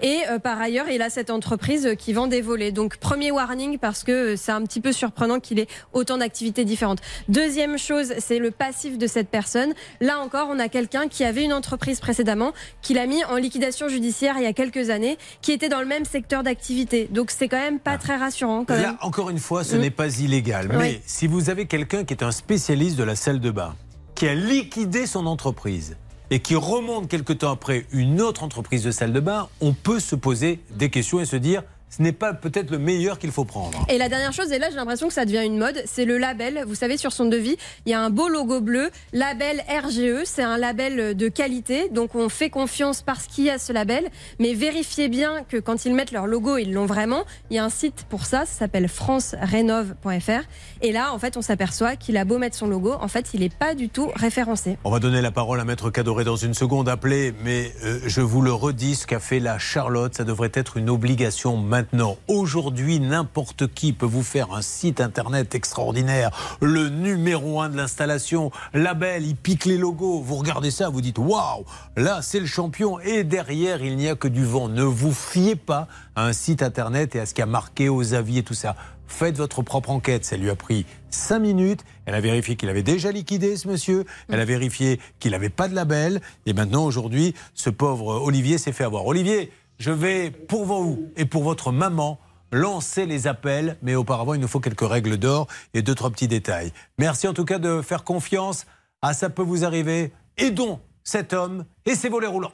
Et euh, par ailleurs, il a cette entreprise qui vend des volets. Donc, premier warning parce que euh, c'est un petit peu surprenant qu'il ait autant d'activités différentes. Deuxième chose, c'est le passif de cette personne. Là encore, on a quelqu'un qui avait une entreprise précédemment, qui l'a mis en liquidation judiciaire il y a quelques années, qui était dans le même secteur d'activité. Donc, c'est quand même pas très rassurant. Quand même. Là, encore une fois, ce Mm. n'est pas illégal. Oui. Mais si vous avez quelqu'un qui est un spécialiste de la salle de bain, qui a liquidé son entreprise et qui remonte quelque temps après une autre entreprise de salle de bain, on peut se poser des questions et se dire ce n'est pas peut-être le meilleur qu'il faut prendre. Et la dernière chose, et là j'ai l'impression que ça devient une mode, c'est le label. Vous savez, sur son devis, il y a un beau logo bleu, label RGE. C'est un label de qualité, donc on fait confiance parce qu'il y a ce label. Mais vérifiez bien que quand ils mettent leur logo, ils l'ont vraiment. Il y a un site pour ça, ça s'appelle francerénov.fr. Et là, en fait, on s'aperçoit qu'il a beau mettre son logo, en fait, il n'est pas du tout référencé. On va donner la parole à Maître Cadoré dans une seconde, appelé, mais euh, je vous le redis, ce qu'a fait la Charlotte, ça devrait être une obligation maintenant. Aujourd'hui, n'importe qui peut vous faire un site internet extraordinaire, le numéro un de l'installation, label, il pique les logos, vous regardez ça, vous dites waouh, là c'est le champion, et derrière il n'y a que du vent. Ne vous fiez pas à un site internet et à ce qui a marqué aux avis et tout ça. Faites votre propre enquête. Ça lui a pris 5 minutes. Elle a vérifié qu'il avait déjà liquidé ce monsieur. Elle a vérifié qu'il n'avait pas de label. Et maintenant, aujourd'hui, ce pauvre Olivier s'est fait avoir. Olivier, je vais, pour vous et pour votre maman, lancer les appels. Mais auparavant, il nous faut quelques règles d'or et deux, trois petits détails. Merci en tout cas de faire confiance à Ça peut vous arriver. Aidons cet homme et ses volets roulants.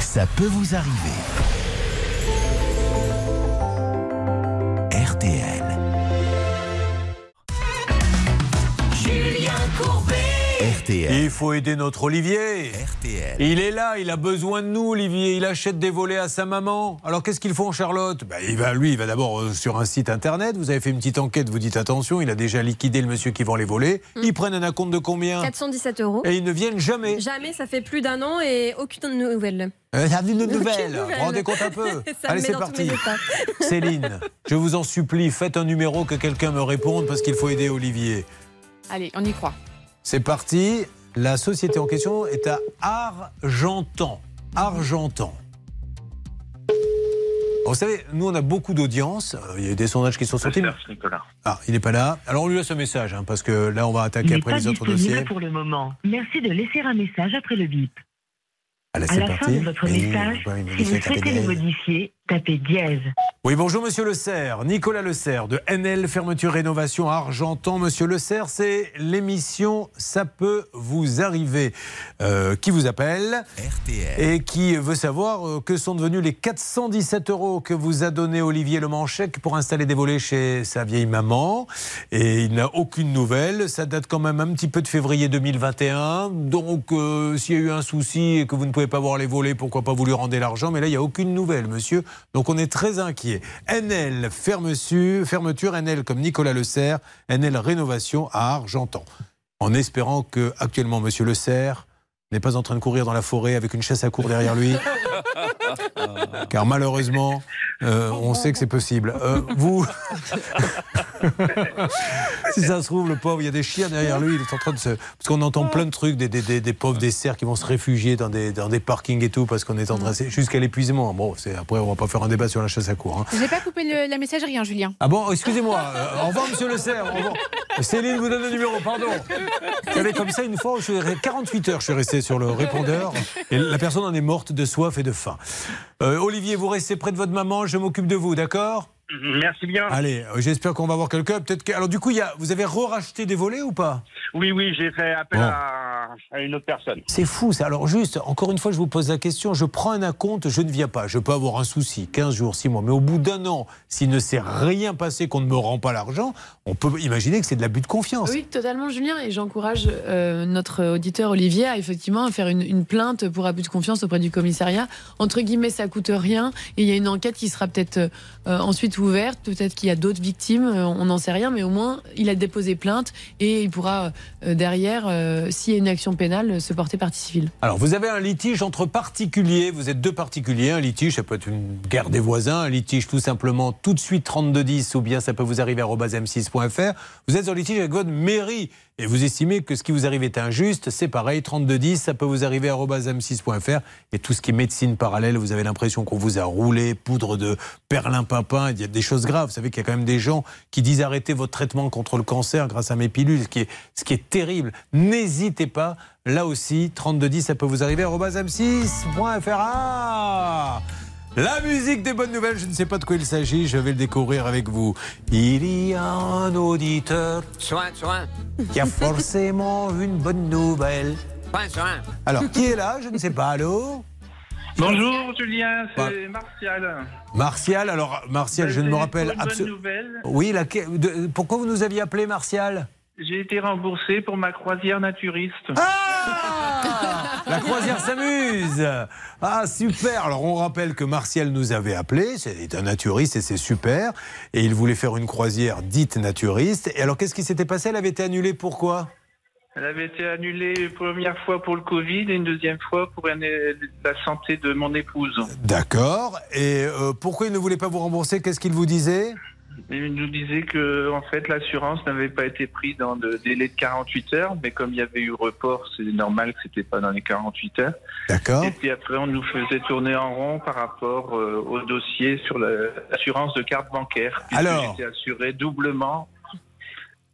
Ça peut vous arriver. RTL. RTL. Il faut aider notre Olivier. Il est là, il a besoin de nous, Olivier. Il achète des volets à sa maman. Alors qu'est-ce qu'ils font, Charlotte? Ben, il va, Lui, il va d'abord euh, sur un site internet. Vous avez fait une petite enquête, vous dites attention, il a déjà liquidé le monsieur qui vend les volets. Ils prennent un acompte de combien? 417 euros. Et ils ne viennent jamais. Jamais, ça fait plus d'un an et aucune nouvelle. Euh. Vous nouvelle. vous rendez compte un peu? Allez, c'est parti. Céline, je vous en supplie, faites un numéro que quelqu'un me réponde parce qu'il faut aider Olivier. Allez, on y croit. C'est parti. La société en question est à Argentan. Argentan. Vous savez, nous, on a beaucoup d'audience. Euh, Il y a eu des sondages qui sont sortis. Nicolas. Ah, il n'est pas là. Alors, on lui laisse un message, hein, parce que là, on va attaquer Il après pas les autres disponible dossiers. pour le moment. Merci de laisser un message après le bip. Allez, À c'est la parti. fin de votre message, si vous souhaitez le modifier, tapez dièse. Oui, bonjour Monsieur Le Serre, Nicolas Le Serre de NL Fermeture Rénovation à Argentan. Monsieur Le Serre, c'est l'émission Ça peut vous arriver euh, qui vous appelle et qui veut savoir euh, que sont devenus les 417 euros que vous a donné Olivier Le Manchec pour installer des volets chez sa vieille maman. Et il n'a aucune nouvelle. Ça date quand même un petit peu de février 2021. Donc, euh, s'il y a eu un souci et que vous ne pouvez pas voir les volets, pourquoi pas vous lui rendez l'argent? Mais là, il n'y a aucune nouvelle, monsieur. Donc, on est très inquiet. NL fermeture, fermeture NL comme Nicolas Le Serre, NL rénovation à Argentan. En espérant que actuellement Monsieur Le Serre n'est pas en train de courir dans la forêt avec une chasse à cour derrière lui. Car malheureusement, euh, on sait que c'est possible. Euh, vous, si ça se trouve, le pauvre, il y a des chiens derrière lui. Il est en train de se, parce qu'on entend plein de trucs, des, des, des, des pauvres des cerfs qui vont se réfugier dans des, dans des parkings et tout, parce qu'on est en train, c'est jusqu'à l'épuisement. Bon, c'est après, on va pas faire un débat sur la chasse à cour. hein. Je n'ai pas coupé le- la messagerie, hein, Julien. Ah bon, excusez-moi. Euh, au revoir, monsieur Le revoir. Céline vous donne le numéro, pardon. Vous savez, comme ça, une fois, je suis resté- 48 heures, je suis resté sur le répondeur. Et la personne en est morte de soif et de faim. Euh, Olivier, vous restez près de votre maman, je m'occupe de vous, d'accord? Merci bien. Allez, euh, j'espère qu'on va avoir quelqu'un. Peut-être que... Alors, du coup, il y a... vous avez re-racheté des volets ou pas? Oui, oui, j'ai fait appel Bon. à, à une autre personne. C'est fou ça. Alors juste, encore une fois, je vous pose la question. Je prends un acompte, je ne viens pas. Je peux avoir un souci, 15 jours, 6 mois. Mais au bout d'un an, s'il ne s'est rien passé, qu'on ne me rend pas l'argent, on peut imaginer que c'est de l'abus de confiance. Oui, totalement, Julien. Et j'encourage euh, notre auditeur Olivier à effectivement à faire une, une plainte pour abus de confiance auprès du commissariat. Entre guillemets, ça coûte rien. Et il y a une enquête qui sera peut-être euh, ensuite ouverte. Peut-être qu'il y a d'autres victimes. euh, on n'en sait rien. Mais au moins, il a déposé plainte et il pourra euh, derrière, s'il y a une action pénale, se porter partie civile. Alors, vous avez un litige entre particuliers. Vous êtes deux particuliers. Un litige, ça peut être une guerre des voisins. Un litige, tout simplement, tout de suite 3210, ou bien ça peut vous arriver à m6.fr. Vous êtes en litige avec votre mairie et vous estimez que ce qui vous arrive est injuste. C'est pareil, 3210, ça peut vous arriver à m6.fr. Et tout ce qui est médecine parallèle, vous avez l'impression qu'on vous a roulé, poudre de perlimpinpin. Il y a des choses graves. Vous savez qu'il y a quand même des gens qui disent arrêtez votre traitement contre le cancer grâce à mes pilules, ce qui est, terrible. N'hésitez pas. Là aussi, 3210, ça peut vous arriver à m6.fr. La musique des bonnes nouvelles, je ne sais pas de quoi il s'agit, je vais le découvrir avec vous. Il y a un auditeur Soin, soin. qui a forcément une bonne nouvelle. Soin, soin. Alors, qui est là Je ne sais pas. Allô Bonjour Julien, c'est Bah. Martial. Martial, alors, Martial, je ne me rappelle absolument. nouvelle, Oui, laquelle- de- pourquoi vous nous aviez appelé, Martial? J'ai été remboursé pour ma croisière naturiste. Ah La croisière s'amuse Ah, super Alors, on rappelle que Martial nous avait appelé, c'est un naturiste et c'est super, et il voulait faire une croisière dite naturiste. Et alors, qu'est-ce qui s'était passé? Elle avait été annulée, pourquoi Elle avait été annulée une première fois pour le Covid et une deuxième fois pour la santé de mon épouse. D'accord. Et euh, pourquoi il ne voulait pas vous rembourser? Qu'est-ce qu'il vous disait? Il nous disait que en fait l'assurance n'avait pas été prise dans le délai de 48 heures, mais comme il y avait eu report, c'est normal que c'était pas dans les 48 heures. D'accord. Et puis après, on nous faisait tourner en rond par rapport euh, au dossier sur la- l'assurance de carte bancaire. Alors J'étais assuré doublement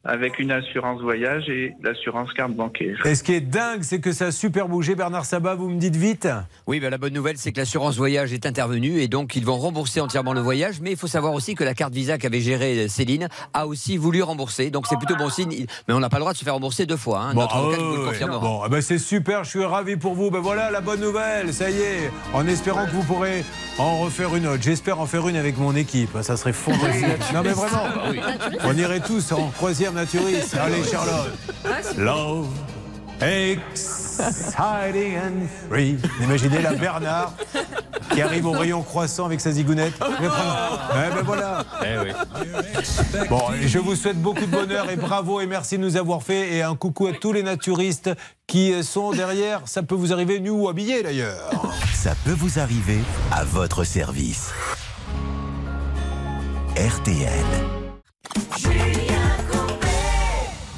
avec une assurance voyage et l'assurance carte bancaire. Et ce qui est dingue, c'est que ça a super bougé. Bernard Sabat, vous me dites vite Oui, ben la bonne nouvelle, c'est que l'assurance voyage est intervenue et donc ils vont rembourser entièrement le voyage. Mais il faut savoir aussi que la carte Visa qu'avait gérée Céline a aussi voulu rembourser. Donc c'est plutôt bon signe. Mais on n'a pas le droit de se faire rembourser deux fois. hein. Bon, Notre ah avocat ouais, vous le ouais. confirmera. Bon, eh ben c'est super, je suis ravi pour vous. Ben voilà la bonne nouvelle, ça y est. En espérant que vous pourrez en refaire une autre. J'espère en faire une avec mon équipe. Ça serait fantastique. Non mais vraiment, on irait tous en croisière naturiste. Allez Charlotte. Love, exciting and free. Imaginez la Bernard qui arrive au rayon croissant avec sa zigounette. Je prendre- Eh ben voilà. Bon, et je vous souhaite beaucoup de bonheur et bravo et merci de nous avoir fait. Et un coucou à tous les naturistes qui sont derrière. Ça peut vous arriver nu ou habillé d'ailleurs. Ça peut vous arriver à votre service. RTL.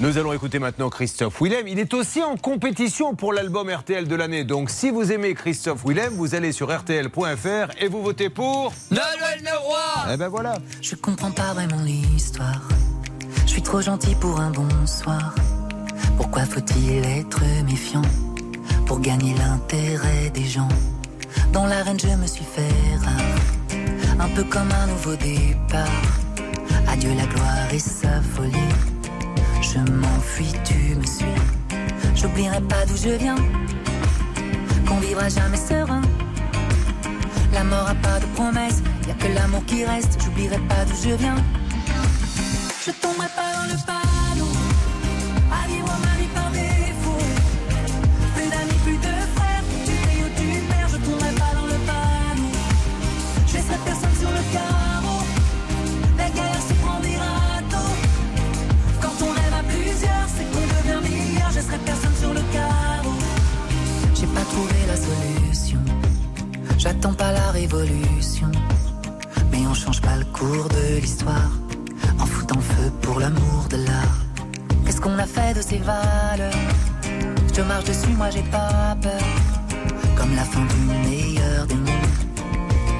Nous allons écouter maintenant Christophe Willem. Il est aussi en compétition pour l'album RTL de l'année. Donc si vous aimez Christophe Willem, vous allez sur rtl.fr et vous votez pour... Noël Leroy Eh ben voilà. Je comprends pas vraiment l'histoire. Je suis trop gentil pour un bonsoir. Pourquoi faut-il être méfiant pour gagner l'intérêt des gens? Dans l'arène, je me suis fait rare. peu comme un nouveau départ. Adieu la gloire et sa folie. Je m'enfuis, tu me suis. J'oublierai pas d'où je viens. Qu'on vivra jamais serein. La mort a pas de promesse, y a que l'amour qui reste. J'oublierai pas d'où je viens. Je tomberai J'ai pas trouvé la solution. J'attends pas la révolution. Mais on change pas le cours de l'histoire. En foutant feu pour l'amour de l'art. Qu'est-ce qu'on a fait de ces valeurs? Je marche dessus, moi j'ai pas peur. Comme la fin du meilleur des mondes.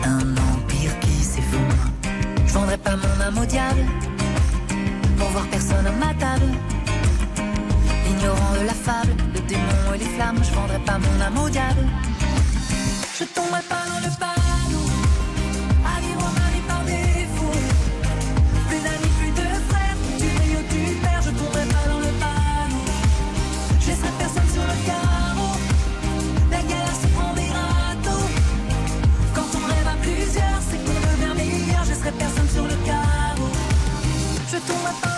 Un empire qui s'effondre. Je vendrai pas mon âme au diable. Pour voir personne à ma table. Ignorant de la fable, le démon et les flammes. Je vendrai pas mon âme au diable. Je tomberai pas dans le panneau. À vivre ma vie par défaut. Plus d'amis, plus de frères. Brilles ou tu perds. Je tomberai pas dans le panneau. Je laisserai personne sur le carreau. La guerre se prend des râteaux. Quand on rêve à plusieurs, c'est qu'on devient meilleur. Je laisserai personne sur le carreau. Je tomberai pas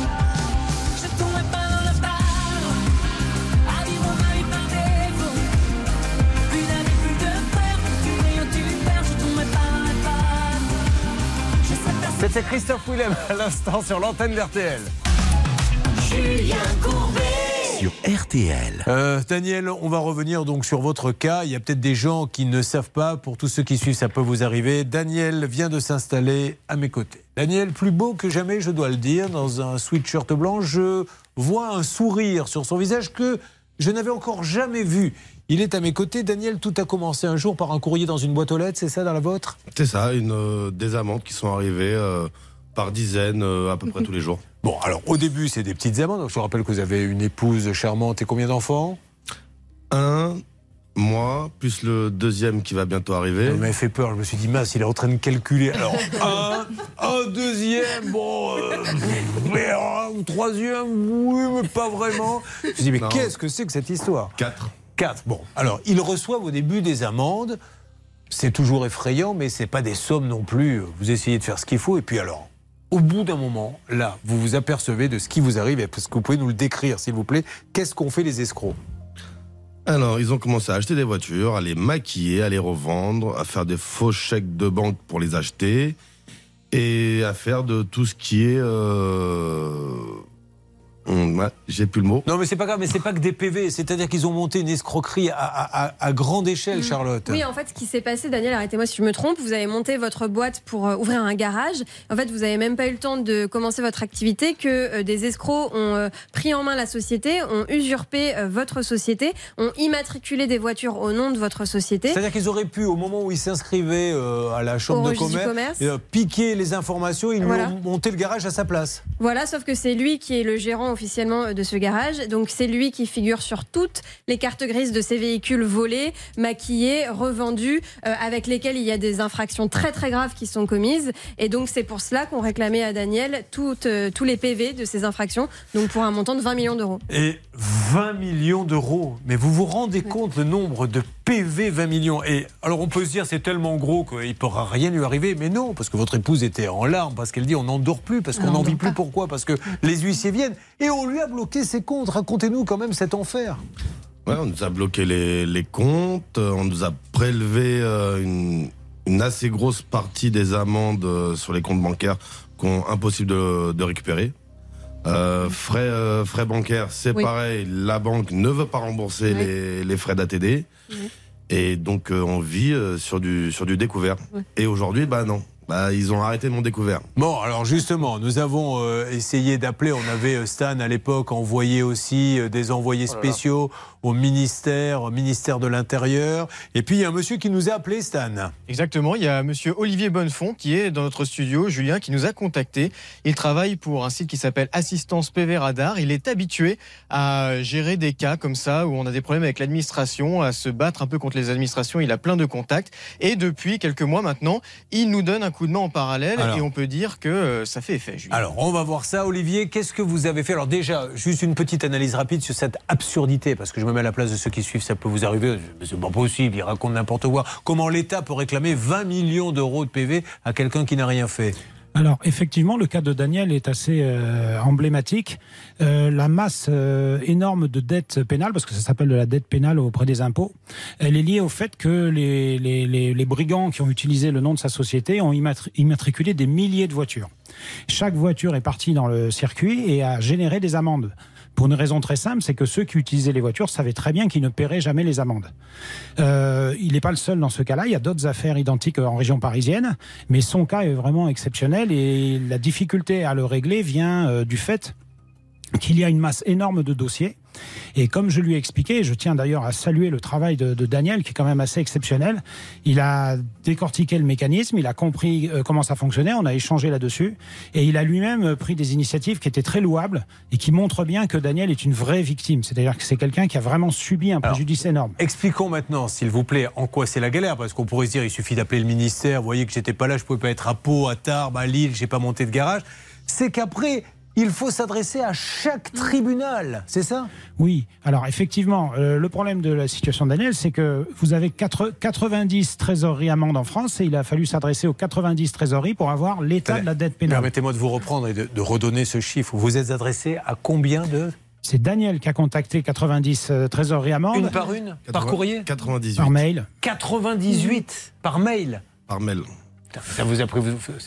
C'était Christophe Willem à l'instant sur l'antenne d'RTL. Julien Courbet. Sur RTL. Euh, Daniel, on va revenir donc sur votre cas. Il y a peut-être des gens qui ne savent pas. Pour tous ceux qui suivent, ça peut vous arriver. Daniel vient de s'installer à mes côtés. Daniel, plus beau que jamais, je dois le dire, dans un sweatshirt blanc. Je vois un sourire sur son visage que je n'avais encore jamais vu. Il est à mes côtés. Daniel, tout a commencé un jour par un courrier dans une boîte aux lettres, c'est ça, dans la vôtre? C'est ça, une, euh, des amendes qui sont arrivées euh, par dizaines euh, à peu près tous les jours. Bon, alors au début, c'est des petites amendes. Donc, je vous rappelle que vous avez une épouse charmante et combien d'enfants? Un, moi, plus le deuxième qui va bientôt arriver. Ça m'avait fait peur. Je me suis dit, mince, il est en train de calculer. Alors, un, un deuxième, bon, euh, mais un troisième, oui, mais pas vraiment. Je me suis dit, mais qu'est-ce que c'est que cette histoire? Quatre. Bon, alors, ils reçoivent au début des amendes. C'est toujours effrayant, mais c'est pas des sommes non plus. Vous essayez de faire ce qu'il faut, et puis alors, au bout d'un moment, là, vous vous apercevez de ce qui vous arrive. Est-ce que vous pouvez nous le décrire, s'il vous plaît Qu'est-ce qu'ont fait les escrocs? Alors, ils ont commencé à acheter des voitures, à les maquiller, à les revendre, à faire des faux chèques de banque pour les acheter et à faire de tout ce qui est. Euh... ouais, J'ai plus le mot. Non, mais c'est pas grave, mais c'est pas que des PV. C'est-à-dire qu'ils ont monté une escroquerie à, à- à- à grande échelle, Charlotte. Oui, en fait, ce qui s'est passé, Daniel, arrêtez-moi si je me trompe, vous avez monté votre boîte pour euh, ouvrir un garage. En fait, vous n'avez même pas eu le temps de commencer votre activité que euh, des escrocs ont euh, pris en main la société, ont usurpé euh, votre société, ont immatriculé des voitures au nom de votre société. C'est-à-dire qu'ils auraient pu, au moment où ils s'inscrivaient à la chambre Au de commerce, commerce. piquer les informations, ils Voilà. lui ont monté le garage à sa place. Voilà, sauf que c'est lui qui est le gérant officiellement euh, de ce garage. Donc c'est lui qui figure sur toutes les cartes grises de ces véhicules volés, maquillés, revendus, euh, avec lesquels il y a des infractions très très graves qui sont commises. Et donc c'est pour cela qu'on réclamait à Daniel toutes, euh, tous les PV de ces infractions, donc pour un montant de 20 millions d'euros. Et 20 millions d'euros. Mais vous vous rendez compte le nombre de PV 20 millions Et alors on peut se dire c'est tellement gros qu'il ne pourra rien lui arriver. Mais non, parce que votre épouse était en larmes, parce qu'elle dit on n'en dort plus, parce qu'on On n'en vit plus. Pourquoi? Parce que les huissiers viennent. Et on lui a bloqué ses comptes. Racontez-nous quand même cet enfer. Ouais, on nous a bloqué les, les comptes, on nous a prélevé euh, une, une assez grosse partie des amendes euh, sur les comptes bancaires qu'on impossible de, de récupérer. Euh, frais, euh, frais bancaires, c'est Oui. pareil. La banque ne veut pas rembourser Oui. les, les frais d'ATD. Et donc, euh, on vit euh, sur, du, sur du découvert. Ouais. Et aujourd'hui, bah non. Bah, ils ont arrêté mon découvert. Bon, alors justement, nous avons euh, essayé d'appeler. On avait euh, Stan à l'époque envoyé aussi euh, des envoyés Oh là là. Au ministère, au ministère de l'Intérieur. Et puis il y a un monsieur qui nous a appelé, Stan. Exactement, il y a monsieur Olivier Bonnefond qui est dans notre studio, Julien, qui nous a contacté. Il travaille pour un site qui s'appelle Assistance PV Radar. Il est habitué à gérer des cas comme ça où on a des problèmes avec l'administration, à se battre un peu contre les administrations. Il a plein de contacts. Et depuis quelques mois maintenant, il nous donne un coup de main en parallèle Alors. et on peut dire que euh, ça fait effet, Julien. Alors, on va voir ça. Olivier, qu'est-ce que vous avez fait? Alors déjà, juste une petite analyse rapide sur cette absurdité, parce que je me mets à la place de ceux qui suivent, ça peut vous arriver. C'est pas possible, il raconte n'importe quoi. Comment l'État peut réclamer 20 millions d'euros de PV à quelqu'un qui n'a rien fait? Alors effectivement, le cas de Daniel est assez euh, emblématique. Euh, la masse euh, énorme de dettes pénales, parce que ça s'appelle de la dette pénale auprès des impôts, elle est liée au fait que les, brigands qui ont utilisé le nom de sa société ont immatri- immatriculé des milliers de voitures. Chaque voiture est partie dans le circuit et a généré des amendes. Pour une raison très simple, c'est que ceux qui utilisaient les voitures savaient très bien qu'ils ne paieraient jamais les amendes. Euh, il n'est pas le seul dans ce cas-là. Il y a d'autres affaires identiques en région parisienne, mais son cas est vraiment exceptionnel et la difficulté à le régler vient euh, du fait qu'il y a une masse énorme de dossiers. Et comme je lui ai expliqué, je tiens d'ailleurs à saluer le travail de, de Daniel, qui est quand même assez exceptionnel. Il a décortiqué le mécanisme, il a compris euh, comment ça fonctionnait, on a échangé là-dessus, et il a lui-même pris des initiatives qui étaient très louables et qui montrent bien que Daniel est une vraie victime. C'est-à-dire que c'est quelqu'un qui a vraiment subi un préjudice énorme. Expliquons maintenant, s'il vous plaît, en quoi c'est la galère, parce qu'on pourrait se dire, il suffit d'appeler le ministère, vous voyez que j'étais pas là, je pouvais pas être à Pau, à Tarbes, à Lille, j'ai pas monté de garage. C'est qu'après, il faut s'adresser à chaque tribunal, c'est ça? Oui, alors effectivement, euh, le problème de la situation de Daniel, c'est que vous avez quatre- 90 trésoreries amendes en France et il a fallu s'adresser aux 90 trésoreries pour avoir l'état de la dette pénale. Permettez-moi de vous reprendre et de, de redonner ce chiffre. Vous êtes adressé à combien de? C'est Daniel qui a contacté 90 euh, trésoreries amendes. Une par une? Par courrier? 98. Par mail. 98 par mail? Par mail. Ça vous a pris,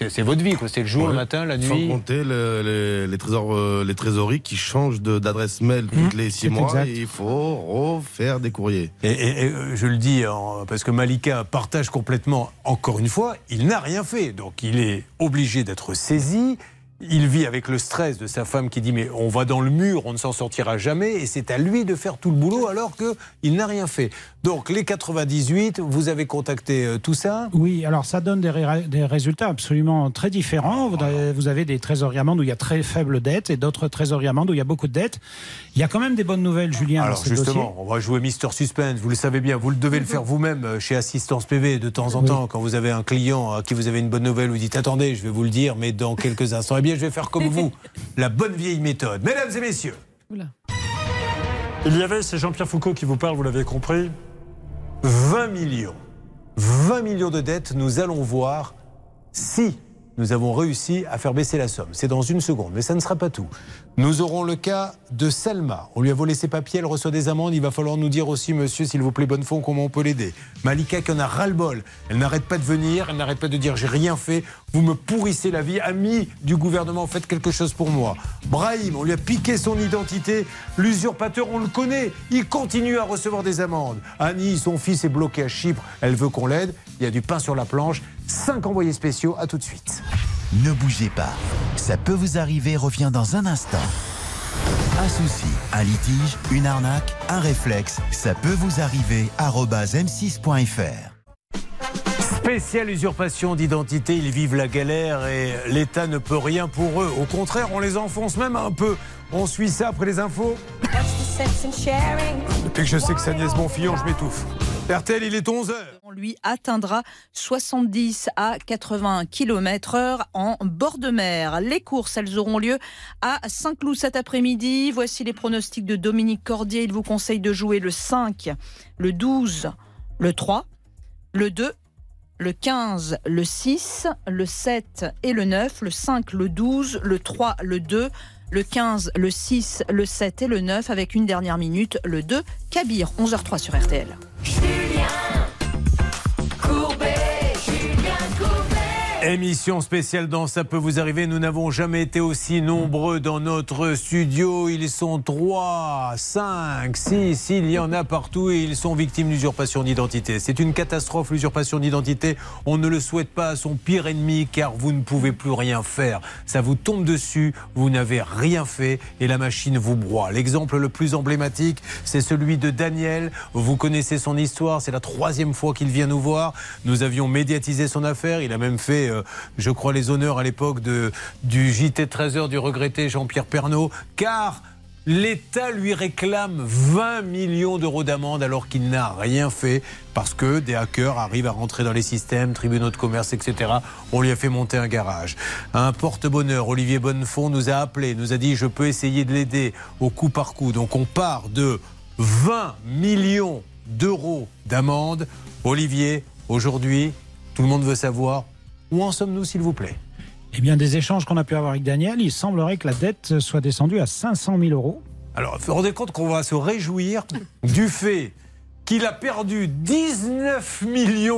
c'est votre vie, quoi. C'est le jour, le matin, la Sans nuit. compter le- les, les, trésors, euh, les trésoreries qui changent d'adresse mail toutes les six mois. exact. Et il faut refaire des courriers. Et, et- et, euh, je le dis parce que Malika partage complètement, encore une fois, il n'a rien fait. Donc il est obligé d'être saisi. Il vit avec le stress de sa femme qui dit mais on va dans le mur, on ne s'en sortira jamais et c'est à lui de faire tout le boulot alors que il n'a rien fait. Donc les 98, vous avez contacté euh, tout ça? Oui, alors ça donne des, ré- des résultats absolument très différents. Vous avez, vous avez des trésoreries amendes où il y a très faible dette et d'autres trésoreries amendes où il y a beaucoup de dettes. Il y a quand même des bonnes nouvelles, Julien, Alors justement, on va jouer Mister Suspense. Vous le savez bien, vous le devez le faire vous-même euh, chez Assistance PV de temps en Oui. temps quand vous avez un client à qui vous avez une bonne nouvelle. Vous dites attendez, je vais vous le dire, mais dans quelques instants. Bien, je vais faire comme vous, la bonne vieille méthode. Mesdames et messieurs, Il y avait, c'est Jean-Pierre Foucault qui vous parle, vous l'avez compris. 20 millions, 20 millions de dettes. Nous allons voir si nous avons réussi à faire baisser la somme. C'est dans une seconde, mais ça ne sera pas tout. Nous aurons le cas de Selma. On lui a volé ses papiers, elle reçoit des amendes. Il va falloir nous dire aussi, monsieur, s'il vous plaît, Bonnefond, comment on peut l'aider. Malika qui en a ras-le-bol. Elle n'arrête pas de venir, elle n'arrête pas de dire j'ai rien fait. Vous me pourrissez la vie. Amis du gouvernement, faites quelque chose pour moi. Brahim, on lui a piqué son identité. L'usurpateur, on le connaît. Il continue à recevoir des amendes. Annie, son fils est bloqué à Chypre. Elle veut qu'on l'aide. Il y a du pain sur la planche. Cinq envoyés spéciaux. À tout de suite. Ne bougez pas. Ça peut vous arriver revient dans un instant. Un souci, un litige, une arnaque, un réflexe, ça peut vous arriver. arobase m6.fr. Spéciale usurpation d'identité, ils vivent la galère et l'État ne peut rien pour eux. Au contraire, on les enfonce même un peu. On suit ça après les infos. Depuis que je sais que c'est Agnès Bonfillon, je m'étouffe. RTL, il est 11h. On lui atteindra 70 à 80 km heure en bord de mer. Les courses, elles auront lieu à Saint-Cloud cet après-midi. Voici les pronostics de Dominique Cordier. Il vous conseille de jouer le 5, le 12, le 3, le 2, le 15, le 6, le 7 et le 9, le 5, le 12, le 3, le 2, le 15, le 6, le 7 et le 9 avec une dernière minute, le 2, Kabir, 11h03 sur RTL. Émission spéciale dans Ça peut vous arriver. Nous n'avons jamais été aussi nombreux dans notre studio. Ils sont 3, 5, 6, il y en a partout et ils sont victimes d'usurpation d'identité. C'est une catastrophe, l'usurpation d'identité. On ne le souhaite pas à son pire ennemi car vous ne pouvez plus rien faire. Ça vous tombe dessus, vous n'avez rien fait et la machine vous broie. L'exemple le plus emblématique, c'est celui de Daniel. Vous connaissez son histoire, c'est la troisième fois qu'il vient nous voir. Nous avions médiatisé son affaire. Il a même fait, euh, je crois, les honneurs à l'époque du JT 13h du regretté Jean-Pierre Pernaud, car l'État lui réclame 20 millions d'euros d'amende alors qu'il n'a rien fait parce que des hackers arrivent à rentrer dans les systèmes, tribunaux de commerce, etc. On lui a fait monter un garage. Un porte-bonheur, Olivier Bonnefond, nous a appelé, nous a dit je peux essayer de l'aider au coup par coup. Donc on part de 20 millions d'euros d'amende. Olivier, aujourd'hui, tout le monde veut savoir où en sommes-nous, s'il vous plaît? Eh bien, des échanges qu'on a pu avoir avec Daniel, il semblerait que la dette soit descendue à 500 000 euros. Alors, vous vous rendez compte qu'on va se réjouir du fait qu'il a perdu 19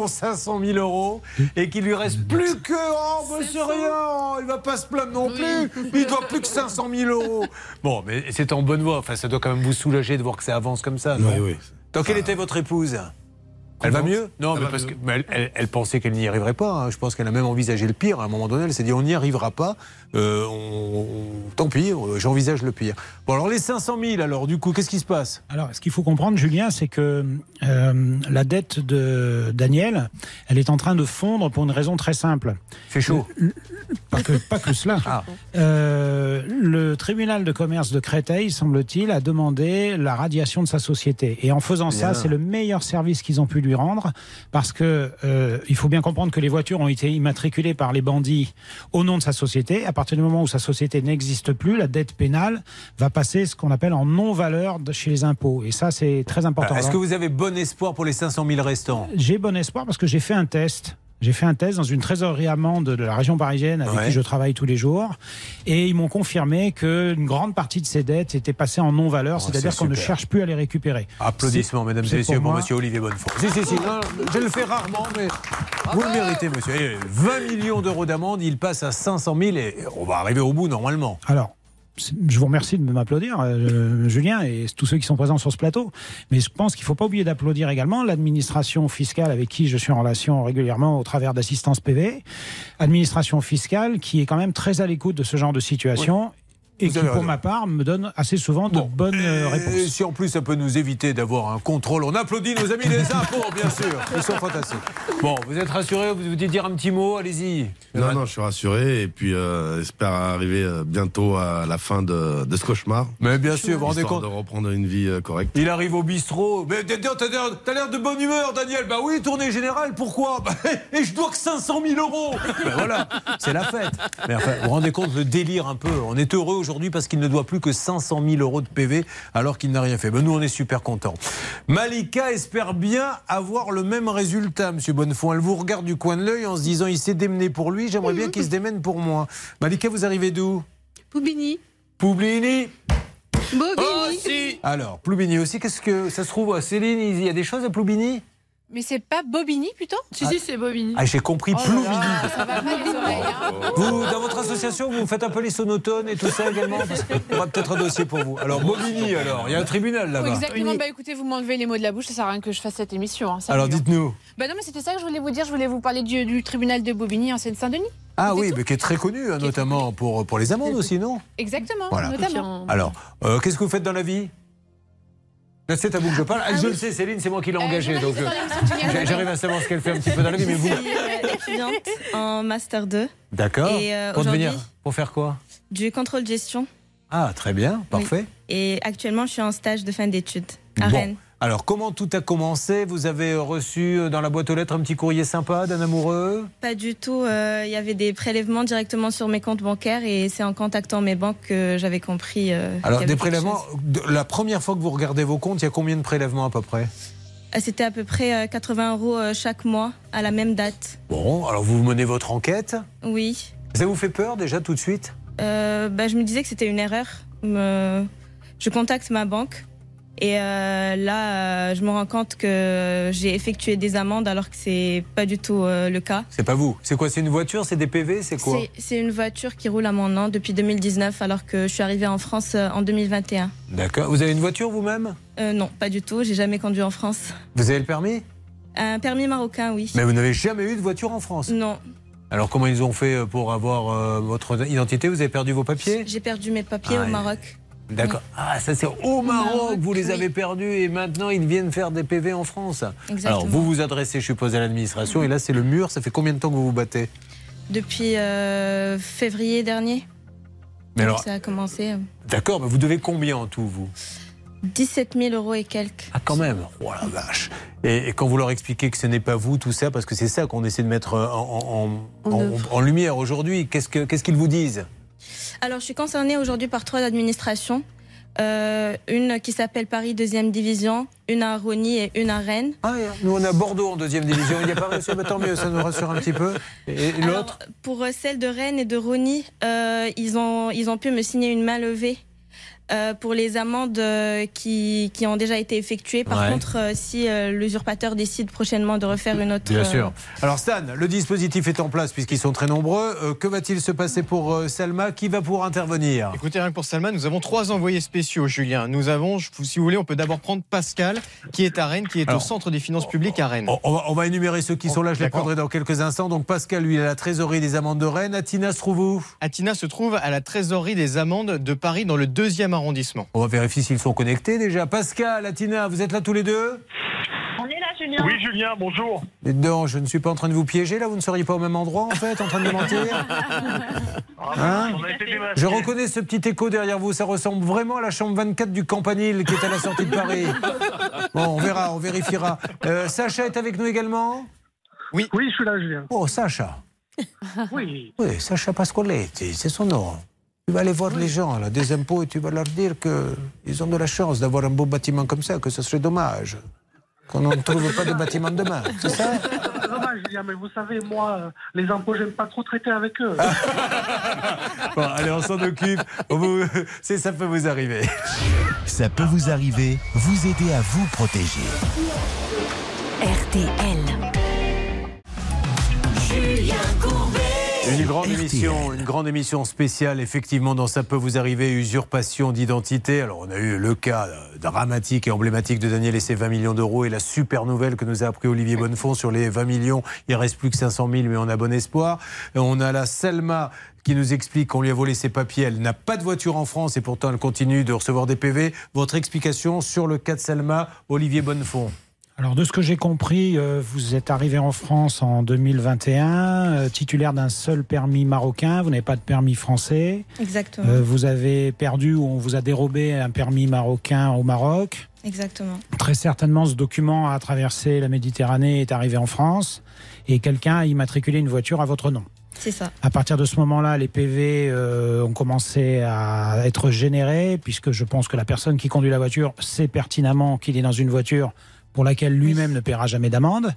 500 000 euros et qu'il lui reste plus que oh c'est rien, il va pas se plaindre non plus, il doit plus que 500 000 euros. Bon, mais c'est en bonne voie. Enfin, ça doit quand même vous soulager de voir que ça avance comme ça. non? Oui, oui. Donc, quelle était votre épouse? Elle va mieux Non, mais parce mieux. que mais elle, elle- elle pensait qu'elle n'y arriverait pas. hein. Je pense qu'elle a même envisagé le pire. À un moment donné, elle s'est dit on n'y arrivera pas. Euh, on- on- tant pis, euh, j'envisage le pire. Bon, alors les 500 000, alors du coup, qu'est-ce qui se passe? Alors, ce qu'il faut comprendre, Julien, c'est que euh, la dette de Daniel, elle est en train de fondre pour une raison très simple. C'est chaud. Pas que, pas que cela. Ah. Euh, le tribunal de commerce de Créteil, semble-t-il, a demandé la radiation de sa société. Et en faisant Bien. ça, c'est le meilleur service qu'ils ont pu lui rendre, parce que il faut bien comprendre que les voitures ont été immatriculées par les bandits au nom de sa société. À partir du moment où sa société n'existe plus, la dette pénale va passer ce qu'on appelle en non-valeur chez les impôts. Et ça, c'est très important. Est-ce que vous avez bon espoir pour les 500 000 restants? J'ai bon espoir parce que j'ai fait un test. J'ai fait un test dans une trésorerie amende de la région parisienne avec Ouais. qui je travaille tous les jours. Et ils m'ont confirmé qu'une grande partie de ces dettes étaient passées en non-valeur, Oh, c'est-à-dire c'est qu'on ne cherche plus à les récupérer. Applaudissements, mesdames et messieurs, pour, moi- monsieur Olivier Bonnefond. Si, si, si, non, je le fais rarement, mais vous le méritez, monsieur. Et 20 millions d'euros d'amende, il passe à 500 000 et on va arriver au bout normalement. Alors, je vous remercie de m'applaudir, euh, Julien, et tous ceux qui sont présents sur ce plateau. Mais je pense qu'il ne faut pas oublier d'applaudir également l'administration fiscale avec qui je suis en relation régulièrement au travers d'assistance PV. Administration fiscale qui est quand même très à l'écoute de ce genre de situation. Et qui, pour ma part, me donne assez souvent de bonnes euh, réponses. Et si en plus ça peut nous éviter d'avoir un contrôle, on applaudit nos amis les impôts, bien sûr. Ils sont fantastiques. Bon, vous êtes rassurés, vous voulez dire un petit mot, allez-y. Non, non, je suis rassuré et puis euh, j'espère arriver euh, bientôt à la fin de, de ce cauchemar. Mais bien sûr, vous vous rendez compte de reprendre une vie correcte. Il arrive au bistrot. Mais t'as t'as l'air- t'as l'air de bonne humeur, Daniel. Bah oui, tournée générale, pourquoi? Bah, Et je dois que 500 000 euros. Ben voilà, c'est la fête. Mais enfin, vous vous rendez compte le délire un peu. On est heureux aujourd'hui parce qu'il ne doit plus que 500 000 euros de PV alors qu'il n'a rien fait. Ben nous, on est super contents. Malika espère bien avoir le même résultat, Monsieur Bonnefond. Elle vous regarde du coin de l'œil en se disant il s'est démené pour lui, j'aimerais bien qu'il se démène pour moi. Malika, vous arrivez d'où Poubini. Poublini Bobigny. Alors, Ploubini aussi, qu'est-ce que ça se trouve Céline Il y a des choses à Ploubini Mais c'est pas Bobigny plutôt? Si, si, c'est Bobigny. Ah, j'ai compris, Oh là Ploubini. là, ça va pas les oreilles. hein. Vous, dans votre association, vous faites un peu les sonotones et tout ça également? Parce qu'on aura peut-être un dossier pour vous. Alors, Bobigny, alors, il y a un tribunal Oui, là-bas. Exactement, bah écoutez, vous m'enlevez les mots de la bouche, ça sert à rien que je fasse cette émission. hein, Alors, dites-nous. Bah non, mais c'était ça que je voulais vous dire, je voulais vous parler du, du tribunal de Bobigny en Seine-Saint-Denis. Ah oui, mais qui est très connu, hein, notamment pour, pour les amendes aussi, non? Exactement, Voilà. notamment. Alors, euh, qu'est-ce que vous faites dans la vie? C'est à vous que je parle. Ah, je le sais, Céline, c'est moi qui l'ai engagée. Donc, euh, j'a- j'arrive à savoir ce qu'elle fait un petit peu dans la vie, mais vous. Je suis euh, étudiante en Master 2 D'accord. Et, euh, pour devenir. Pour faire quoi? du contrôle de gestion. Ah, très bien, parfait. Et actuellement, je suis en stage de fin d'études à Bon. Rennes. Alors, comment tout a commencé? Vous avez euh, reçu euh, dans la boîte aux lettres un petit courrier sympa d'un amoureux? Pas du tout. euh, Il y avait des prélèvements directement sur mes comptes bancaires et c'est en contactant mes banques que j'avais compris. euh, Alors, des prélèvements, la première fois que vous regardez vos comptes, il y a combien de prélèvements à peu près? C'était à peu près euh, 80 euros chaque mois à la même date. Bon, alors vous menez votre enquête? Oui. Ça vous fait peur déjà tout de suite? Euh, bah, je me disais que c'était une erreur. Je contacte ma banque Et euh, là, euh, je me rends compte que j'ai effectué des amendes alors que c'est pas du tout euh, le cas. C'est pas vous. C'est quoi C'est une voiture C'est des PV C'est quoi C'est- une voiture qui roule à mon nom depuis 2019 alors que je suis arrivée en France en 2021. D'accord. Vous avez une voiture vous-même? Non, pas du tout. J'ai jamais conduit en France. Vous avez le permis? Un permis marocain, oui. Mais vous n'avez jamais eu de voiture en France? Non, Alors comment ils ont fait pour avoir votre identité? Vous avez perdu vos papiers? J'ai perdu mes papiers Ah, au. Maroc. D'accord. Ah, ça c'est au Maroc, vous les avez perdus et maintenant ils viennent faire des PV en France. Exactement. Alors vous vous adressez, je suppose, à l'administration et là c'est le mur. Ça fait combien de temps que vous vous battez? Depuis euh, février dernier. Mais alors, ça a commencé. euh, d'accord, mais vous devez combien en tout vous? 17 000 euros et quelques. Ah quand même. Oh la vache. Et, et quand vous leur expliquez que ce n'est pas vous tout ça, parce que c'est ça qu'on essaie de mettre euh, en, en- en- en- en lumière aujourd'hui, qu'est-ce que- qu'est-ce qu'ils vous disent? Alors, je suis concernée aujourd'hui par trois administrations. Euh, une qui s'appelle Paris deuxième division, une à Rony et une à Rennes. Nous on a Bordeaux en deuxième division. Il n'y a pas réussi, mais tant mieux, ça nous rassure un petit peu. Et, et l'autre? Pour euh, celle de Rennes et de Rony, euh, ils, ont, ils ont pu me signer une main levée. Euh, pour les amendes euh, qui, qui ont déjà été effectuées. Par Ouais. contre, euh, si l'usurpateur décide prochainement de refaire une autre. Bien sûr. Alors Stan, le dispositif est en place puisqu'ils sont très nombreux. Que va-t-il se passer pour Selma? Qui va pouvoir intervenir? Écoutez, rien que pour Salma, nous avons trois envoyés spéciaux, Julien. Nous avons, si vous voulez, on peut d'abord prendre Pascal, qui est à Rennes, qui est Alors, au centre des finances publiques à Rennes. On- va, on va énumérer ceux qui sont là, je les prendrai dans quelques instants. Donc Pascal, lui, est à la trésorerie des amendes de Rennes. Atina se trouve où? Atina se trouve à la trésorerie des amendes de Paris dans le deuxième arrondissement. On va vérifier s'ils sont connectés déjà. Pascal, Atina, vous êtes là tous les deux On est là, Julien. Oui, Julien, bonjour. Non, je ne suis pas en train de vous piéger là, vous ne seriez pas au même endroit en fait, en train de me mentir Hein on a été démasqués. Je reconnais ce petit écho derrière vous, ça ressemble vraiment à la chambre 24 du Campanile qui est à la sortie de Paris. Bon, on verra, on vérifiera. Euh, Sacha est avec nous également Oui. Oui, je suis là, Julien. Oh, Sacha. Oui. Oui, Sacha Pascoletti, c'est son nom. Tu vas aller voir les gens là, des impôts et tu vas leur dire qu'ils ont de la chance d'avoir un beau bâtiment comme ça, que ce serait dommage qu'on ne trouve pas de bâtiment demain. C'est ça? C'est dommage, Julien, mais vous savez, moi, euh, les impôts, j'aime pas trop traiter avec eux. Bon, allez, on s'en occupe. On vous- c'est- Ça peut vous arriver. Ça peut vous arriver, vous aider à vous protéger. RTL. Une grande émission, une grande émission spéciale, effectivement, dans Ça peut vous arriver, usurpation d'identité. Alors, on a eu le cas euh, dramatique et emblématique de Daniel et ses 20 millions d'euros et la super nouvelle que nous a appris Olivier Bonnefond sur les 20 millions. Il reste plus que 500 000, mais on a bon espoir. Et on a la Selma qui nous explique qu'on lui a volé ses papiers. Elle n'a pas de voiture en France et pourtant elle continue de recevoir des PV. Votre explication sur le cas de Selma, Olivier Bonnefond. Alors, de ce que j'ai compris, euh, vous êtes arrivé en France en 2021, euh, titulaire d'un seul permis marocain, vous n'avez pas de permis français. Exactement. Euh, vous avez perdu ou on vous a dérobé un permis marocain au Maroc. Exactement. Très certainement, ce document a traversé la Méditerranée et est arrivé en France et quelqu'un a immatriculé une voiture à votre nom. C'est ça. À partir de ce moment-là, les PV euh, ont commencé à être générés, puisque je pense que la personne qui conduit la voiture sait pertinemment qu'il est dans une voiture pour laquelle lui-même ne paiera jamais d'amende.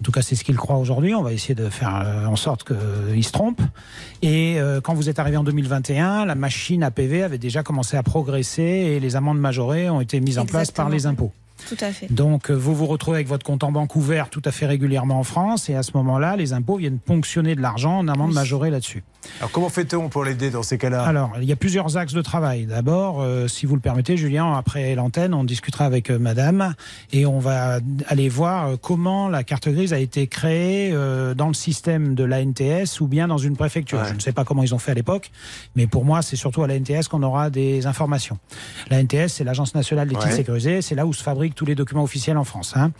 En tout cas, c'est ce qu'il croit aujourd'hui. On va essayer de faire euh, en sorte qu'il se trompe. Et euh, quand vous êtes arrivé en 2021, la machine à PV avait déjà commencé à progresser et les amendes majorées ont été mises en place par les impôts. Tout à fait. Donc, euh, vous vous retrouvez avec votre compte en banque ouvert tout à fait régulièrement en France, et à ce moment-là, les impôts viennent ponctionner de l'argent en amende majorée là-dessus. Alors, comment fait-on pour l'aider dans ces cas-là? Alors, il y a plusieurs axes de travail. D'abord, euh, si vous le permettez, Julien, après l'antenne, on discutera avec euh, Madame et on va aller voir euh, comment la carte grise a été créée euh, dans le système de l'ANTS ou bien dans une préfecture. Je ne sais pas comment ils ont fait à l'époque, mais pour moi, c'est surtout à l'ANTS qu'on aura des informations. L'ANTS, c'est l'Agence nationale des titres Ouais. sécurisés, c'est là où se fabriquent tous les documents officiels en France. hein.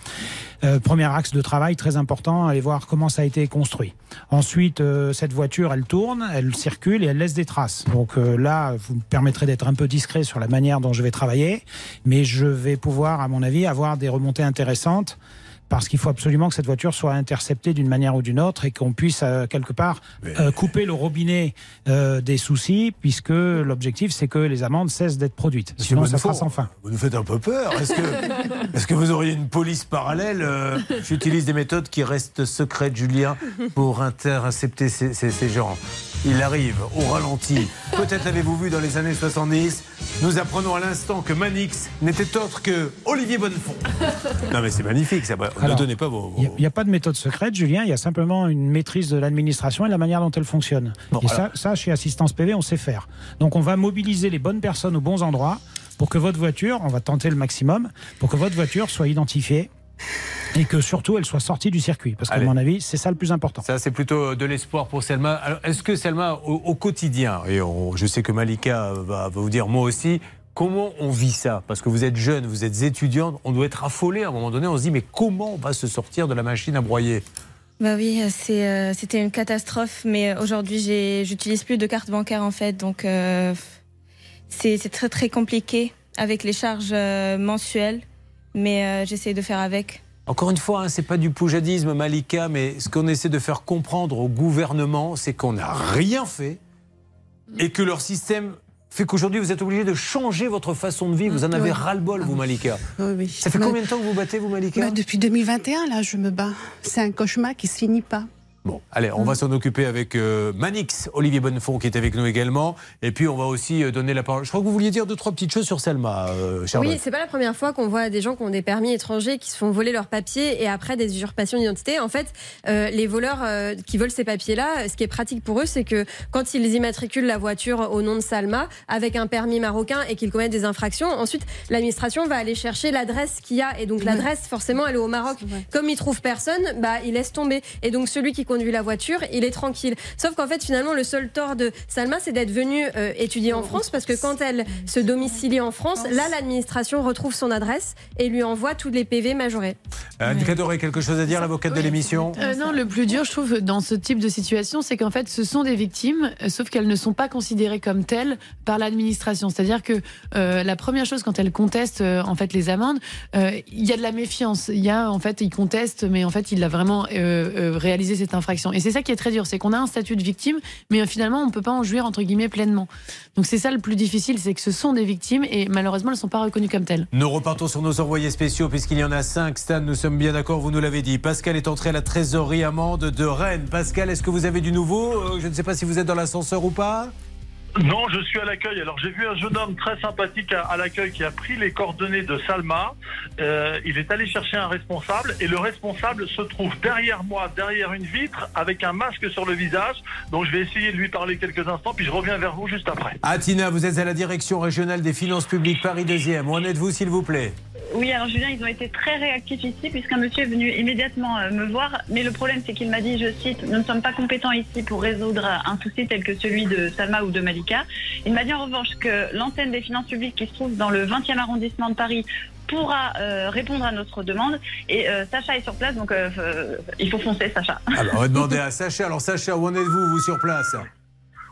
Euh, premier axe de travail très important, aller voir comment ça a été construit. Ensuite, euh, cette voiture, elle tourne, elle circule et elle laisse des traces. Donc euh, là, vous me permettrez d'être un peu discret sur la manière dont je vais travailler, mais je vais pouvoir, à mon avis, avoir des remontées intéressantes. Parce qu'il faut absolument que cette voiture soit interceptée d'une manière ou d'une autre et qu'on puisse euh, quelque part euh, couper le robinet euh, des soucis, puisque l'objectif c'est que les amendes cessent d'être produites. Monsieur Sinon, ça sera sans fin. Vous nous faites un peu peur. Est-ce que, est-ce que vous auriez une police parallèle J'utilise des méthodes qui restent secrètes, Julien, pour intercepter ces, ces- ces gens. Il arrive au ralenti. Peut-être l'avez-vous vu dans les années 70. Nous apprenons à l'instant que Manix n'était autre que Olivier Bonnefond. Non mais c'est magnifique, ça. Ne donnez pas vos... Il n'y a, pas de méthode secrète, Julien. Il y a simplement une maîtrise de l'administration et de la manière dont elle fonctionne. et ça, ça, chez Assistance PV, on sait faire. Donc, on va mobiliser les bonnes personnes aux bons endroits pour que votre voiture, on va tenter le maximum, pour que votre voiture soit identifiée et que surtout elle soit sortie du circuit. Parce qu'à mon avis, c'est ça le plus important. Ça, c'est plutôt de l'espoir pour Selma. Alors, est-ce que Selma, au, au quotidien, et on- je sais que Malika va, va vous dire moi aussi, comment on vit ça? Parce que vous êtes jeune, vous êtes étudiante, on doit être affolé à un moment donné. On se dit, mais comment on va se sortir de la machine à broyer? Bah oui, c'est, euh, c'était une catastrophe, mais aujourd'hui, j'ai, j'utilise plus de carte bancaire en fait, donc euh, c'est, c'est très très compliqué avec les charges euh, mensuelles, mais euh, j'essaie de faire avec. Encore une fois, hein, c'est pas du poujadisme, Malika, mais ce qu'on essaie de faire comprendre au gouvernement, c'est qu'on n'a rien fait et que leur système fait qu'aujourd'hui vous êtes obligé de changer votre façon de vivre. Vous en avez Oui. ras-le-bol, vous, Malika. Oui, oui. Ça fait combien de temps que vous battez, vous, Malika bah, Depuis 2021, là, je me bats. C'est un cauchemar qui se finit pas. Bon, allez, on va s'en occuper avec euh, Manix, Olivier Bonnefond, qui est avec nous également. Et puis, on va aussi euh, donner la parole. Je crois que vous vouliez dire deux, trois petites choses sur Selma, euh, Charlotte. Oui, c'est pas la première fois qu'on voit des gens qui ont des permis étrangers qui se font voler leurs papiers et après des usurpations d'identité. En fait, euh, les voleurs euh, qui volent ces papiers-là, ce qui est pratique pour eux, c'est que quand ils immatriculent la voiture au nom de Salma avec un permis marocain et qu'ils commettent des infractions, ensuite l'administration va aller chercher l'adresse qu'il y a et donc l'adresse forcément elle est au Maroc. Comme ils trouvent personne, bah il laisse tomber et donc celui qui conduit la voiture, il est tranquille. Sauf qu'en fait finalement le seul tort de Salma, c'est d'être venue euh, étudier en France parce que quand elle se domicilie en France, là l'administration retrouve son adresse et lui envoie tous les PV majorés. Euh, Anne Cadoré, quelque chose à dire, l'avocate de l'émission Euh, non, le plus dur, je trouve, dans ce type de situation, c'est qu'en fait, ce sont des victimes, euh, sauf qu'elles ne sont pas considérées comme telles par l'administration. C'est-à-dire que euh, la première chose, quand elles contestent euh, en fait les amendes, euh, il y a de la méfiance. Il y a en fait, ils contestent, mais en fait, il a vraiment euh, euh, réalisé cette Et c'est ça qui est très dur, c'est qu'on a un statut de victime, mais finalement, on peut pas en jouir entre guillemets pleinement. Donc c'est ça le plus difficile, c'est que ce sont des victimes et malheureusement, elles ne sont pas reconnues comme telles. Nous repartons sur nos envoyés spéciaux, puisqu'il y en a cinq. Stan, nous sommes bien d'accord, vous nous l'avez dit. Pascal est entré à la trésorerie amende de Rennes. Pascal, est-ce que vous avez du nouveau? Euh, Je ne sais pas si vous êtes dans l'ascenseur ou pas. Non, je suis à l'accueil. Alors j'ai vu un jeune homme très sympathique à, l'accueil qui a pris les coordonnées de Salma. Euh, il est allé chercher un responsable et le responsable se trouve derrière moi, derrière une vitre, avec un masque sur le visage. Donc je vais essayer de lui parler quelques instants, puis je reviens vers vous juste après. Ah, Tina, vous êtes à la direction régionale des finances publiques Paris 2e. Où en êtes-vous, s'il vous plaît? Oui, alors Julien, ils ont été très réactifs ici puisqu'un monsieur est venu immédiatement euh, me voir. Mais le problème, c'est qu'il m'a dit, je cite, nous ne sommes pas compétents ici pour résoudre un souci tel que celui de Salma ou de Malika. Il m'a dit en revanche que l'antenne des finances publiques qui se trouve dans le 20e arrondissement de Paris pourra euh, répondre à notre demande. Et euh, Sacha est sur place, donc euh, il faut foncer, Sacha. Alors, on va demander à Sacha. Alors, Sacha, où en êtes-vous, vous, sur place?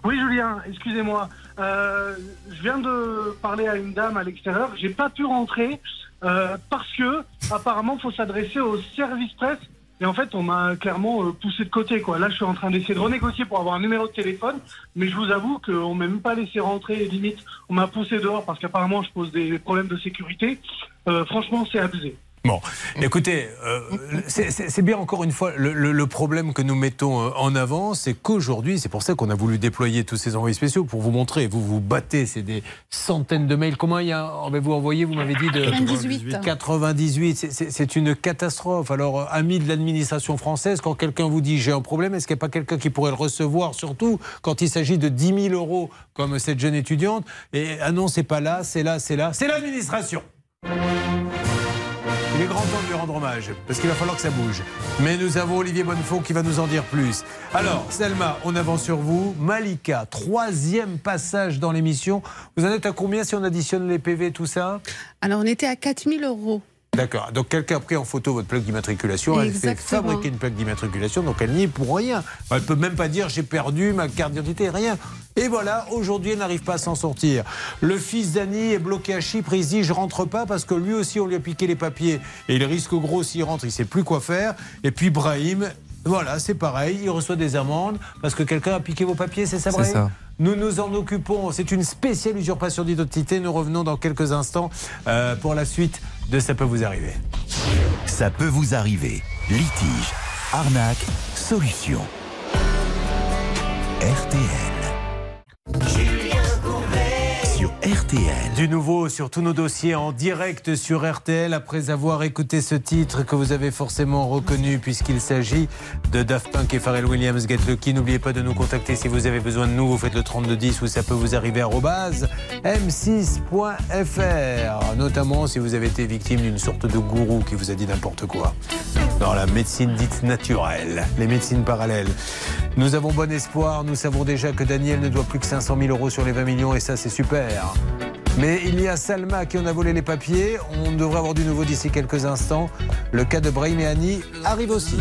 Oui, Julien, excusez-moi. Euh, je viens de parler à une dame à l'extérieur. J'ai pas pu rentrer euh, parce que apparemment, faut s'adresser au service presse. Et en fait, on m'a clairement euh, poussé de côté. Quoi. Là, je suis en train d'essayer de renégocier pour avoir un numéro de téléphone, mais je vous avoue qu'on m'a même pas laissé rentrer. Limite, on m'a poussé dehors parce qu'apparemment, je pose des problèmes de sécurité. Euh, franchement, c'est abusé. Bon, écoutez, euh, c'est- bien encore une fois le, le- le problème que nous mettons euh, en avant, c'est qu'aujourd'hui, c'est pour ça qu'on a voulu déployer tous ces envoyés spéciaux pour vous montrer. Vous vous battez, c'est des centaines de mails. Comment il y a, avez-vous envoyé Vous m'avez dit de 98. 98. C'est- C'est c'est une catastrophe. Alors, euh, amis de l'administration française, quand quelqu'un vous dit j'ai un problème, est-ce qu'il n'y a pas quelqu'un qui pourrait le recevoir, surtout quand il s'agit de 10 000 euros comme cette jeune étudiante? Et ah non, c'est pas là, c'est là, c'est là, c'est l'administration. Il est grand temps de lui rendre hommage, parce qu'il va falloir que ça bouge. Mais nous avons Olivier Bonnefond qui va nous en dire plus. Alors, Selma, on avance sur vous. Malika, troisième passage dans l'émission. Vous en êtes à combien si on additionne les PV, tout ça? Alors, on était à 4000 euros. D'accord. Donc quelqu'un a pris en photo votre plaque d'immatriculation, elle fait fabriquer une plaque d'immatriculation, donc elle n'y est pour rien. Elle peut même pas dire j'ai perdu ma carte d'identité, rien. Et voilà, aujourd'hui elle n'arrive pas à s'en sortir. Le fils d'Annie est bloqué à Chypre, il se dit je rentre pas parce que lui aussi on lui a piqué les papiers et il risque gros s'il rentre, il sait plus quoi faire. Et puis Brahim, voilà, c'est pareil, il reçoit des amendes parce que quelqu'un a piqué vos papiers, c'est ça C'est Brahim ça. nous nous en occupons. C'est une spéciale usurpation d'identité. Nous revenons dans quelques instants euh, pour la suite de Ça peut vous arriver. Ça peut vous arriver. Litige, arnaque, solution. RTL. RTL. Du nouveau sur tous nos dossiers en direct sur RTL après avoir écouté ce titre que vous avez forcément reconnu puisqu'il s'agit de Daft Punk et Pharrell Williams Get Lucky. N'oubliez pas de nous contacter si vous avez besoin de nous. Vous faites le 3210 ou ça peut vous arriver à m6.fr. Notamment si vous avez été victime d'une sorte de gourou qui vous a dit n'importe quoi. Dans la médecine dite naturelle, les médecines parallèles. Nous avons bon espoir. Nous savons déjà que Daniel ne doit plus que 500 000 euros sur les 20 millions et ça c'est super. Mais il y a Salma qui en a volé les papiers. On devrait avoir du nouveau d'ici quelques instants. Le cas de Brahim et Annie arrive aussi.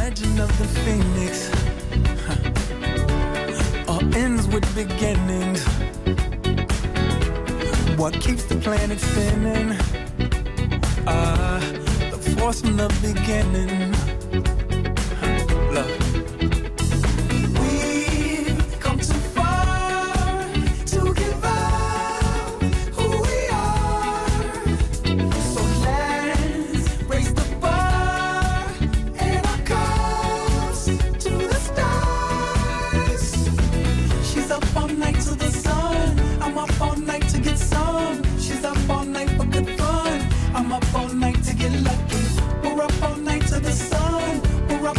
What keeps the planet spinning? Ah, the force from the beginning.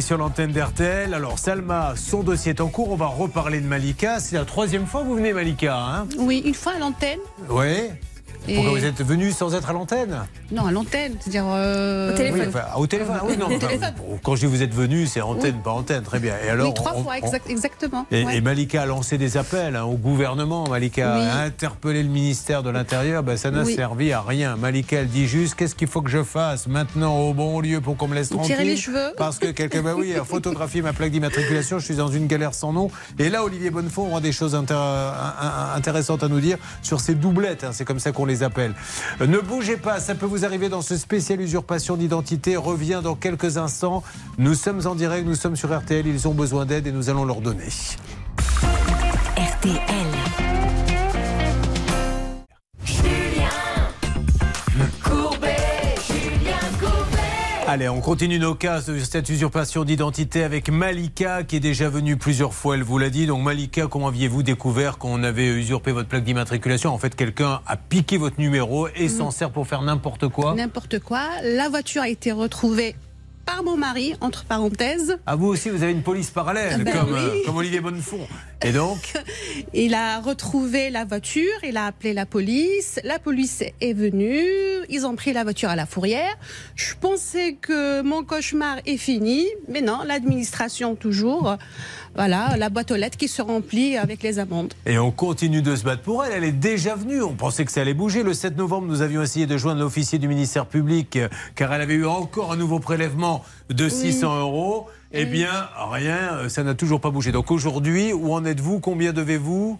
Sur l'antenne d'RTL. Alors Salma, son dossier est en cours. On va reparler de Malika. C'est la troisième fois que vous venez Malika. Hein Oui, une fois à l'antenne. oui. Et- Pourquoi vous êtes venu sans être à l'antenne Non, à l'antenne, c'est-à-dire. euh, Oui, enfin, au téléphone. ah oui, non, Au enfin, téléphone. Quand je dis vous êtes venu, c'est antenne, pas antenne. Très bien. Et alors, oui, trois on- fois, on- exact- exactement. Et, ouais. et Malika a lancé des appels hein, au gouvernement. Malika Oui. a interpellé le ministère de l'Intérieur. Ben, ça n'a Oui. servi à rien. Malika, elle dit juste qu'est-ce qu'il faut que je fasse maintenant au bon lieu pour qu'on me laisse Tirer tranquille. les cheveux. Parce que quelqu'un, bah oui, a photographié ma plaque d'immatriculation. Je suis dans une galère sans nom. Et là, Olivier Bonnefond aura des choses intér- intéressantes à nous dire sur ces doublettes. hein. C'est comme ça qu'on les appelle. Euh, Ne bougez pas, ça peut vous arriver dans ce spécial usurpation d'identité. Revient dans quelques instants. Nous sommes en direct, nous sommes sur RTL, ils ont besoin d'aide et nous allons leur donner. RTL. Allez, on continue nos cas de cette usurpation d'identité avec Malika qui est déjà venue plusieurs fois, elle vous l'a dit. Donc Malika, comment aviez-vous découvert qu'on avait usurpé votre plaque d'immatriculation? En fait, quelqu'un a piqué votre numéro et s'en sert pour faire n'importe quoi. N'importe quoi. La voiture a été retrouvée par mon mari, entre parenthèses. Ah, vous aussi, vous avez une police parallèle, Ben comme, oui. euh, comme Olivier Bonnefond. Et donc Il a retrouvé la voiture, il a appelé la police, la police est venue, ils ont pris la voiture à la fourrière. Je pensais que mon cauchemar est fini, mais non, l'administration toujours. Voilà, la boîte aux lettres qui se remplit avec les amendes. Et on continue de se battre pour elle. Elle est déjà venue. On pensait que ça allait bouger. Le 7 novembre, nous avions essayé de joindre l'officier du ministère public euh, car elle avait eu encore un nouveau prélèvement de 600 euros. Eh bien, rien, euh, ça n'a toujours pas bougé. Donc aujourd'hui, où en êtes-vous? Combien devez-vous?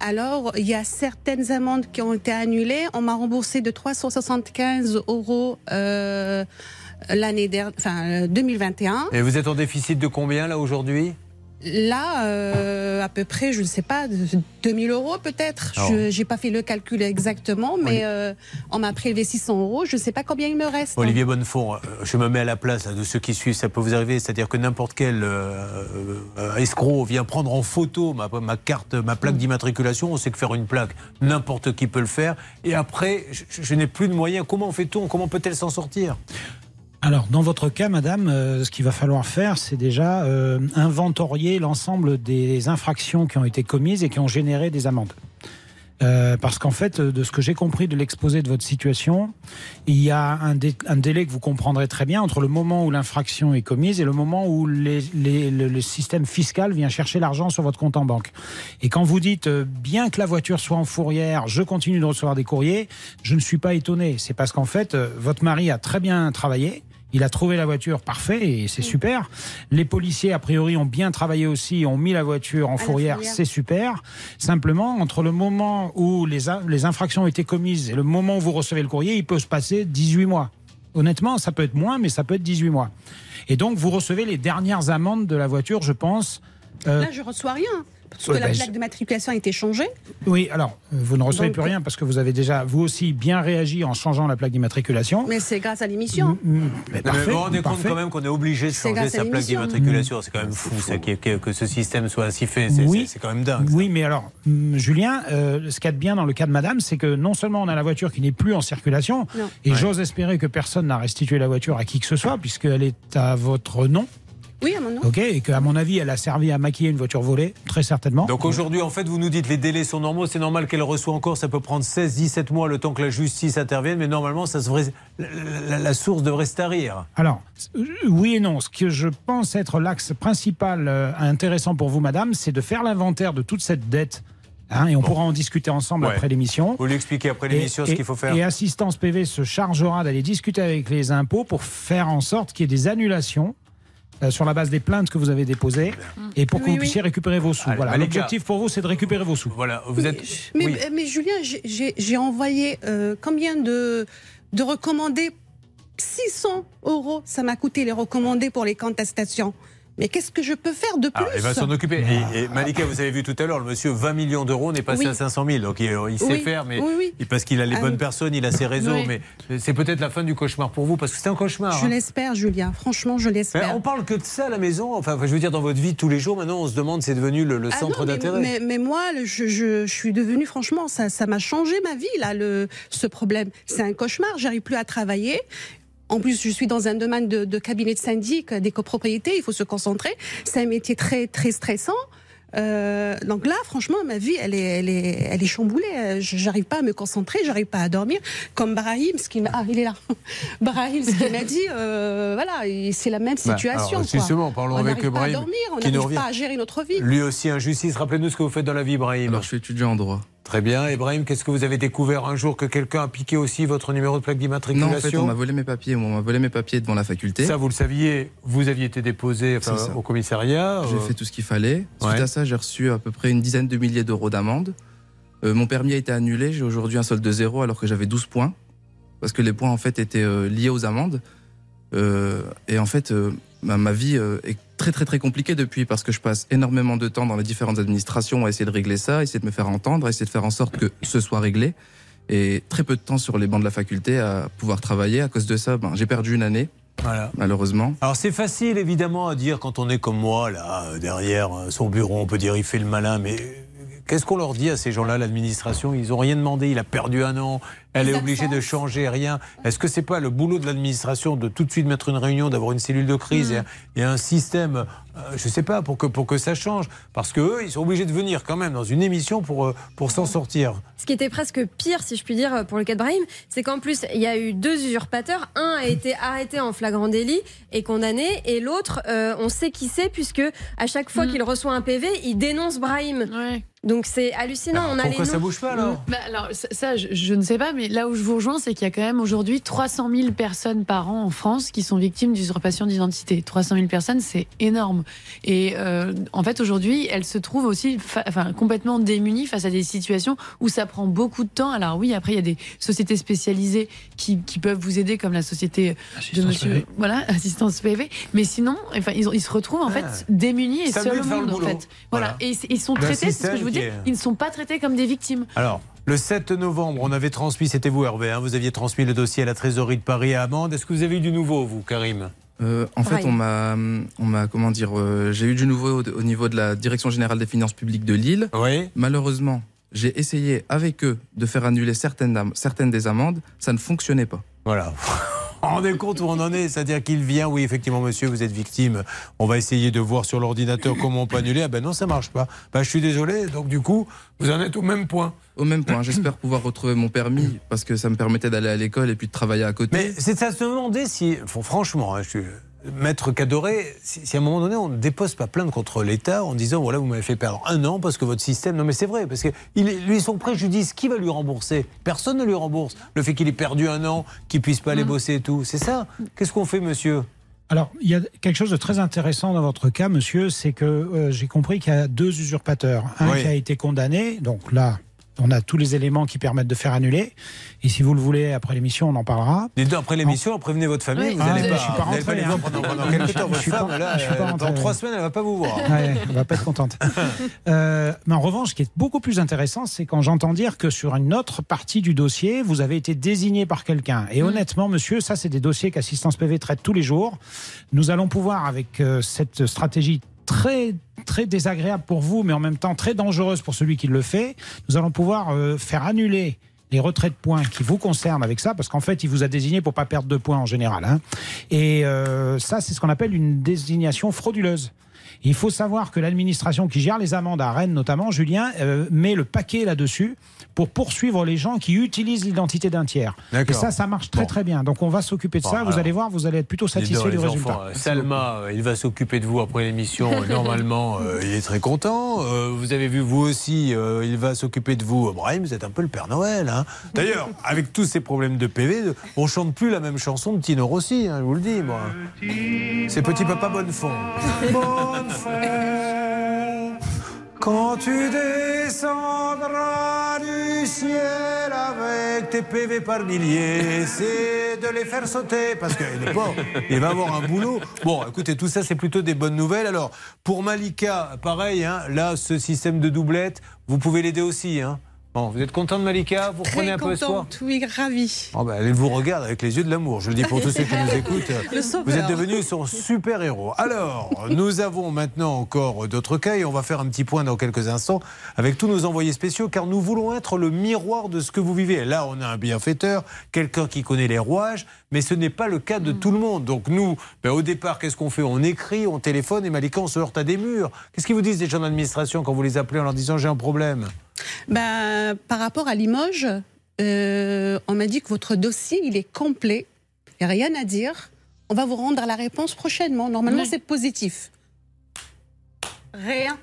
Alors, il y a certaines amendes qui ont été annulées. On m'a remboursé de 375 euros euh, l'année dernière, enfin euh, 2021. Et vous êtes en déficit de combien là aujourd'hui? Là, euh, à peu près, je ne sais pas, de- 2000 euros peut-être. Alors. Je n'ai pas fait le calcul exactement, mais euh, on m'a prélevé 600 euros. Je ne sais pas combien il me reste. Olivier Bonnefond, euh, je me mets à la place là, de ceux qui suivent, ça peut vous arriver, c'est-à-dire que n'importe quel euh, euh, escroc vient prendre en photo ma, ma carte, ma plaque d'immatriculation, on sait que faire une plaque, n'importe qui peut le faire, et après, je, je n'ai plus de moyens, comment fait-on? Comment peut-elle s'en sortir? Alors, dans votre cas, madame, euh, ce qu'il va falloir faire, c'est déjà euh, inventorier l'ensemble des infractions qui ont été commises et qui ont généré des amendes. Euh, parce qu'en fait, euh, de ce que j'ai compris de l'exposé de votre situation, il y a un, dé- un délai que vous comprendrez très bien entre le moment où l'infraction est commise et le moment où le système fiscal vient chercher l'argent sur votre compte en banque. Et quand vous dites, euh, bien que la voiture soit en fourrière, je continue de recevoir des courriers, je ne suis pas étonné. C'est parce qu'en fait, euh, votre mari a très bien travaillé. Il a trouvé la voiture parfait et c'est super. Les policiers, a priori, ont bien travaillé aussi, ont mis la voiture en fourrière, fourrière. c'est super. Simplement, entre le moment où les, les infractions ont été commises et le moment où vous recevez le courrier, il peut se passer 18 mois. Honnêtement, ça peut être moins, mais ça peut être 18 mois. Et donc, vous recevez les dernières amendes de la voiture, je pense. Euh, Là, je ne reçois rien. Parce Ouais, que la bah, plaque de matriculation a été changée. oui, alors, euh, vous ne recevez Donc- plus rien parce que vous avez déjà, vous aussi, bien réagi en changeant la plaque d'immatriculation. Mais c'est grâce à l'émission. Mais Non, mais parfait, vous vous rendez compte quand même qu'on est obligé de changer sa plaque d'immatriculation. C'est quand même fou, ça, que, que- que ce système soit ainsi fait. C'est Oui. quand même dingue. Oui, mais alors, Julien, euh, ce qu'il y a de bien dans le cas de madame, c'est que non seulement on a la voiture qui n'est plus en circulation, Non. et Ouais. j'ose espérer que personne n'a restitué la voiture à qui que ce soit, puisqu'elle est à votre nom, Oui, à mon nom. ok, et qu'à mon avis, elle a servi à maquiller une voiture volée, très certainement. Donc aujourd'hui, en fait, vous nous dites les délais sont normaux, c'est normal qu'elle reçoit encore, ça peut prendre 16, 17 mois le temps que la justice intervienne, mais normalement, ça se devrait- la, la- la source devrait se tarir. Alors, euh, oui et non. Ce que je pense être l'axe principal euh, intéressant pour vous, madame, c'est de faire l'inventaire de toute cette dette. hein, et on pourra en discuter ensemble Ouais. après l'émission. Vous lui expliquez après l'émission ce qu'il faut faire. Et Assistance PV se chargera d'aller discuter avec les impôts pour faire en sorte qu'il y ait des annulations euh, sur la base des plaintes que vous avez déposées et pour que Oui, vous oui. puissiez récupérer vos sous. Allez, voilà. L'objectif pour vous, c'est de récupérer vos sous. Voilà, vous êtes. Mais, oui. mais Julien, j'ai envoyé euh, combien de, de recommandés? 600 euros, ça m'a coûté les recommandés pour les contestations. Mais qu'est-ce que je peux faire de plus Ah, il va s'en occuper. Et, et Malika, vous avez vu tout à l'heure, le monsieur, 20 millions d'euros, on est passé Oui. à 500 000. Donc il, il sait Oui, faire, mais oui, oui. et parce qu'il a les Ah bonnes oui. personnes, il a ses réseaux. Oui. Mais c'est peut-être la fin du cauchemar pour vous, parce que c'est un cauchemar. Je hein. l'espère, Julien. Franchement, je l'espère. on parle que de ça à la maison. Enfin, je veux dire, dans votre vie tous les jours, maintenant, on se demande, c'est devenu le, le Ah centre non, mais- d'intérêt. Mais, mais moi, je, je- je suis devenue, franchement, ça ça m'a changé ma vie, là, le, ce problème. C'est un cauchemar, j'arrive plus à travailler. En plus, je suis dans un domaine de, de cabinet de syndic, des copropriétés, il faut se concentrer. C'est un métier très, très stressant. Euh, donc là, franchement, ma vie, elle est, elle est, elle est chamboulée. Je- J'arrive pas à me concentrer, j'arrive pas à dormir. Comme Brahim, ce qui m'a, ah, il est là. Brahim, ce qu'il m'a dit, euh, voilà, c'est la même Bah, situation. alors, quoi. justement, parlons on avec n'arrive pas à Brahim, dormir, on n'arrive pas à gérer notre vie. Lui aussi, injustice. Rappelez-nous ce que vous faites dans la vie, Brahim. Alors, je suis étudiant en droit. Très bien. Ibrahim, qu'est-ce que vous avez découvert un jour que quelqu'un a piqué aussi votre numéro de plaque Non, d'immatriculation en fait, on m'a volé mes papiers. On m'a volé mes papiers devant la faculté. Ça, vous le saviez, vous aviez été déposé enfin, au commissariat. J'ai euh, fait tout ce qu'il fallait. Suite Ouais. à ça, j'ai reçu à peu près une dizaine de milliers d'euros d'amende. Euh, mon permis a été annulé. J'ai aujourd'hui un solde de zéro alors que j'avais 12 points. Parce que les points, en fait, étaient euh, liés aux amendes. Et en fait, ma, vie est très, très, très compliquée depuis parce que je passe énormément de temps dans les différentes administrations à essayer de régler ça, à essayer de me faire entendre, à essayer de faire en sorte que ce soit réglé. Et très peu de temps sur les bancs de la faculté à pouvoir travailler. À cause de ça, ben, j'ai perdu une année. Voilà. Malheureusement. Alors c'est facile évidemment à dire quand on est comme moi là derrière euh, son bureau, on peut dire il fait le malin, mais qu'est-ce qu'on leur dit à ces gens-là, l'administration? Ils ont rien demandé, il a perdu un an, elle est obligée de changer rien. Est-ce que c'est pas le boulot de l'administration de tout de suite mettre une réunion, d'avoir une cellule de crise et, un- et un système, euh, je sais pas, pour que pour que ça change? Parce que eux, ils sont obligés de venir quand même dans une émission pour euh, pour s'en sortir. Ce qui était presque pire, si je puis dire, pour le cas de Brahim, c'est qu'en plus, il y a eu deux usurpateurs. Un a été arrêté en flagrant délit et condamné, et l'autre, euh, on sait qui c'est, puisque à chaque fois qu'il reçoit un PV, il dénonce Brahim. Donc c'est hallucinant. on a les noms. Bah, alors ça, ça, je, je ne sais pas, mais là où je vous rejoins, c'est qu'il y a quand même aujourd'hui 300 000 personnes par an en France qui sont victimes d'usurpation d'identité. 300 000 personnes, c'est énorme. Et euh, en fait, aujourd'hui, elles se trouvent aussi enfin, complètement démunies face à des situations où ça prend beaucoup de temps. Alors oui, après, il y a des sociétés spécialisées qui, qui peuvent vous aider, comme la société de monsieur... PV. Voilà, assistance PV. Mais sinon, enfin, ils, se retrouvent en fait Ah. démunis et seuls au monde, en fait. Voilà. Voilà. Et ils sont traités, c'est ce que je vous ils ne sont pas traités comme des victimes. Alors, le 7 novembre, on avait transmis, c'était vous Hervé, hein, vous aviez transmis le dossier à la trésorerie de Paris à Amande. Est-ce que vous avez eu du nouveau, vous, Karim Euh, en fait, on m'a, on m'a, comment dire, euh, j'ai eu du nouveau au, au niveau de la Direction générale des finances publiques de Lille. Malheureusement, j'ai essayé avec eux de faire annuler certaines, certaines des amendes. Ça ne fonctionnait pas. Voilà. Rendez compte où on en est? C'est-à-dire qu'il vient, oui, effectivement, monsieur, vous êtes victime. On va essayer de voir sur l'ordinateur comment on peut annuler. Ah ben non, ça marche pas. Ben, je suis désolé. Donc, du coup, vous en êtes au même point. Au même point. J'espère pouvoir retrouver mon permis parce que ça me permettait d'aller à l'école et puis de travailler à côté. Mais c'est à se demander si, franchement, hein, je suis maître Cadoré, si, si à un moment donné on ne dépose pas plainte contre l'État en disant voilà vous m'avez fait perdre un an parce que votre système, non mais c'est vrai parce que il est- lui son préjudice, qui va lui rembourser? Personne ne lui rembourse. Le fait qu'il ait perdu un an, qu'il puisse pas aller bosser et tout, c'est ça? Qu'est-ce qu'on fait, monsieur? Alors, il y a quelque chose de très intéressant dans votre cas, monsieur, c'est que euh, j'ai compris qu'il y a deux usurpateurs. Un Oui. qui a été condamné, donc là, on a tous les éléments qui permettent de faire annuler. Et si vous le voulez, après l'émission, on en parlera. Deux après l'émission, prévenez votre famille, Oui. vous Ah, n'allez pas, je suis pas vous n'allez pas rentré, les voir hein. pendant, pendant Je quelques suis- temps. je Votre suis pas- femme, là, je suis pas euh, rentré. dans trois semaines, elle va pas vous voir. Ouais, elle va pas être contente. Euh, mais en revanche, ce qui est beaucoup plus intéressant, c'est quand j'entends dire que sur une autre partie du dossier, vous avez été désigné par quelqu'un. Et honnêtement, monsieur, ça, c'est des dossiers qu'Assistance PV traite tous les jours. Nous allons pouvoir, avec euh, cette stratégie très très désagréable pour vous, mais en même temps très dangereuse pour celui qui le fait, nous allons pouvoir euh, faire annuler les retraits de points qui vous concernent avec ça, parce qu'en fait, il vous a désigné pour pas perdre de points en général. hein. Et euh, ça, c'est ce qu'on appelle une désignation frauduleuse. Il faut savoir que l'administration qui gère les amendes à Rennes, notamment, Julien, euh, met le paquet là-dessus pour poursuivre les gens qui utilisent l'identité d'un tiers. Et D'accord. ça, ça marche très très bien. Donc on va s'occuper de Bon, ça. Vous allez voir, vous allez être plutôt satisfait du résultat. enfants, euh, Salma, euh, il va s'occuper de vous après l'émission. Normalement, euh, il est très content. Euh, vous avez vu, vous aussi, euh, il va s'occuper de vous. Brahim, vous êtes un peu le Père Noël. hein. D'ailleurs, avec tous ces problèmes de PV, on chante plus la même chanson de Tino Rossi, hein, je vous le dis, moi. C'est Petit Papa Bonnefond. Bonnefond, quand tu descendras du ciel avec tes PV par milliers, c'est de les faire sauter parce il va avoir un boulot. Bon, écoutez, tout ça, c'est plutôt des bonnes nouvelles. Alors, pour Malika, pareil, hein, là, ce système de doublette, vous pouvez l'aider aussi. Hein. Bon, vous êtes content de Malika? Vous reprenez un peu espoir? oui, ravie. Oh ben, elle vous regarde avec les yeux de l'amour. Je le dis pour tous ceux qui nous écoutent. Vous êtes devenu son super héros. Alors, nous avons maintenant encore d'autres cas et on va faire un petit point dans quelques instants avec tous nos envoyés spéciaux car nous voulons être le miroir de ce que vous vivez. Là, on a un bienfaiteur, quelqu'un qui connaît les rouages, mais ce n'est pas le cas de tout le monde. Donc nous, ben, au départ, qu'est-ce qu'on fait? On écrit, on téléphone et Malika, on se heurte à des murs. Qu'est-ce qu'ils vous disent les gens d'administration quand vous les appelez en leur disant j'ai un problème? Ben, par rapport à Limoges, euh, on m'a dit que votre dossier, il est complet. Il n'y a rien à dire. On va vous rendre la réponse prochainement. Normalement, Oui. c'est positif. Rien.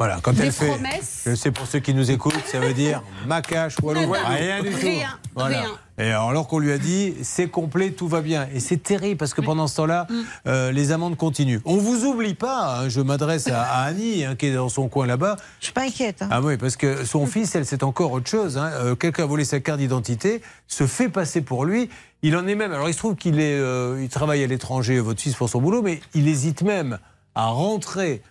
Voilà, quand Des elle fait. promesses. Je sais pour ceux qui nous écoutent, ça veut dire macache, wallou, Nada. rien du tout. Rien, Voilà. rien. Et alors, qu'on lui a dit, c'est complet, tout va bien. Et c'est terrible parce que pendant ce temps-là, Mm. euh, les amendes continuent. On vous oublie pas, hein, je m'adresse à, à Annie, hein, qui est dans son coin là-bas. Je suis pas inquiète. hein. Ah oui, parce que son fils, elle, c'est encore autre chose. hein. Euh, Quelqu'un a volé sa carte d'identité, se fait passer pour lui. Il en est même. Alors, il se trouve qu'il est, euh, il travaille à l'étranger, votre fils, pour son boulot, mais il hésite même à rentrer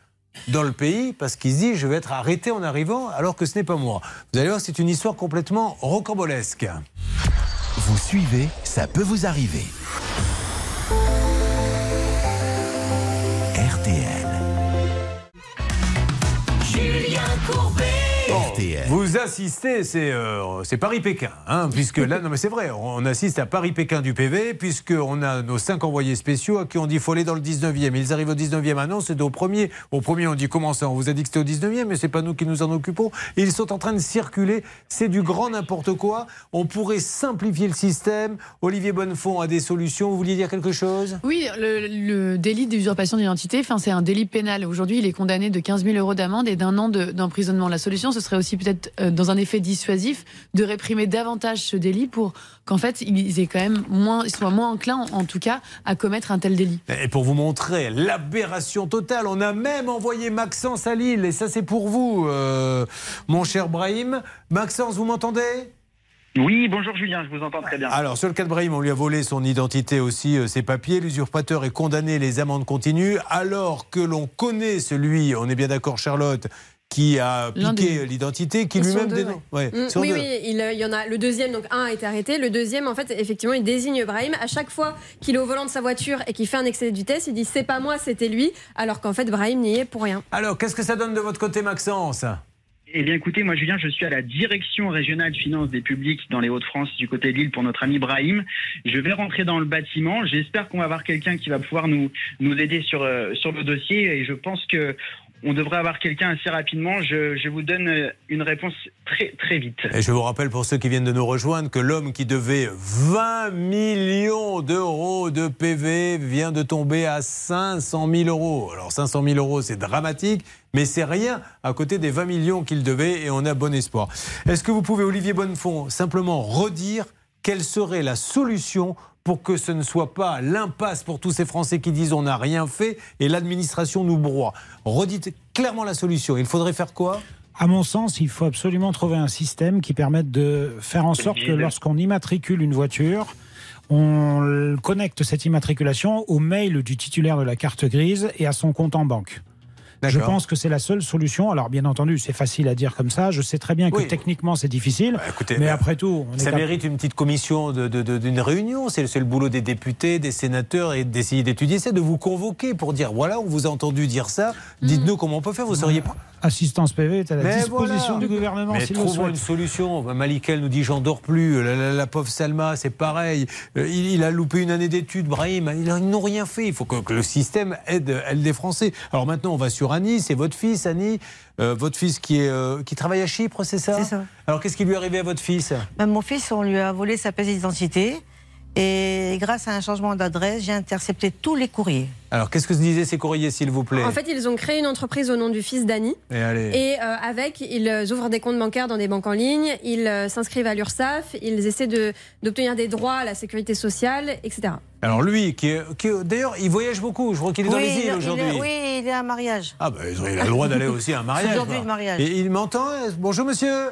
dans le pays parce qu'il se je vais être arrêté en arrivant alors que ce n'est pas moi. Vous allez voir, c'est une histoire complètement rocambolesque. Vous suivez, ça peut vous arriver. RTL. Vous assistez, c'est euh, Paris-Pékin, hein, puisque là, non mais c'est vrai, on assiste à Paris-Pékin du PV, puisqu'on a nos cinq envoyés spéciaux à qui on dit faut aller dans le 19e. Ils arrivent au 19e, ah non, c'est au premier. Au premier, on dit comment ça On vous a dit que c'était au 19e, mais c'est pas nous qui nous en occupons. Et ils sont en train de circuler, c'est du grand n'importe quoi. On pourrait simplifier le système. Olivier Bonnefond a des solutions. Vous vouliez dire quelque chose? Oui, le, le délit d'usurpation d'identité, c'est un délit pénal. Aujourd'hui, il est condamné de 15 000 euros d'amende et d'un an de- d'emprisonnement. La solution, ce serait aussi peut-être, euh, dans un effet dissuasif, de réprimer davantage ce délit pour qu'en fait, ils aient quand même moins, ils soient moins enclins, en, en tout cas, à commettre un tel délit. Et pour vous montrer l'aberration totale, on a même envoyé Maxence à Lille. Et ça, c'est pour vous, euh, mon cher Brahim. Maxence, vous m'entendez? Oui, bonjour Julien, je vous entends très bien. Alors, sur le cas de Brahim, on lui a volé son identité aussi, euh, ses papiers. L'usurpateur est condamné, les amendes continuent. Alors que l'on connaît celui, on est bien d'accord, Charlotte, qui a piqué l'identité, qui lui-même dénonce. ouais. Ouais, Mm, oui, deux. oui, il, euh, il y en a. Le deuxième, donc un a été arrêté. Le deuxième, en fait, effectivement, il désigne Brahim. À chaque fois qu'il est au volant de sa voiture et qu'il fait un excès de vitesse, il dit c'est pas moi, c'était lui, alors qu'en fait, Brahim n'y est pour rien. Alors, qu'est-ce que ça donne de votre côté, Maxence? Eh bien écoutez, moi Julien, je suis à la direction régionale finance des publics dans les Hauts-de-France du côté de Lille pour notre ami Brahim. Je vais rentrer dans le bâtiment. J'espère qu'on va avoir quelqu'un qui va pouvoir nous, nous aider sur, euh, sur le dossier et je pense que on devrait avoir quelqu'un assez rapidement. Je, vous donne euh, une réponse très très vite. Et je vous rappelle pour ceux qui viennent de nous rejoindre que l'homme qui devait 20 millions d'euros de PV vient de tomber à 500 000 euros. Alors 500 000 euros, c'est dramatique, mais c'est rien à côté des 20 millions qu'il devait et on a bon espoir. Est-ce que vous pouvez, Olivier Bonnefond, simplement redire quelle serait la solution pour que ce ne soit pas l'impasse pour tous ces Français qui disent on n'a rien fait et l'administration nous broie Redites clairement la solution. Il faudrait faire quoi? À mon sens, il faut absolument trouver un système qui permette de faire en sorte que lorsqu'on immatricule une voiture, on connecte cette immatriculation au mail du titulaire de la carte grise et à son compte en banque. Je pense que c'est la seule solution. Alors, bien entendu, c'est facile à dire comme ça. Je sais très bien que Oui. techniquement, c'est difficile. écoutez, mais euh, après tout, on Ça mérite une petite commission d'une de, de- d'une réunion. C'est le boulot des députés, des sénateurs et d'essayer d'étudier ça, de vous convoquer pour dire voilà, on vous a entendu dire ça. Dites-nous comment on peut faire. Vous seriez prêt? Assistance PV est à la Mais disposition voilà. du gouvernement Mais trouvons une solution. Malikel nous dit j'en dors plus. La, la- la pauvre Salma, c'est pareil. Euh, Il, il a loupé une année d'études. Brahim, ils ils n'ont rien fait. Il faut que, que le système aide, aide les Français. Alors maintenant, on va sur Annie. C'est votre fils, Annie. Euh, votre fils qui, est, euh, qui travaille à Chypre, c'est ça C'est ça. Alors qu'est-ce qui lui est arrivé à votre fils? Ben, mon fils, on lui a volé sa pièce d'identité. Et grâce à un changement d'adresse, j'ai intercepté tous les courriers. Alors qu'est-ce que se disaient ces courriers, s'il vous plaît En fait, ils ont créé une entreprise au nom du fils d'Annie. Et allez. Et euh, avec, ils euh, ouvrent des comptes bancaires dans des banques en ligne, ils euh, s'inscrivent à l'URSSAF, ils essaient de- d'obtenir des droits à la sécurité sociale, etc. Alors lui, qui est, qui d'ailleurs, il voyage beaucoup. Je crois qu'il est dans Oui, les il- îles aujourd'hui. oui, il est à un mariage. Ah ben, il a le droit d'aller aussi à un mariage. Aujourd'hui, le mariage. Et il m'entend Bonjour monsieur.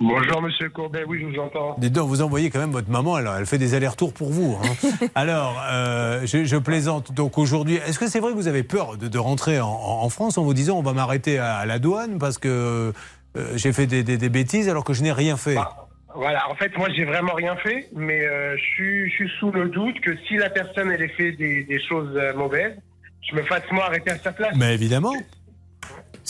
Bonjour Monsieur Courbet, oui, je vous entends. Dites donc, vous envoyez quand même votre maman, elle, elle fait des allers-retours pour vous. hein. Alors, euh, je, je plaisante. Donc aujourd'hui, est-ce que c'est vrai que vous avez peur de, de rentrer en, France en vous disant on va m'arrêter à, à la douane parce que euh, j'ai fait des, des- des bêtises alors que je n'ai rien fait? Voilà, en fait, moi, j'ai vraiment rien fait, mais euh, je, suis, je suis sous le doute que si la personne, elle ait fait des, des choses euh, mauvaises, je me fasse moi arrêter à sa place. Mais évidemment.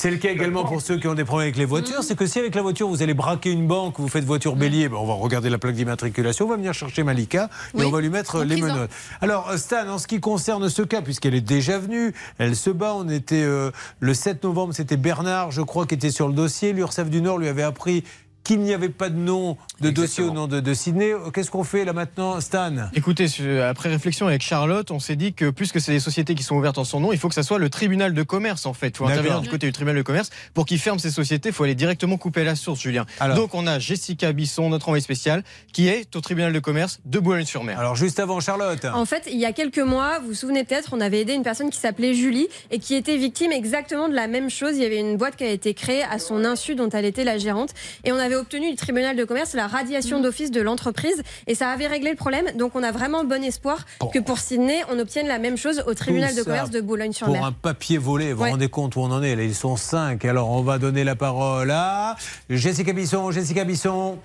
C'est le cas également pour ceux qui ont des problèmes avec les voitures. C'est que si avec la voiture vous allez braquer une banque, vous faites voiture bélier, ben, on va regarder la plaque d'immatriculation, on va venir chercher Malika et Oui, on va lui mettre en les prison. menottes. Alors Stan, en ce qui concerne ce cas, puisqu'elle est déjà venue, elle se bat. On était euh, le 7 novembre, c'était Bernard, je crois, qui était sur le dossier. L'URSSAF du Nord lui avait appris qu'il n'y avait pas de nom de dossier au nom de, de Sydney. Qu'est-ce qu'on fait là maintenant, Stan? Écoutez, après réflexion avec Charlotte, on s'est dit que puisque c'est des sociétés qui sont ouvertes en son nom, il faut que ça soit le tribunal de commerce en fait. Il faut intervenir du côté du tribunal de commerce pour qu'il ferme ces sociétés. Il faut aller directement couper la source, Julien. Alors. Donc on a Jessica Bisson, notre envoyée spéciale, qui est au tribunal de commerce de Boulogne-sur-Mer. Alors juste avant, Charlotte. En fait, il y a quelques mois, vous vous souvenez peut-être, on avait aidé une personne qui s'appelait Julie et qui était victime exactement de la même chose. Il y avait une boîte qui a été créée à son insu dont elle était la gérante et on avait obtenu du tribunal de commerce la Mmh. radiation d'office de l'entreprise et ça avait réglé le problème. Donc on a vraiment bon espoir que pour Sydney, on obtienne la même chose au tribunal Tout de commerce de Pour Boulogne-sur-Mer. un papier volé, vous vous Ouais. rendez compte où on en est? Là, ils sont cinq. Alors, on va donner la parole à Jessica Bisson. Jessica Bisson.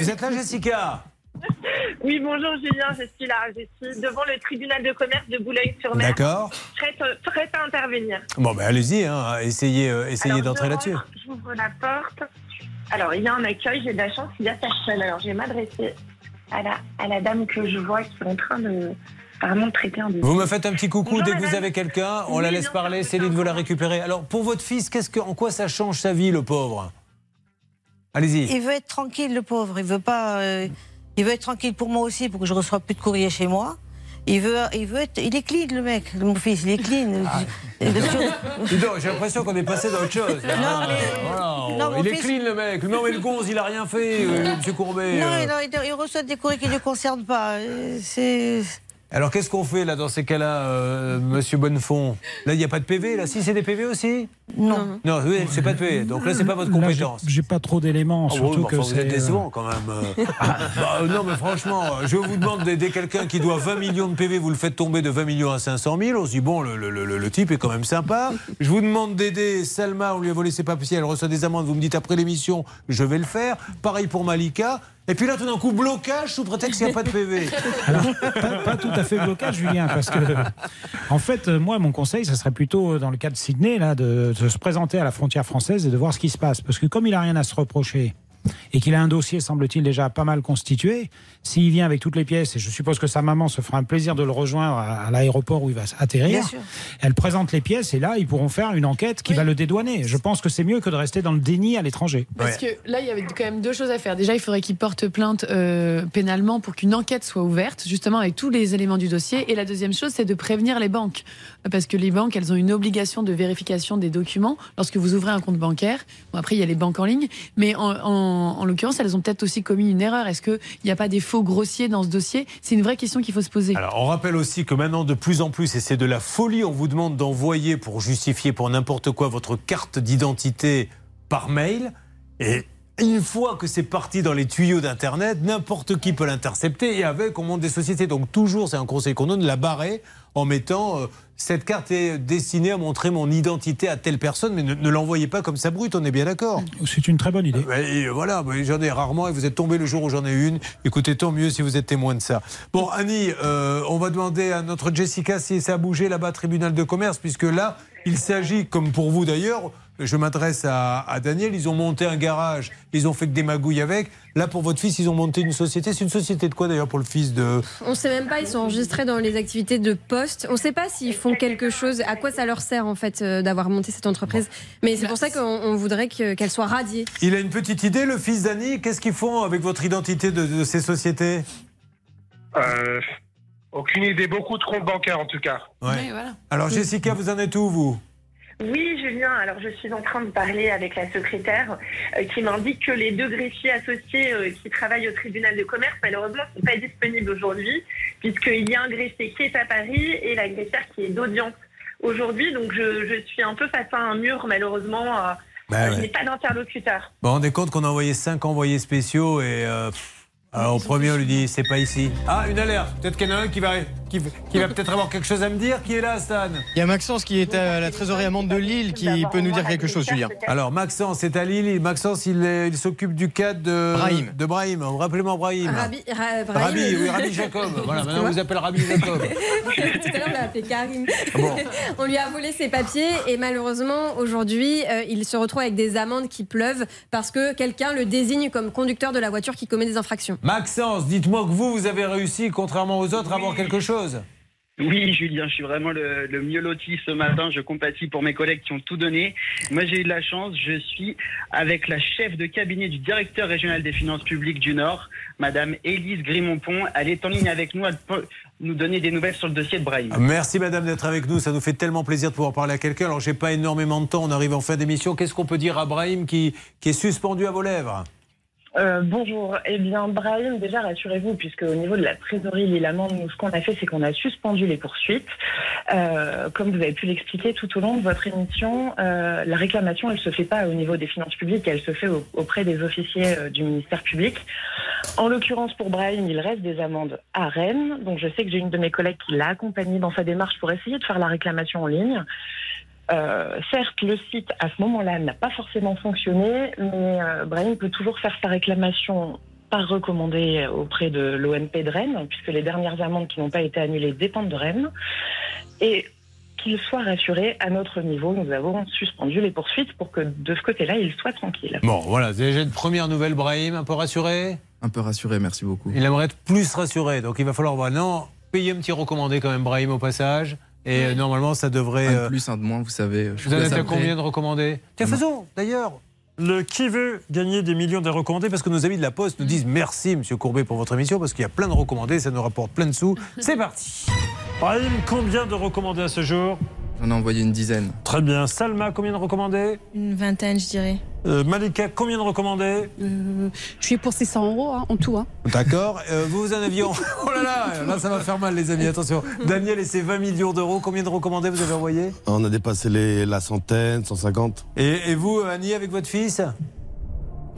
Vous êtes là, Jessica? Oui, bonjour Julien, je suis là. Je suis devant le tribunal de commerce de Boulogne-sur-Mer. D'accord. Prête, prête à intervenir. Bon, ben allez-y, hein, essayez, euh, essayez d'entrer là-dessus. J'ouvre la porte. Alors, il y a un accueil, j'ai de la chance, il y a personne. Alors, je vais m'adresser à la, à la dame que je vois qui est en train de vraiment traiter un. Vous me faites un petit coucou Bonjour, dès que vous avez quelqu'un, on Oui, la laisse bien parler, Céline veut la récupérer. Alors, pour votre fils, qu'est-ce que, en quoi ça change sa vie, le pauvre? Allez-y. Il veut être tranquille, le pauvre. Il veut pas. euh, il veut être tranquille pour moi aussi, pour que je ne reçoive plus de courrier chez moi. Il veut, il veut être. Il est clean, le mec, mon fils. Il est clean. Donc, J'ai l'impression qu'on est passé dans autre chose. là. Non, mais- Voilà, non, mon il est fils- clean, le mec. Non, mais le gonze, il a rien fait, euh, monsieur Courbet. Non, euh. non, il, il reçoit des courriers qui ne le concernent pas. Euh, C'est. Alors, qu'est-ce qu'on fait, là, dans ces cas-là, euh, monsieur Bonnefond? Là, il n'y a pas de PV, là? Si, c'est des PV aussi? Non. Non, oui, c'est pas de PV. Donc là, c'est pas votre compétence. J'ai pas trop d'éléments, oui, surtout mais que enfin, vous c'est. êtes décevant quand même. euh. Bah, non, mais franchement, euh, je vous demande d'aider quelqu'un qui doit 20 millions de PV, vous le faites tomber de 20 millions à 500 000. On se dit, bon, le, le- le- le type est quand même sympa. Je vous demande d'aider Salma, on lui a volé ses papiers, elle reçoit des amendes. Vous me dites après l'émission, je vais le faire. Pareil pour Malika. Et puis là, tout d'un coup, blocage sous prétexte qu'il n'y a pas de PV. pas, pas tout à fait blocage, Julien, parce que, en fait, euh, moi, mon conseil, ça serait plutôt, euh, dans le cas de Sydney, là, de, de se présenter à la frontière française et de voir ce qui se passe. Parce que comme il a rien à se reprocher et qu'il a un dossier, semble-t-il, déjà pas mal constitué, s'il vient avec toutes les pièces, et je suppose que sa maman se fera un plaisir de le rejoindre à, à l'aéroport où il va atterrir, elle présente les pièces et là, ils pourront faire une enquête qui va le dédouaner. Je pense que c'est mieux que de rester dans le déni à l'étranger. Parce que là, il y avait quand même deux choses à faire. Déjà, il faudrait qu'il porte plainte euh, pénalement pour qu'une enquête soit ouverte, justement avec tous les éléments du dossier. Et la deuxième chose, c'est de prévenir les banques. Parce que les banques, elles ont une obligation de vérification des documents lorsque vous ouvrez un compte bancaire. Bon, après, il y a les banques en ligne. Mais en, en- en l'occurrence, elles ont peut-être aussi commis une erreur. Est-ce qu'il n'y a pas des faux grossiers dans ce dossier? C'est une vraie question qu'il faut se poser. Alors, on rappelle aussi que maintenant, de plus en plus, et c'est de la folie, on vous demande d'envoyer pour justifier pour n'importe quoi votre carte d'identité par mail. Et une fois que c'est parti dans les tuyaux d'Internet, n'importe qui peut l'intercepter et avec, on monte des sociétés. Donc, toujours, c'est un conseil qu'on donne, la barrer en mettant. euh, cette carte est destinée à montrer mon identité à telle personne, mais ne, ne l'envoyez pas comme ça brute, on est bien d'accord. C'est une très bonne idée. Et voilà, mais j'en ai rarement et vous êtes tombé le jour où j'en ai une. Écoutez, tant mieux si vous êtes témoin de ça. Bon, Annie, euh, on va demander à notre Jessica si ça a bougé là-bas, tribunal de commerce, puisque là, il s'agit, comme pour vous d'ailleurs, je m'adresse à, à Daniel, ils ont monté un garage, ils ont fait que des magouilles avec. Là, pour votre fils, ils ont monté une société. C'est une société de quoi d'ailleurs pour le fils de. On ne sait même pas, ils sont enregistrés dans les activités de poste. On ne sait pas s'ils font quelque chose, à quoi ça leur sert en fait euh, d'avoir monté cette entreprise? Mais c'est pour ça qu'on on voudrait que- qu'elle soit radiée. Il a une petite idée, le fils d'Annie. Qu'est-ce qu'ils font avec votre identité de, de ces sociétés? Euh, aucune idée, beaucoup de comptes bancaires en tout cas. Ouais. Alors, Jessica, vous en êtes où, vous? Oui, Julien, alors je suis en train de parler avec la secrétaire euh, qui m'indique que les deux greffiers associés euh, qui travaillent au tribunal de commerce, malheureusement, ne sont pas disponibles aujourd'hui, puisqu'il y a un greffier qui est à Paris et la greffière qui est d'audience aujourd'hui. Donc je, je suis un peu face à un mur, malheureusement. euh, Bah je n'ai pas d'interlocuteur. Vous vous rendez compte qu'on a envoyé cinq envoyés spéciaux et euh, pff, alors, au premier on lui dit c'est pas ici. Ah une alerte. Peut-être qu'il y en a un qui va qui, qui va peut-être avoir quelque chose à me dire. Qui est là, Stan Il y a Maxence qui est à la trésorerie amende de Lille qui peut nous dire quelque chose, Julien. Alors Maxence est à Lille. Maxence il, est- il s'occupe du cas de Brahim. De Brahim. Rappelez-moi Brahim. Rabi, Ra- Brahim. Rabi, oui, Rabi Jacob. Voilà, maintenant on vous appelle Rabi Jacob. Tout à l'heure, on l'a appelé Karim. Bon. on lui a volé ses papiers et malheureusement, aujourd'hui, euh, il se retrouve avec des amendes qui pleuvent parce que quelqu'un le désigne comme conducteur de la voiture qui commet des infractions. Maxence, dites-moi que vous, vous avez réussi, contrairement aux autres, à avoir quelque chose. Oui, Julien, je suis vraiment le, le mieux loti ce matin. Je compatis pour mes collègues qui ont tout donné. Moi, j'ai eu de la chance. Je suis avec la chef de cabinet du directeur régional des finances publiques du Nord, Madame Élise Grimont-Pont. Elle est en ligne avec nous. Elle peut nous donner des nouvelles sur le dossier de Brahim. Merci madame d'être avec nous, ça nous fait tellement plaisir de pouvoir parler à quelqu'un. Alors j'ai pas énormément de temps, on arrive en fin d'émission. Qu'est-ce qu'on peut dire à Brahim qui, qui est suspendu à vos lèvres? Euh, bonjour. Eh bien, Brahim, déjà, rassurez-vous, puisque au niveau de la trésorerie Lille-Amande, nous, ce qu'on a fait, c'est qu'on a suspendu les poursuites. Euh, comme vous avez pu l'expliquer tout au long de votre émission, euh, la réclamation, elle se fait pas au niveau des finances publiques, elle se fait au- auprès des officiers du ministère public. En l'occurrence, pour Brahim, il reste des amendes à Rennes. Donc, je sais que j'ai une de mes collègues qui l'a accompagné dans sa démarche pour essayer de faire la réclamation en ligne. Euh, certes, le site à ce moment-là n'a pas forcément fonctionné, mais euh, Brahim peut toujours faire sa réclamation par recommandé auprès de l'ONP de Rennes, puisque les dernières amendes qui n'ont pas été annulées dépendent de Rennes. Et qu'il soit rassuré, à notre niveau, nous avons suspendu les poursuites pour que de ce côté-là, il soit tranquille. Bon, voilà, déjà une première nouvelle, Brahim, un peu rassuré? Un peu rassuré, merci beaucoup. Il aimerait être plus rassuré, donc il va falloir voir. Non, payer un petit recommandé quand même, Brahim, au passage. Et euh, normalement, ça devrait. Un de euh, plus, un de moins, vous savez. je Vous en êtes combien de recommandés Tiens, faisons d'ailleurs le qui veut gagner des millions de recommandés parce que nos amis de la Poste nous disent merci, Monsieur Courbet, pour votre émission parce qu'il y a plein de recommandés, ça nous rapporte plein de sous. C'est parti. Brahim, combien de recommandés à ce jour? J'en ai envoyé une dizaine. Très bien. Salma, combien de recommandés Une vingtaine, je dirais. Euh, Malika, combien de recommandés Euh, je suis pour 600 euros hein, en tout. Hein. D'accord. Euh, vous, vous en aviez. en- Oh là là, là, ça va faire mal, les amis. Attention. Daniel et ses 20 millions d'euros, combien de recommandés vous avez envoyés On a dépassé les, la centaine, 150. et, et vous, Annie, avec votre fils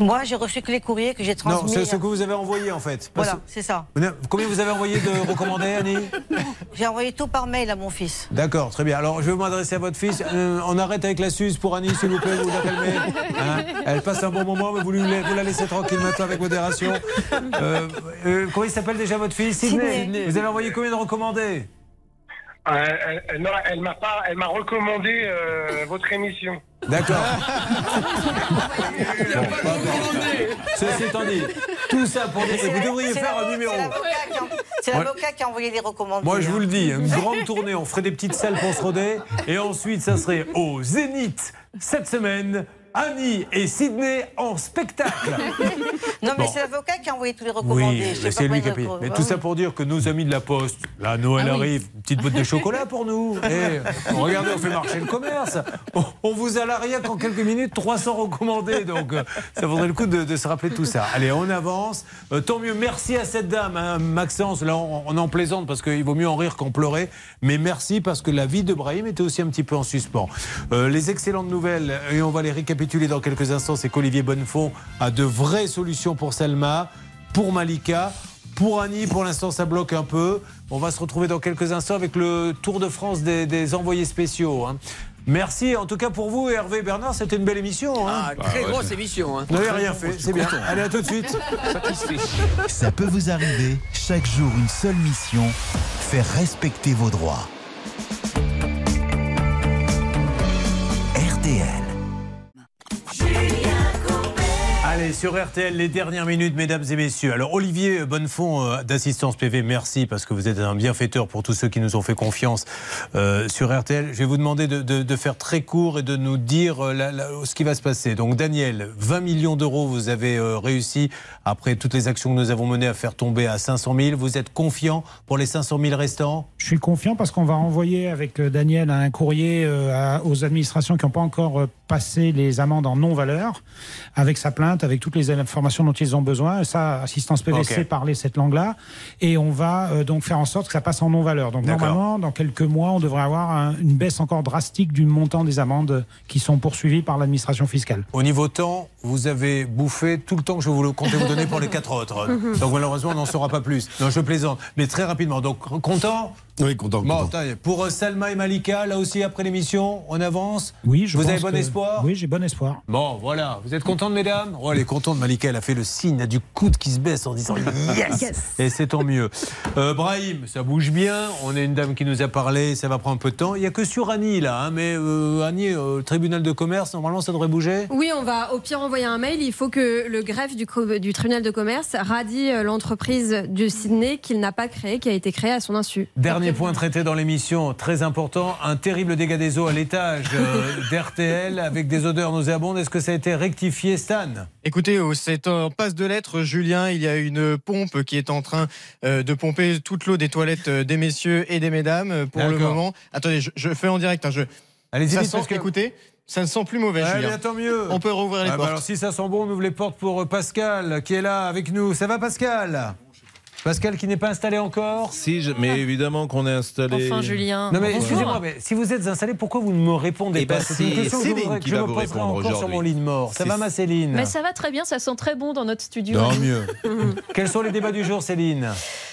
Moi, j'ai reçu que les courriers que j'ai Non, transmis. c'est ce que vous avez envoyé en fait. Parce- Voilà, c'est ça. Combien vous avez envoyé de recommandés, Annie J'ai envoyé tout par mail à mon fils. D'accord, très bien. Alors, je vais m'adresser à votre fils. Euh, on arrête avec la suce pour Annie, s'il vous plaît, vous la calmez. Hein Elle passe un bon moment, mais vous, lui, vous la laissez tranquille maintenant avec modération. Euh, euh, comment il s'appelle déjà votre fils? Sidney. Vous avez envoyé combien de recommandés? Euh, elle- elle- non, elle m'a pas, elle m'a recommandé euh, votre émission. D'accord. Ceci étant dit, tout ça pour dire. Vous devriez faire un numéro. c'est l'avocat qui a- envoyé les recommandations. Moi, je vous le dis, une grande tournée. On ferait des petites salles pour se roder. Et ensuite, ça serait au Zénith cette semaine. Annie et Sydney en spectacle. Non, mais Bon. c'est l'avocat qui a envoyé tous les recommandés. Oui, c'est lui qui a payé. Mais tout ça pour dire que nos amis de la Poste, là, Noël Ah arrive, petite boîte de chocolat pour nous. Et regardez, on fait marcher le commerce. On, on vous a rien qu'en quelques minutes, 300 recommandés. Donc, euh, ça vaudrait le coup de, de se rappeler tout ça. Allez, on avance. Euh, tant mieux, merci à cette dame, hein, Maxence. Là, on, on en plaisante parce qu'il vaut mieux en rire qu'en pleurer. Mais merci parce que la vie de Brahim était aussi un petit peu en suspens. Euh, les excellentes nouvelles, et on va les récapituler dans quelques instants, c'est qu'Olivier Bonnefond a de vraies solutions pour Selma, pour Malika. Pour Annie, pour l'instant, ça bloque un peu. On va se retrouver dans quelques instants avec le Tour de France des, des envoyés spéciaux. hein. Merci en tout cas pour vous, Hervé et Bernard, c'était une belle émission. hein. Ah, très grosse émission. Hein. Vous n'avez rien fait, c'est bien. Allez, à tout de suite. Ça peut vous arriver, chaque jour une seule mission, faire respecter vos droits. RTL. Sur RTL, les dernières minutes, mesdames et messieurs. Alors, Olivier Bonnefond euh, d'Assistance PV, merci parce que vous êtes un bienfaiteur pour tous ceux qui nous ont fait confiance euh, sur RTL. Je vais vous demander de, faire très court et de nous dire euh, ce qui va se passer. Donc, Daniel, 20 millions d'euros, vous avez réussi, après toutes les actions que nous avons menées, à faire tomber à 500 000. Vous êtes confiant pour les 500 000 restants? Je suis confiant parce qu'on va envoyer avec Daniel un courrier aux administrations qui n'ont pas encore passé les amendes en non-valeur, avec sa plainte, avec toutes les informations dont ils ont besoin. Ça, Assistance PV Ok. sait parler cette langue-là. Et on va euh, donc faire en sorte que ça passe en non-valeur. Donc normalement, dans quelques mois, on devrait avoir un- une baisse encore drastique du montant des amendes qui sont poursuivies par l'administration fiscale. Au niveau temps, vous avez bouffé tout le temps que je voulais comptais vous donner pour les quatre autres. Donc malheureusement, on n'en saura pas plus. Non, je plaisante. Mais très rapidement. Donc content Oui, content. Bon, content. pour euh, Salma et Malika, là aussi après l'émission, on avance Oui, je Vous avez bon que- espoir Oui, j'ai bon espoir. Bon, voilà. Vous êtes contente, mesdames Oh, elle est contente, Malika. Elle a fait le signe, elle a du coude qui se baisse en disant yes, Yes. Et c'est tant mieux. Euh, Brahim, ça bouge bien. On a une dame qui nous a parlé. Ça va prendre un peu de temps. Il n'y a que sur Annie, là. hein, mais euh, Annie, euh, le tribunal de commerce, normalement, ça devrait bouger Oui, on va, au pire, on envoyé un mail. Il faut que le greffe du, du tribunal de commerce radie l'entreprise de Sydney qu'il n'a pas créée, qui a été créée à son insu. Dernier point traité dans l'émission, très important, un terrible dégât des eaux à l'étage euh, d'RTL avec des odeurs nauséabondes. Est-ce que ça a été rectifié, Stan? Écoutez, oh, c'est en passe de lettres, Julien. Il y a une pompe qui est en train euh, de pomper toute l'eau des toilettes euh, des messieurs et des mesdames pour le moment. Attendez, je, je fais en direct. hein, je... Allez-y, ça sent, que- écoutez, ça ne sent plus mauvais, Julien. bien, tant mieux. On peut rouvrir les Ah bah portes. alors si ça sent bon, on ouvre les portes pour Pascal qui est là avec nous. Ça va Pascal? Pascal qui n'est pas installé encore Si, je- mais évidemment qu'on est installé. Enfin, Julien. Non mais excusez-moi, mais si vous êtes installé, pourquoi vous ne me répondez Eh pas ben, C'est une question que je Céline que qui je va me vous poserai répondre encore sur mon lit de mort. Ça va ma Céline Mais ça va très bien, ça sent très bon dans notre studio. Tant mieux. Quels sont les débats du jour, Céline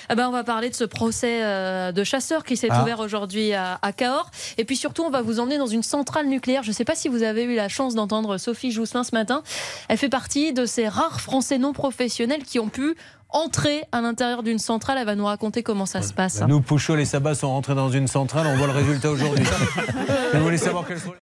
Ah ben, on va parler de ce procès euh, de chasseurs qui s'est Ah. ouvert aujourd'hui à, à Cahors. Et puis surtout, on va vous emmener dans une centrale nucléaire. Je ne sais pas si vous avez eu la chance d'entendre Sophie Jousselin ce matin. Elle fait partie de ces rares Français non professionnels qui ont pu entrer à l'intérieur d'une centrale. Elle va nous raconter comment ça se passe. Nous, Pouchol et Sabat sont rentrés dans une centrale, on voit le résultat aujourd'hui. vous voulez savoir quels sont les-